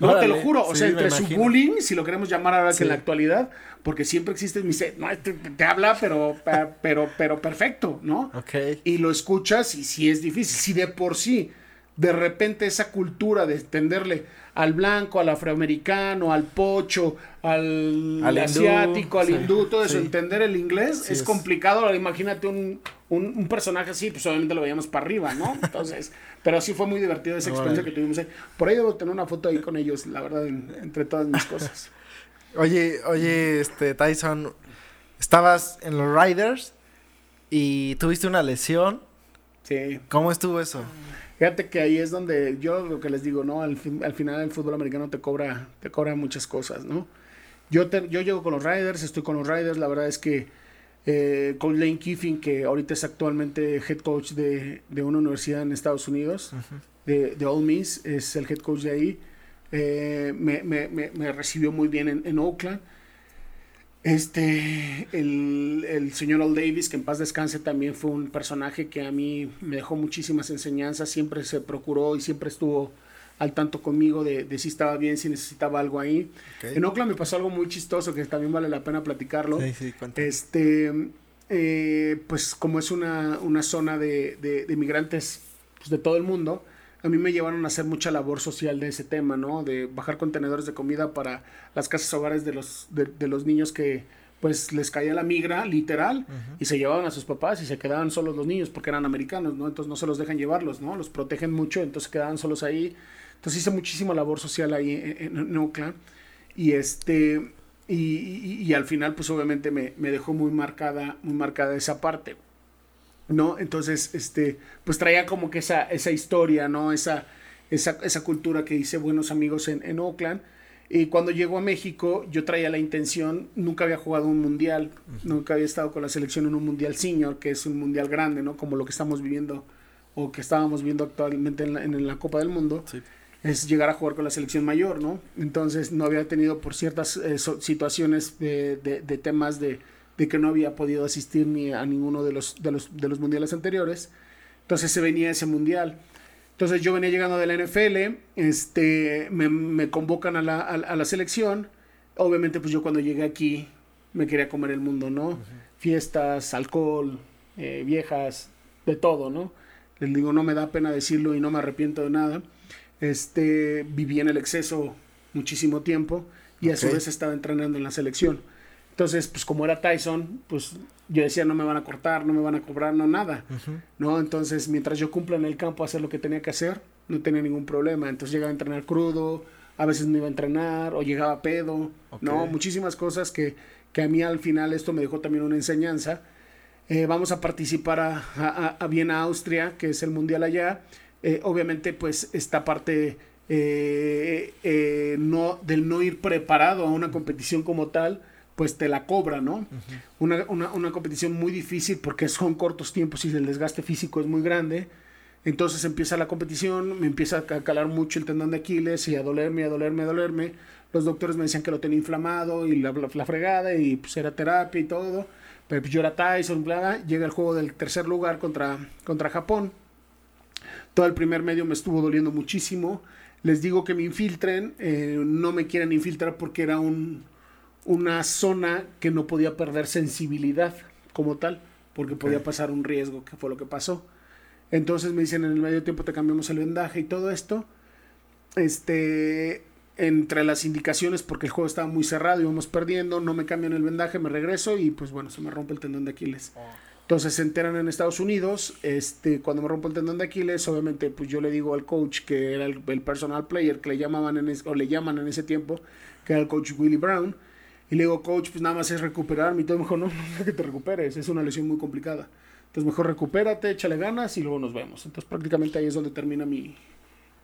No, te lo juro. O sea, entre su bullying, si lo queremos llamar ahora que en la actualidad, porque siempre existe, me dice, no, este te habla, pero, pero, pero, perfecto, ¿no? Ok. y lo escuchas y sí es difícil. Si de por sí, de repente esa cultura de tenderle al blanco, al afroamericano, al pocho, al, Al hindú, asiático, al sí, hindú, todo eso. sí. Entender el inglés Sí, es, complicado. Ahora, Imagínate un, un, un personaje así, pues obviamente lo veíamos para arriba, ¿no? Entonces, pero sí fue muy divertido esa experiencia que tuvimos ahí. Por ahí debo tener una foto ahí con ellos, la verdad, en- entre todas mis cosas. Oye, oye, este, Tyson, estabas en los Riders y tuviste una lesión. Sí. ¿Cómo estuvo eso? Fíjate que ahí es donde yo lo que les digo, ¿no? Al, fin- al final el fútbol americano te cobra, te cobra muchas cosas, ¿no? Yo, te- yo llego con los Riders, estoy con los Riders, la verdad es que eh, con Lane Kiffin, que ahorita es actualmente head coach de, de una universidad en Estados Unidos, de, de Ole Miss, es el head coach de ahí, eh, me, me- me- me recibió muy bien en, en Oakland. Este, el, el señor Al Davis, que en paz descanse, también fue un personaje que a mí me dejó muchísimas enseñanzas, siempre se procuró y siempre estuvo al tanto conmigo de, de si estaba bien, si necesitaba algo ahí. En Oakland me pasó algo muy chistoso que también vale la pena platicarlo. Sí, sí. Este, eh, pues como es una, una zona de, de, de migrantes pues, de todo el mundo, a mí me llevaron a hacer mucha labor social de ese tema, ¿no? De bajar contenedores de comida para las casas hogares de los, de, de los niños que pues les caía la migra, literal, y se llevaban a sus papás y se quedaban solos los niños porque eran americanos, ¿no? Entonces no se los dejan llevarlos, ¿no? Los protegen mucho, entonces quedaban solos ahí. Entonces hice muchísima labor social ahí en, en- en Oakland. Y este, y, y- y al final, pues obviamente me, me dejó muy marcada, muy marcada esa parte. ¿No? Entonces, este, pues traía como que esa, esa historia, ¿no? Esa, esa, esa cultura que hice buenos amigos en, en Oakland. Y cuando llego a México, yo traía la intención, nunca había jugado un mundial, nunca había estado con la selección en un mundial senior, que es un mundial grande, ¿no? Como lo que estamos viviendo o que estábamos viendo actualmente en la, en la Copa del Mundo Sí. es llegar a jugar con la selección mayor, ¿no? Entonces no había tenido por ciertas eh, so- situaciones de, de- de temas de, de que no había podido asistir ni a ninguno de los, de los, de los mundiales anteriores. Entonces se venía ese mundial. Entonces yo venía llegando de la NFL, este, me, me convocan a la, a, la- a la selección. Obviamente pues yo cuando llegué aquí me quería comer el mundo, ¿no? Fiestas, alcohol, eh, viejas, de todo, ¿no? Les digo, no me da pena decirlo y no me arrepiento de nada. Este, viví en el exceso muchísimo tiempo y a su vez estaba entrenando en la selección. Entonces, pues como era Tyson, pues yo decía, no me van a cortar, no me van a cobrar, no nada, ¿no? Entonces, mientras yo cumpla en el campo hacer lo que tenía que hacer, no tenía ningún problema. Entonces llegaba a entrenar crudo, a veces no iba a entrenar o llegaba pedo, ¿no? Muchísimas cosas que, que a mí al final esto me dejó también una enseñanza. Eh, vamos a participar a, a, a Viena, Austria, que es el mundial allá. Eh, obviamente, pues esta parte eh, no, del no ir preparado a una competición como tal, pues te la cobra, ¿no? una, una, una competición muy difícil porque son cortos tiempos y el desgaste físico es muy grande. Entonces empieza la competición, me empieza a calar mucho el tendón de Aquiles y a dolerme, a dolerme, a dolerme. Los doctores me decían que lo tenía inflamado y la, la- la fregada y pues era terapia y todo. Pero pues yo era Tyson, bla. Llega el juego del tercer lugar contra, contra Japón. Todo el primer medio me estuvo doliendo muchísimo. Les digo que me infiltren. eh, no me quieren infiltrar porque era un, una zona que no podía perder sensibilidad como tal. Porque podía pasar un riesgo, que fue lo que pasó. Entonces me dicen en el medio tiempo te cambiamos el vendaje y todo esto. Este, entre las indicaciones, porque el juego estaba muy cerrado, íbamos perdiendo, no me cambian el vendaje, me regreso y pues bueno, se me rompe el tendón de Aquiles. Entonces se enteran en Estados Unidos, este, cuando me rompo el tendón de Aquiles, obviamente pues yo le digo al coach que era el, el personal player que le llamaban en es- o le llaman en ese tiempo, que era el coach Willie Brown, y le digo, coach, pues nada más es recuperarme y todo, me dijo, no, no que te recuperes, es una lesión muy complicada. Entonces mejor recupérate, échale ganas y luego nos vemos. Entonces prácticamente ahí es donde termina mi,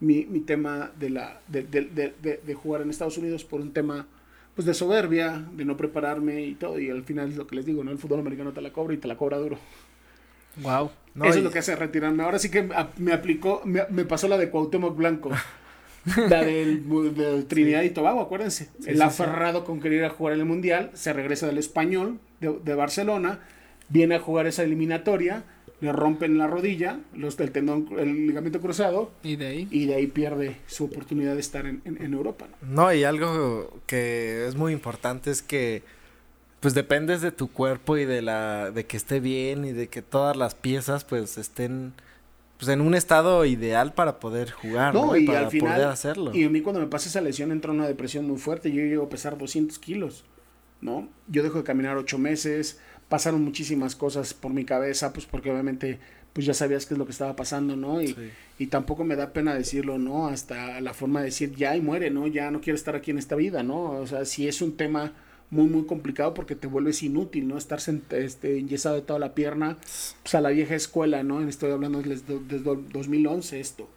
mi, mi tema de, la, de, de- de- de- jugar en Estados Unidos por un tema pues de soberbia, de no prepararme y todo. Y al final es lo que les digo, ¿no? El fútbol americano te la cobra y te la cobra duro. Wow. No, Eso y- es lo que hace retirarme. Ahora sí que me aplicó, me, me pasó la de Cuauhtémoc Blanco. la del, del Trinidad y Tobago, acuérdense. Sí, el sí, aferrado con querer ir a jugar en el Mundial, se regresa del Español de, de Barcelona, viene a jugar esa eliminatoria, le rompen la rodilla, los del tendón, el ligamento cruzado, Y de ahí. y de ahí pierde su oportunidad de estar en, en- en Europa. ¿no? No, y algo que es muy importante es que pues dependes de tu cuerpo y de la de que esté bien y de que todas las piezas pues estén pues en un estado ideal para poder jugar, ¿no? No, y para al final, poder hacerlo. y a mí cuando me pasa esa lesión entró en una depresión muy fuerte, yo llego a pesar 200 kilos, ¿no? Yo dejo de caminar ocho meses, pasaron muchísimas cosas por mi cabeza, pues porque obviamente pues ya sabías qué es lo que estaba pasando, ¿no? Y, Sí. y tampoco me da pena decirlo, ¿no? Hasta la forma de decir ya y muere, ¿no? Ya no quiero estar aquí en esta vida, ¿no? O sea, sí es un tema muy, muy complicado porque te vuelves inútil, ¿no? Estar este, enyesado de toda la pierna, pues a la vieja escuela, ¿no? Estoy hablando desde, desde 2011 esto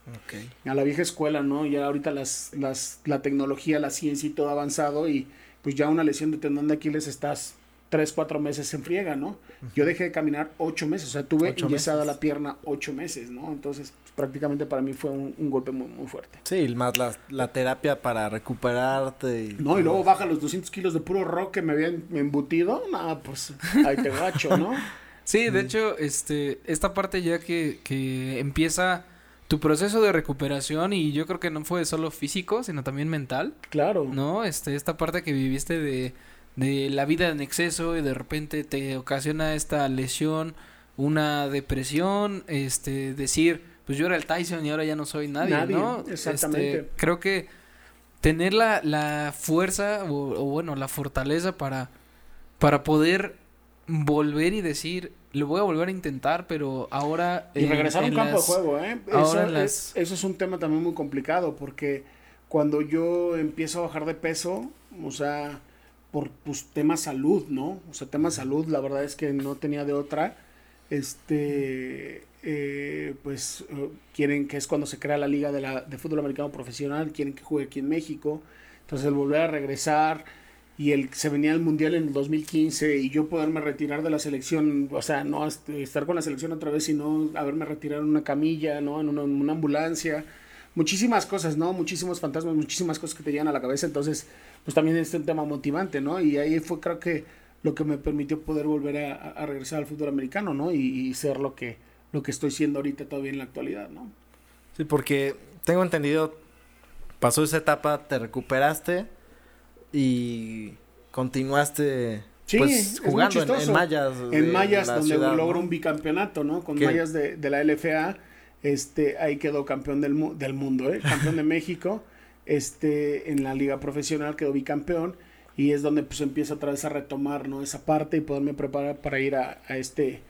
a la vieja escuela, ¿no? Ya ahorita las, las, la tecnología, la ciencia y todo ha avanzado y pues ya una lesión de tendón de Aquiles estás tres, cuatro meses en friega, ¿no? Yo dejé de caminar ocho meses, o sea, tuve enyesada la pierna ocho meses, ¿no? Entonces, pues, prácticamente para mí fue un, un golpe muy, muy fuerte. Sí, más la, la terapia para recuperarte. Y, No, y luego baja los 200 kilos de puro rock que me habían embutido, nada, pues ahí te gacho, ¿no? Sí, de hecho, este, esta parte ya que, que empieza tu proceso de recuperación y yo creo que no fue solo físico, sino también mental, Claro. ¿no? Este, esta parte que viviste de, de la vida en exceso y de repente te ocasiona esta lesión, una depresión, este, decir, pues yo era el Tyson y ahora ya no soy nadie, Nadie, ¿no? exactamente. Este, creo que tener la, la fuerza o, o bueno, la fortaleza para, para poder volver y decir, lo voy a volver a intentar, pero ahora... Y en- regresar a un campo las- de juego, ¿eh? Eso, las- es, eso es un tema también muy complicado porque cuando yo empiezo a bajar de peso, o sea, por pues, tema salud, ¿no? O sea, tema salud, la verdad es que no tenía de otra. Este, eh, pues eh, quieren que es cuando se crea la liga de, la, de fútbol americano profesional, quieren que juegue aquí en México. Entonces, el volver a regresar y el se venía el mundial en el 2015 y yo poderme retirar de la selección, o sea, no este, estar con la selección otra vez, sino haberme retirado en una camilla, ¿no? En una, en una ambulancia, muchísimas cosas, ¿no? Muchísimos fantasmas, muchísimas cosas que te llegan a la cabeza, entonces, pues también es un tema motivante, ¿no? Y ahí fue creo que lo que me permitió poder volver a, regresar al fútbol americano, ¿no? Y, y ser lo que, lo que estoy siendo ahorita todavía en la actualidad, ¿no? Sí, porque tengo entendido, pasó esa etapa, te recuperaste y continuaste Sí, pues jugando en. Mayas. en Mayas, donde logró ¿no? un bicampeonato, ¿no? Con ¿Qué? Mayas de, de la LFA, este, ahí quedó campeón del, mu- del mundo, ¿eh? Campeón de México, este, en la liga profesional quedó bicampeón y es donde pues empieza otra vez a retomar, ¿no? Esa parte y poderme preparar para ir a, a este,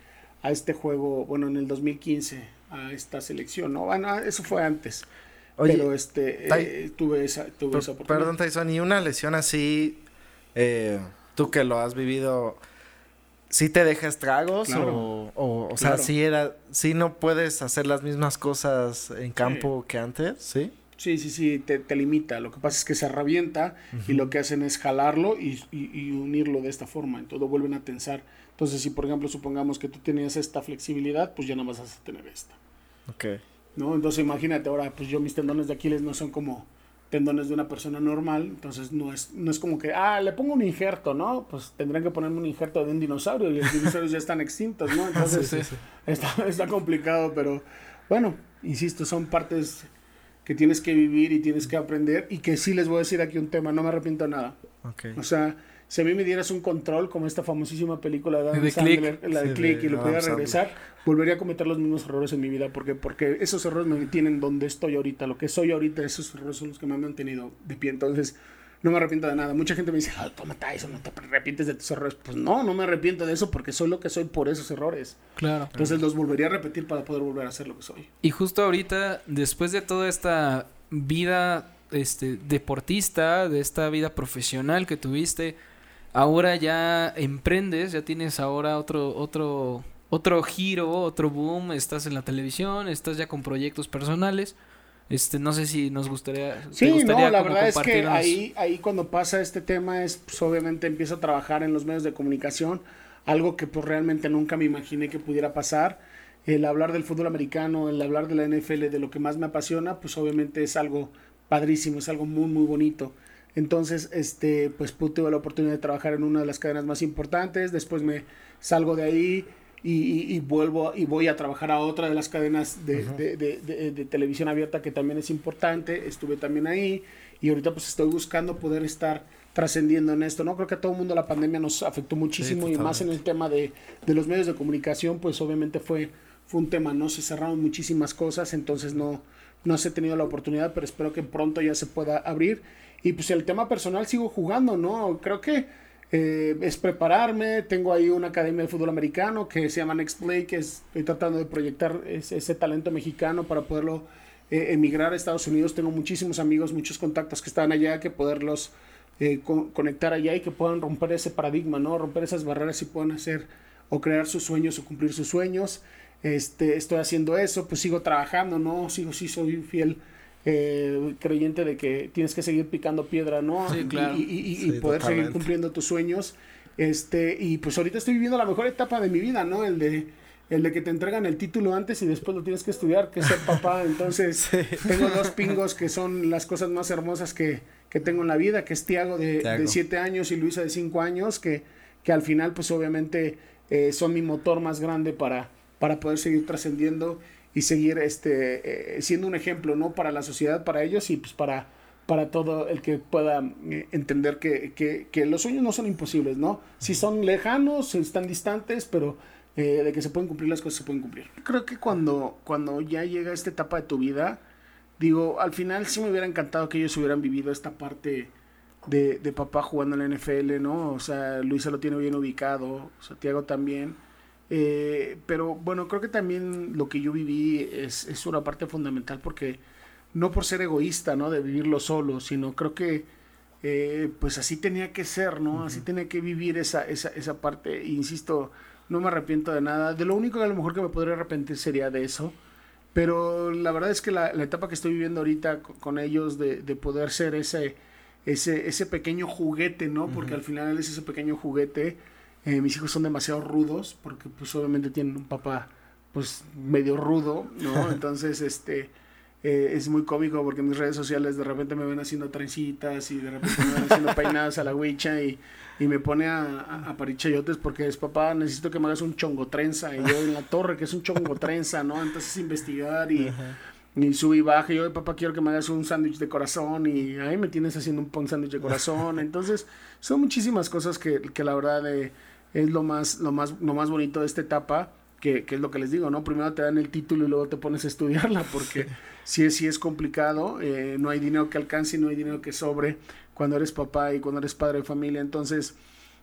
a este juego, bueno, en el 2015, a esta selección, ¿no? Bueno, eso fue antes, Oye, pero este, eh, tuve esa, tuve esa oportunidad. perdón Tyson, y una lesión así, eh, tú que lo has vivido, ¿sí te deja estragos Claro. o, o, o sea, sí era, sí no puedes hacer las mismas cosas en campo que antes, sí? Sí, sí, sí, te, te limita. Lo que pasa es que se revienta y lo que hacen es jalarlo y, y- y unirlo de esta forma. Entonces vuelven a tensar. Entonces, si por ejemplo supongamos que tú tenías esta flexibilidad, pues ya no vas a tener esta. Ok. ¿No? Entonces imagínate ahora, pues yo mis tendones de Aquiles no son como tendones de una persona normal, entonces no es, no es como que, ah, le pongo un injerto, ¿no? Pues tendrán que ponerme un injerto de un dinosaurio y los dinosaurios ya están extintos, ¿no? Entonces Sí, sí, sí. Está, está complicado, pero bueno, insisto, son partes que tienes que vivir y tienes que aprender y que sí les voy a decir aquí un tema, no me arrepiento de nada. Ok. O sea, si a mí me dieras un control como esta famosísima película de Adam De Sandler, Click. la de Sí, Click, y lo pudiera regresar, volvería a cometer los mismos errores en mi vida. porque Porque esos errores me tienen donde estoy ahorita. Lo que soy ahorita, esos errores son los que me han mantenido de pie. Entonces, no me arrepiento de nada. Mucha gente me dice, ah, toma Tyson, no te arrepientes de tus errores. Pues no, no me arrepiento de eso porque soy lo que soy por esos errores. Claro. Entonces los volvería a repetir para poder volver a ser lo que soy. Y justo ahorita, después de toda esta vida este, deportista, de esta vida profesional que tuviste, ahora ya emprendes, ya tienes ahora otro, otro, otro giro, otro boom, estás en la televisión, estás ya con proyectos personales. Este, no sé si nos gustaría. Sí, gustaría no, la verdad es que ahí, ahí cuando pasa este tema es, pues obviamente empiezo a trabajar en los medios de comunicación, algo que pues realmente nunca me imaginé que pudiera pasar. El hablar del fútbol americano, el hablar de la NFL, de lo que más me apasiona, pues obviamente es algo padrísimo, es algo muy, muy bonito. Entonces, este, pues pu- tuve la oportunidad de trabajar en una de las cadenas más importantes, después me salgo de ahí y, y- y vuelvo y voy a trabajar a otra de las cadenas de, de- de- de- de televisión abierta que también es importante, estuve también ahí y ahorita pues estoy buscando poder estar trascendiendo en esto, ¿no? Creo que a todo el mundo la pandemia nos afectó muchísimo y más en el tema de, de los medios de comunicación, pues obviamente fue fue un tema, ¿no? Se cerraron muchísimas cosas, entonces no, no se he tenido la oportunidad, pero espero que pronto ya se pueda abrir. Y pues el tema personal sigo jugando, ¿no? Creo que eh, es prepararme. Tengo ahí una academia de fútbol americano que se llama Next Play, que estoy tratando de proyectar ese, talento mexicano para poderlo eh, emigrar a Estados Unidos. Tengo muchísimos amigos, muchos contactos que están allá, que poderlos eh, conectar allá y que puedan romper ese paradigma, ¿no? Romper esas barreras y puedan hacer o crear sus sueños o cumplir sus sueños. Este, estoy haciendo eso, pues sigo trabajando, ¿no? Sigo, sí, soy fiel eh, creyente de que tienes que seguir picando piedra, ¿no? Sí, claro. Y, poder seguir cumpliendo tus sueños. Este, y pues ahorita estoy viviendo la mejor etapa de mi vida, ¿no? El de, el de que te entregan el título antes y después lo tienes que estudiar, que es ser papá. Entonces, tengo dos pingos que son las cosas más hermosas que, que tengo en la vida, que es Tiago de, de siete años y Luisa de cinco años, que, que al final, pues obviamente, eh, son mi motor más grande para para poder seguir trascendiendo y seguir este, eh, siendo un ejemplo, ¿no? Para la sociedad, para ellos y pues para, para todo el que pueda eh, entender que, que, que, los sueños no son imposibles, ¿no? Si son lejanos, están distantes, pero eh, de que se pueden cumplir las cosas se pueden cumplir. Creo que cuando, cuando ya llega esta etapa de tu vida, digo, al final sí me hubiera encantado que ellos hubieran vivido esta parte de, de papá jugando en la NFL, ¿no? O sea, Luisa lo tiene bien ubicado, Santiago también. Eh, pero bueno, creo que también lo que yo viví es, es, una parte fundamental porque no por ser egoísta, ¿no? De vivirlo solo, sino creo que eh, pues así tenía que ser, ¿no? Así tenía que vivir esa, esa, esa parte. E insisto, no me arrepiento de nada. De lo único que a lo mejor que me podría arrepentir sería de eso. Pero la verdad es que la, la etapa que estoy viviendo ahorita con, ellos, de, de, poder ser ese, ese, ese pequeño juguete, ¿no? Porque al final es ese pequeño juguete eh, mis hijos son demasiado rudos porque pues obviamente tienen un papá pues medio rudo, ¿no? Entonces, este, eh, es muy cómico porque en mis redes sociales de repente me ven haciendo trencitas y de repente me ven haciendo peinadas a la huicha y, y me pone a, a, parichayotes porque es papá, necesito que me hagas un chongo trenza y yo en la torre que es un chongo trenza, ¿no? Entonces investigar y... Y sube y baja, y yo, papá, quiero que me hagas un sándwich de corazón, y ahí me tienes haciendo un, sándwich de corazón. Entonces, son muchísimas cosas que, que la verdad de, es lo más, lo más, lo más bonito de esta etapa, que, que, es lo que les digo, ¿no? Primero te dan el título y luego te pones a estudiarla, porque sí, sí es complicado, eh, no hay dinero que alcance y no hay dinero que sobre cuando eres papá y cuando eres padre de familia, entonces,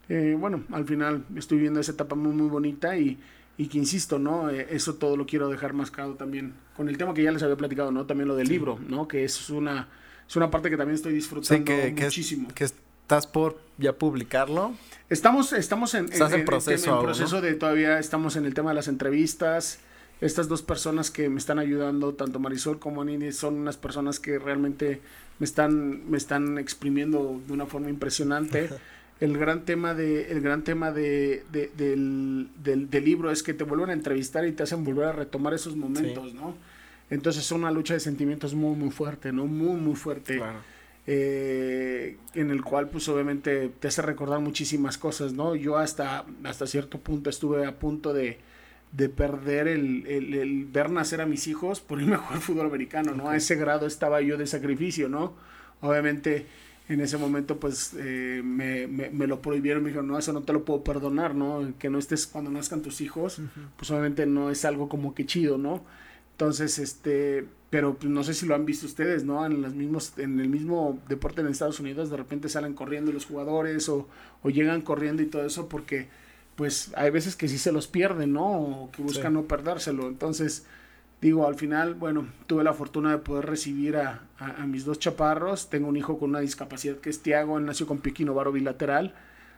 eh, bueno, al final estoy viendo esa etapa muy, muy bonita y, y que insisto, ¿no? Eh, eso todo lo quiero dejar mascado también con el tema que ya les había platicado, ¿no? También lo del libro, ¿no? Que es una, es una parte que también estoy disfrutando muchísimo. Que, estás por ya publicarlo. Estamos, estamos en, en, proceso, proceso de todavía estamos en el tema de las entrevistas. Estas dos personas que me están ayudando, tanto Marisol como Nini, son unas personas que realmente me están, me están exprimiendo de una forma impresionante. El gran tema de, el gran tema de, del, del, libro es que te vuelven a entrevistar y te hacen volver a retomar esos momentos, ¿no? Entonces es una lucha de sentimientos muy, muy fuerte, ¿no? Muy, muy fuerte. Claro eh, en el cual pues obviamente te hace recordar muchísimas cosas, ¿no? Yo hasta, hasta cierto punto estuve a punto de, de perder el, el, ver nacer a mis hijos por irme a jugar fútbol americano, ¿no? A ese grado estaba yo de sacrificio, ¿no? Obviamente en ese momento pues eh, me, me, lo prohibieron, me dijeron, no, eso no te lo puedo perdonar, ¿no? Que no estés cuando nazcan tus hijos, pues obviamente no es algo como que chido, ¿no? Entonces, este, pero pues, no sé si lo han visto ustedes, ¿no? En los mismos, en el mismo deporte en Estados Unidos, de repente salen corriendo los jugadores o, o llegan corriendo y todo eso porque pues hay veces que sí se los pierden, ¿no? O que buscan no perdérselo. Entonces, digo, al final, bueno, tuve la fortuna de poder recibir a, a, mis dos chaparros. Tengo un hijo con una discapacidad que es Tiago, él nació con piquino varo bilateral.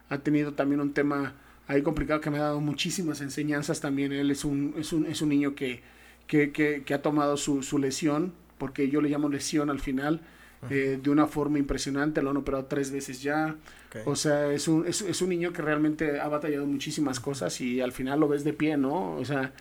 Ha tenido también un tema ahí complicado que me ha dado muchísimas enseñanzas también. Él es un, es un, es un niño que que, que, que ha tomado su, su, lesión, porque yo le llamo lesión al final, eh, de una forma impresionante, lo han operado tres veces ya. O sea, es un, es, es, un niño que realmente ha batallado muchísimas cosas y al final lo ves de pie, ¿no? O sea,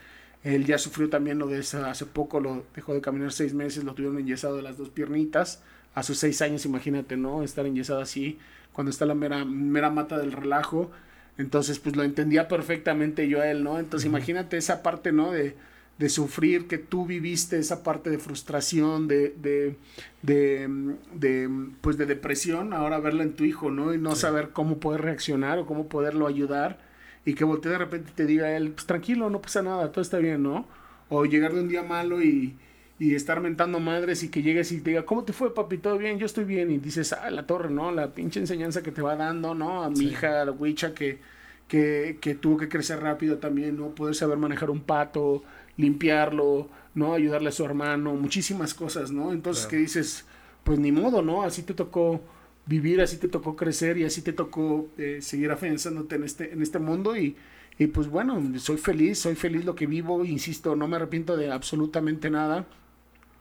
él ya sufrió también lo de esa, hace poco, lo dejó de caminar seis meses, lo tuvieron enyesado de las dos piernitas. A sus seis años, imagínate, ¿no? Estar enyesado así, cuando está la mera, mera mata del relajo. Entonces, pues lo entendía perfectamente yo a él, ¿no? Entonces, imagínate esa parte, ¿no? De, de sufrir, que tú viviste esa parte de frustración, de, de, de, pues de depresión, ahora verla en tu hijo, ¿no? Y no saber cómo poder reaccionar o cómo poderlo ayudar y que voltee de repente y te diga él, pues tranquilo, no pasa nada, todo está bien, ¿no? o llegar de un día malo y, y estar mentando madres y que llegues y te diga, ¿cómo te fue, papi? ¿Todo bien? Yo estoy bien. Y dices, ah, la torre, ¿no? La pinche enseñanza que te va dando, ¿no? A mi hija, a la Wicha, que, que, que tuvo que crecer rápido también, ¿no? Poder saber manejar un pato, limpiarlo, ¿no? Ayudarle a su hermano, muchísimas cosas, ¿no? Entonces, que dices, pues ni modo, ¿no? Así te tocó vivir, así te tocó crecer y así te tocó eh, seguir afianzándote en este, en este mundo y, y pues bueno, soy feliz, soy feliz lo que vivo, insisto, no me arrepiento de absolutamente nada.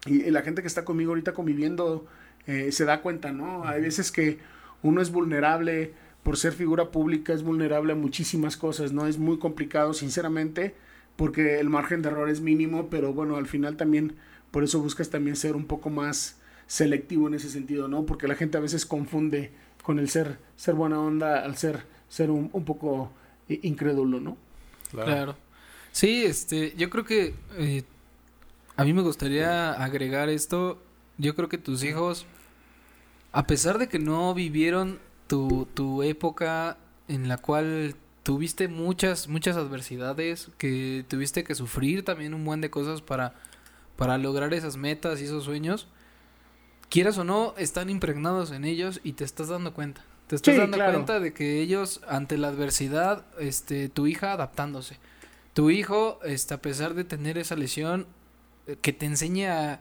Y, la gente que está conmigo ahorita conviviendo eh, se da cuenta, ¿no? Hay veces que uno es vulnerable por ser figura pública, es vulnerable a muchísimas cosas, ¿no? Es muy complicado, sinceramente, porque el margen de error es mínimo, pero bueno, al final también, por eso buscas también ser un poco más selectivo en ese sentido, ¿no? Porque la gente a veces confunde con el ser, ser buena onda al ser, ser un, un poco incrédulo, ¿no? Claro. Sí, este, yo creo que eh, a mí me gustaría agregar esto. Yo creo que tus hijos, a pesar de que no vivieron tu, tu época en la cual tuviste muchas, muchas adversidades, que tuviste que sufrir también un buen de cosas para, para lograr esas metas y esos sueños, quieras o no, están impregnados en ellos y te estás dando cuenta. Te estás dando cuenta de que ellos, ante la adversidad, este, tu hija adaptándose. Tu hijo, este, a pesar de tener esa lesión, eh, que te enseña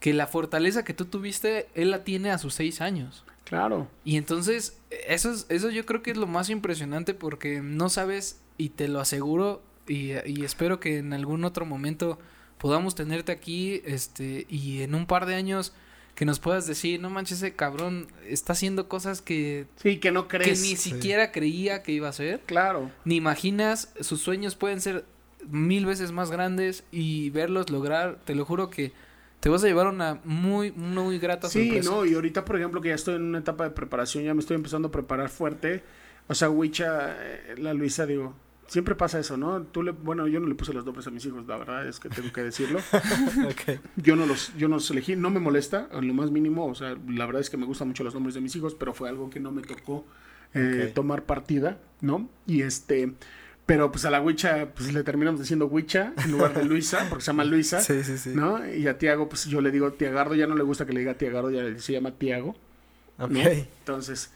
que la fortaleza que tú tuviste, él la tiene a sus seis años. Claro. Y entonces, eso, es, eso yo creo que es lo más impresionante porque no sabes, y te lo aseguro, y, y espero que en algún otro momento podamos tenerte aquí, este, y en un par de años que nos puedas decir, no manches, ese cabrón está haciendo cosas que... Sí, que no crees. Que ni siquiera creía que iba a hacer. Claro. Ni imaginas, sus sueños pueden ser mil veces más grandes y verlos lograr, te lo juro que te vas a llevar una muy, muy grata sorpresa. Sí, no, y ahorita, por ejemplo, que ya estoy en una etapa de preparación, ya me estoy empezando a preparar fuerte. O sea, Wicha, eh, la Luisa, digo, siempre pasa eso, ¿no? Tú le, bueno, yo no le puse los nombres a mis hijos, la verdad es que tengo que decirlo. Yo no los, yo no los elegí, no me molesta, en lo más mínimo, o sea, la verdad es que me gustan mucho los nombres de mis hijos, pero fue algo que no me tocó eh, tomar partida, ¿no? Y este, pero pues a la Huicha, pues le terminamos diciendo Huicha en lugar de Luisa, porque se llama Luisa, sí, sí, sí. ¿no? Y a Tiago, pues yo le digo Tiagardo, ya no le gusta que le diga Tiagardo, ya se llama Tiago. Ok. Entonces,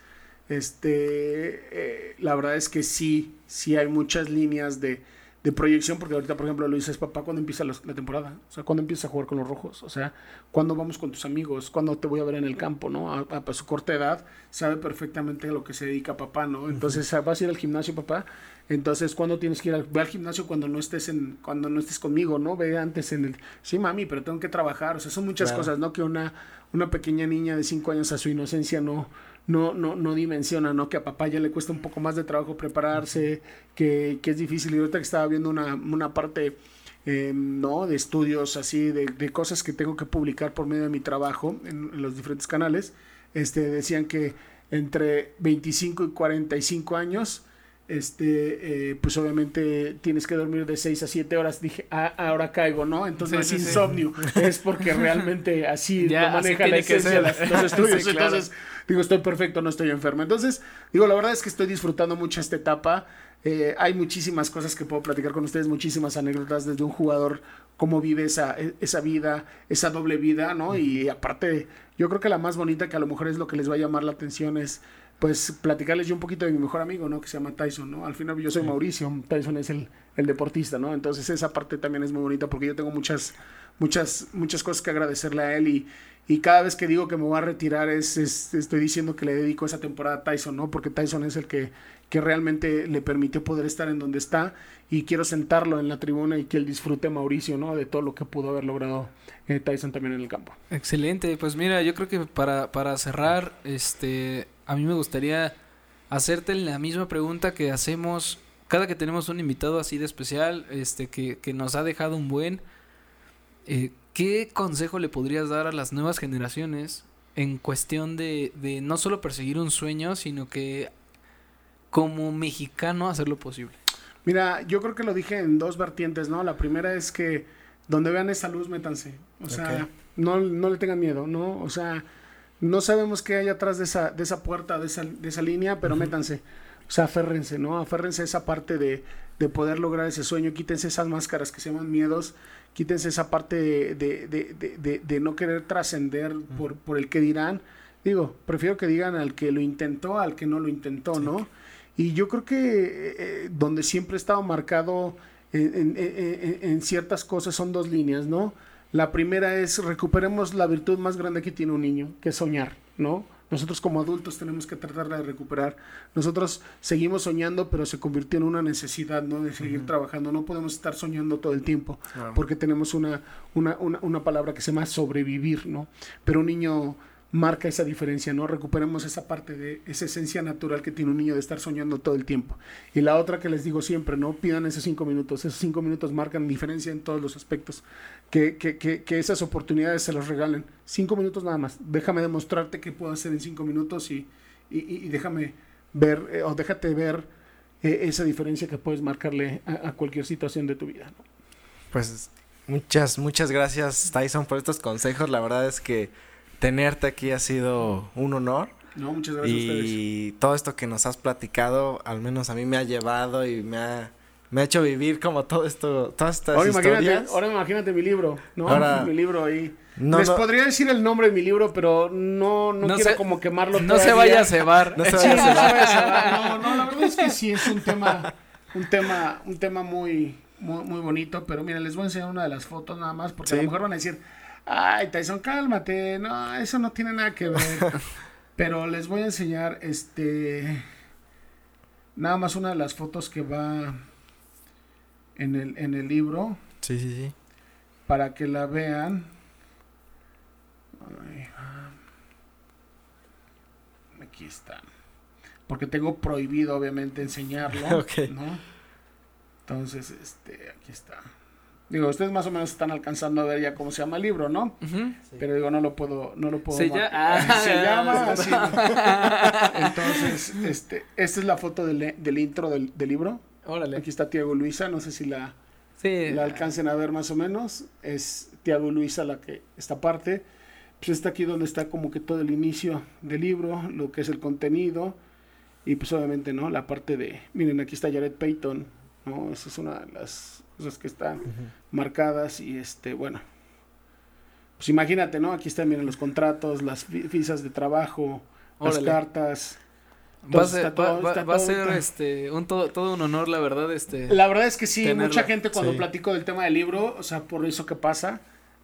este, eh, la verdad es que sí, sí hay muchas líneas de, de proyección, porque ahorita, por ejemplo, lo dices, papá, ¿cuándo empieza la, temporada? O sea, ¿cuándo empiezas a jugar con los rojos? O sea, ¿cuándo vamos con tus amigos? ¿Cuándo te voy a ver en el campo, no? A, su corta edad, sabe perfectamente a lo que se dedica papá, ¿no? Entonces, ¿vas a ir al gimnasio, papá? Entonces, ¿cuándo tienes que ir al, ve al gimnasio cuando no estés en, cuando no estés conmigo, ¿no? Ve antes en el, sí, mami, pero tengo que trabajar. O sea, son muchas cosas, ¿no? Que una, una pequeña niña de cinco años a su inocencia no, no, no, no dimensiona, ¿no? Que a papá ya le cuesta un poco más de trabajo prepararse, que, que es difícil. Y ahorita que estaba viendo una, una parte, eh, ¿no? De estudios así, de, de, cosas que tengo que publicar por medio de mi trabajo en, los diferentes canales, este, decían que entre 25 y 45 años, este, eh, pues obviamente tienes que dormir de 6 a 7 horas. Dije, ah, ahora caigo, ¿no? Entonces es insomnio, es porque realmente así lo maneja la esencia los estudios. Entonces, digo, estoy perfecto, no estoy enfermo. Entonces, digo, la verdad es que estoy disfrutando mucho esta etapa. Eh, hay muchísimas cosas que puedo platicar con ustedes, muchísimas anécdotas desde un jugador, cómo vive esa, e, esa vida, esa doble vida, ¿no? Y aparte, yo creo que la más bonita, que a lo mejor es lo que les va a llamar la atención, es pues platicarles yo un poquito de mi mejor amigo, ¿no? Que se llama Tyson, ¿no? Al final yo soy Mauricio, Tyson es el, el deportista, ¿no? Entonces esa parte también es muy bonita porque yo tengo muchas, muchas, muchas cosas que agradecerle a él y, y cada vez que digo que me voy a retirar es, estoy diciendo que le dedico esa temporada a Tyson, ¿no? Porque Tyson es el que, que realmente le permitió poder estar en donde está y quiero sentarlo en la tribuna y que él disfrute Mauricio, ¿no? De todo lo que pudo haber logrado eh, Tyson también en el campo. Excelente, pues mira, yo creo que para, para cerrar, este, a mí me gustaría hacerte la misma pregunta que hacemos cada que tenemos un invitado así de especial, este, que, que nos ha dejado un buen. Eh, ¿Qué consejo le podrías dar a las nuevas generaciones en cuestión de, de no solo perseguir un sueño, sino que como mexicano hacer lo posible? Mira, yo creo que lo dije en dos vertientes, ¿no? La primera es que donde vean esa luz, métanse. O sea, no, no le tengan miedo, ¿no? O sea, no sabemos qué hay atrás de esa, de esa puerta, de esa, de esa línea, pero métanse. O sea, aférrense, ¿no? Aférrense a esa parte de, de poder lograr ese sueño, quítense esas máscaras que se llaman miedos, quítense esa parte de, de, de, no querer trascender por, por el que dirán. Digo, prefiero que digan al que lo intentó al que no lo intentó, ¿no? Y yo creo que eh, eh, donde siempre he estado marcado en, en, en, en, ciertas cosas son dos líneas, ¿no? La primera es recuperemos la virtud más grande que tiene un niño, que es soñar, ¿no? Nosotros como adultos tenemos que tratarla de recuperar. Nosotros seguimos soñando, pero se convirtió en una necesidad, ¿no? De seguir uh -huh. trabajando. No podemos estar soñando todo el tiempo, claro. porque tenemos una, una, una, una palabra que se llama sobrevivir, ¿no? Pero un niño marca esa diferencia, ¿no? Recuperemos esa parte de esa esencia natural que tiene un niño de estar soñando todo el tiempo. Y la otra que les digo siempre, ¿no? Pidan esos cinco minutos. Esos cinco minutos marcan diferencia en todos los aspectos. Que, que, que, que esas oportunidades se los regalen. Cinco minutos nada más. Déjame demostrarte qué puedo hacer en cinco minutos y, y, y déjame ver, eh, o déjate ver eh, esa diferencia que puedes marcarle a, a cualquier situación de tu vida, ¿no? Pues muchas, muchas gracias Tyson por estos consejos. La verdad es que tenerte aquí ha sido un honor. No, muchas gracias y a ustedes. Y todo esto que nos has platicado, al menos a mí me ha llevado y me ha, me ha hecho vivir como todo esto, todas estas ahora historias. Imagínate, ahora imagínate mi libro, ¿no? Ahora, mi libro ahí. No, Les no, podría decir el nombre de mi libro, pero no, no, No quiero se- como quemarlo No se vaya a cebar. No se Sí, vaya no a se cebar. vaya a cebar. No, no, la verdad es que sí es un tema, un tema, un tema muy, muy, muy bonito, pero miren, les voy a enseñar una de las fotos nada más, porque a Sí. lo mejor van a decir, ay, Tyson, cálmate, no, eso no tiene nada que ver. pero les voy a enseñar, este, nada más una de las fotos que va en el, en el libro, Sí, sí, sí. para que la vean. Ay, Aquí está. Porque tengo prohibido, obviamente, enseñarlo. Ok. ¿no? Entonces, este, aquí está. Digo, ustedes más o menos están alcanzando a ver ya cómo se llama el libro, ¿no? Pero digo, no lo puedo, no lo puedo. Se mar- ya- ah, se llama sí. así. Entonces, este, esta es la foto del, del intro del, del libro. Órale. Aquí está Tiago Luisa, no sé si la, Sí. la alcancen a ver más o menos. Es Tiago Luisa la que esta parte. Pues está aquí donde está como que todo el inicio del libro, lo que es el contenido. Y pues obviamente, ¿no? La parte de, miren, aquí está Jared Payton, ¿no? Esa es una de las cosas que están marcadas y este, bueno. Pues imagínate, ¿no? Aquí están, miren, los contratos, las visas de trabajo, las cartas. Va a ser, todo- va- va- está va a todo- ser este un todo, todo un honor, la verdad, este. La verdad es que sí, tenerla. mucha gente cuando Sí. platico del tema del libro, o sea, por eso que pasa,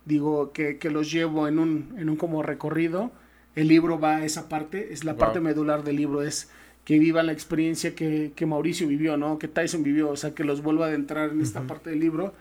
digo que, que los llevo en un, en un como recorrido. El libro va a esa parte, es la Wow. parte medular del libro, es que vivan la experiencia que, que Mauricio vivió, ¿no? Que Tyson vivió, o sea, que los vuelva a adentrar en esta parte del libro.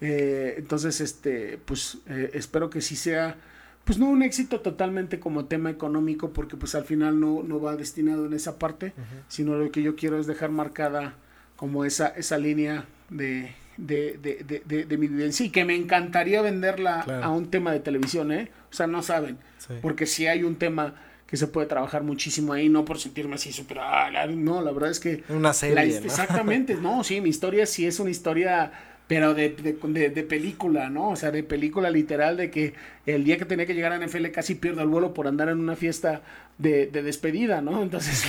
Eh, entonces, este, pues, eh, espero que sí sea, pues no un éxito totalmente como tema económico, porque pues al final no, no va destinado en esa parte, sino lo que yo quiero es dejar marcada como esa, esa línea de, de, de, de, de- de mi vivencia y que me encantaría venderla Claro. a un tema de televisión, ¿eh? O sea, no saben, Sí. porque si hay un tema que se puede trabajar muchísimo ahí, no por sentirme así súper, ah, la- no, la verdad es que Una serie, la- ¿no? Exactamente, no, sí, mi historia sí es una historia, pero de, de, de- de película, ¿no? O sea, de película literal, de que el día que tenía que llegar a NFL casi pierdo el vuelo por andar en una fiesta de, de despedida, ¿no? Entonces,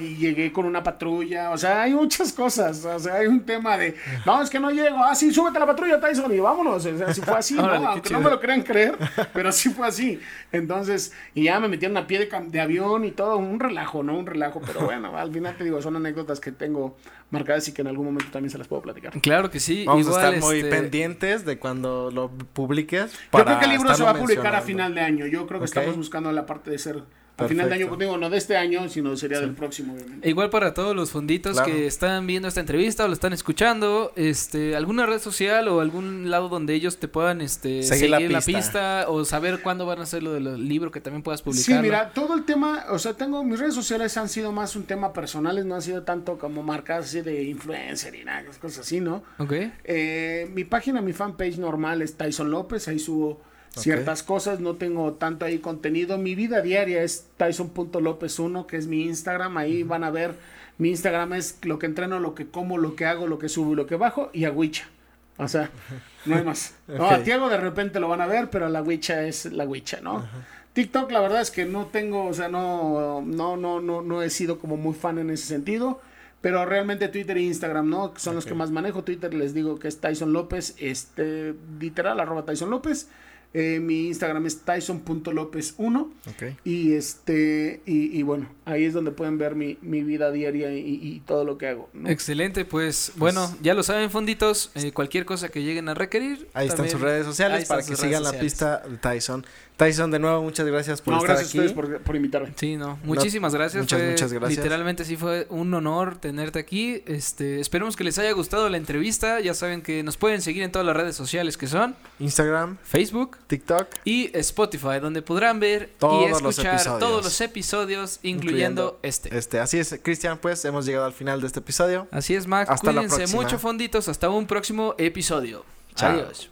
y llegué con una patrulla, o sea, hay muchas cosas, o sea, hay un tema de, no, es que no llego, ah, sí, súbete a la patrulla, Tyson, y vámonos, o sea, si fue así, ¿no? Órale, Aunque no me lo crean creer, pero sí fue así. Entonces, y ya me metieron a pie de, de avión y todo, un relajo, ¿no? Un relajo, pero bueno, al final te digo, son anécdotas que tengo marcadas y que en algún momento también se las puedo platicar. Claro que sí. Vamos igual, a estar muy este, pendientes de cuando lo publiques. Yo creo que el libro se va a publicar a final de año. Yo creo que estamos buscando la parte de ser a final de año, pues, digo, no de este año, sino sería del próximo, obviamente. Igual para todos los funditos Claro. que están viendo esta entrevista o lo están escuchando, este, alguna red social o algún lado donde ellos te puedan este, Seguir seguir, la la, pista. o saber cuándo van a hacer lo del libro que también puedas Sí, publicar. mira, todo el tema, o sea, tengo, mis redes sociales han sido más un tema personales, no han sido tanto como marcas así de influencer y nada, cosas así, ¿no? Ok. Eh, mi página, mi fanpage normal es Tyson López, ahí subo ciertas cosas, no tengo tanto ahí contenido. Mi vida diaria es Tyson.lopez1, que es mi Instagram, ahí van a ver, mi Instagram es lo que entreno, lo que como, lo que hago, lo que subo y lo que bajo, y a Wicha. O sea, no hay más. No, a. Tiago de repente lo van a ver, pero la Wicha es la Wicha, ¿no? TikTok, la verdad es que no tengo, o sea, no, no, no, no, no he sido como muy fan en ese sentido. Pero realmente Twitter e Instagram, ¿no? Son los que más manejo. Twitter les digo que es Tyson López, este, literal, arroba Tyson López. Eh, mi Instagram es tyson.lopez1. Ok. Y este, y, y bueno, ahí es donde pueden ver mi, mi vida diaria y, y todo lo que hago. ¿no? Excelente, pues bueno, ya lo saben, fonditos. eh, cualquier cosa que lleguen a requerir. Ahí están sus redes sociales para que sigan la pista de Tyson. Tyson, de nuevo, muchas gracias por No, estar gracias aquí. a ustedes por, por invitarme. Sí, no. Muchísimas gracias. muchas, fue- muchas gracias. Literalmente sí fue un honor tenerte aquí. Este, esperemos que les haya gustado la entrevista. Ya saben que nos pueden seguir en todas las redes sociales que son Instagram, Facebook TikTok, y Spotify, donde podrán ver Todos y los escuchar episodios. todos los episodios, incluyendo, este. este. Así es, Cristian, pues hemos llegado al final de este episodio. Así es, Mac. Hasta la Cuídense próxima. mucho, fonditos. Hasta un próximo episodio. Chao. Adiós.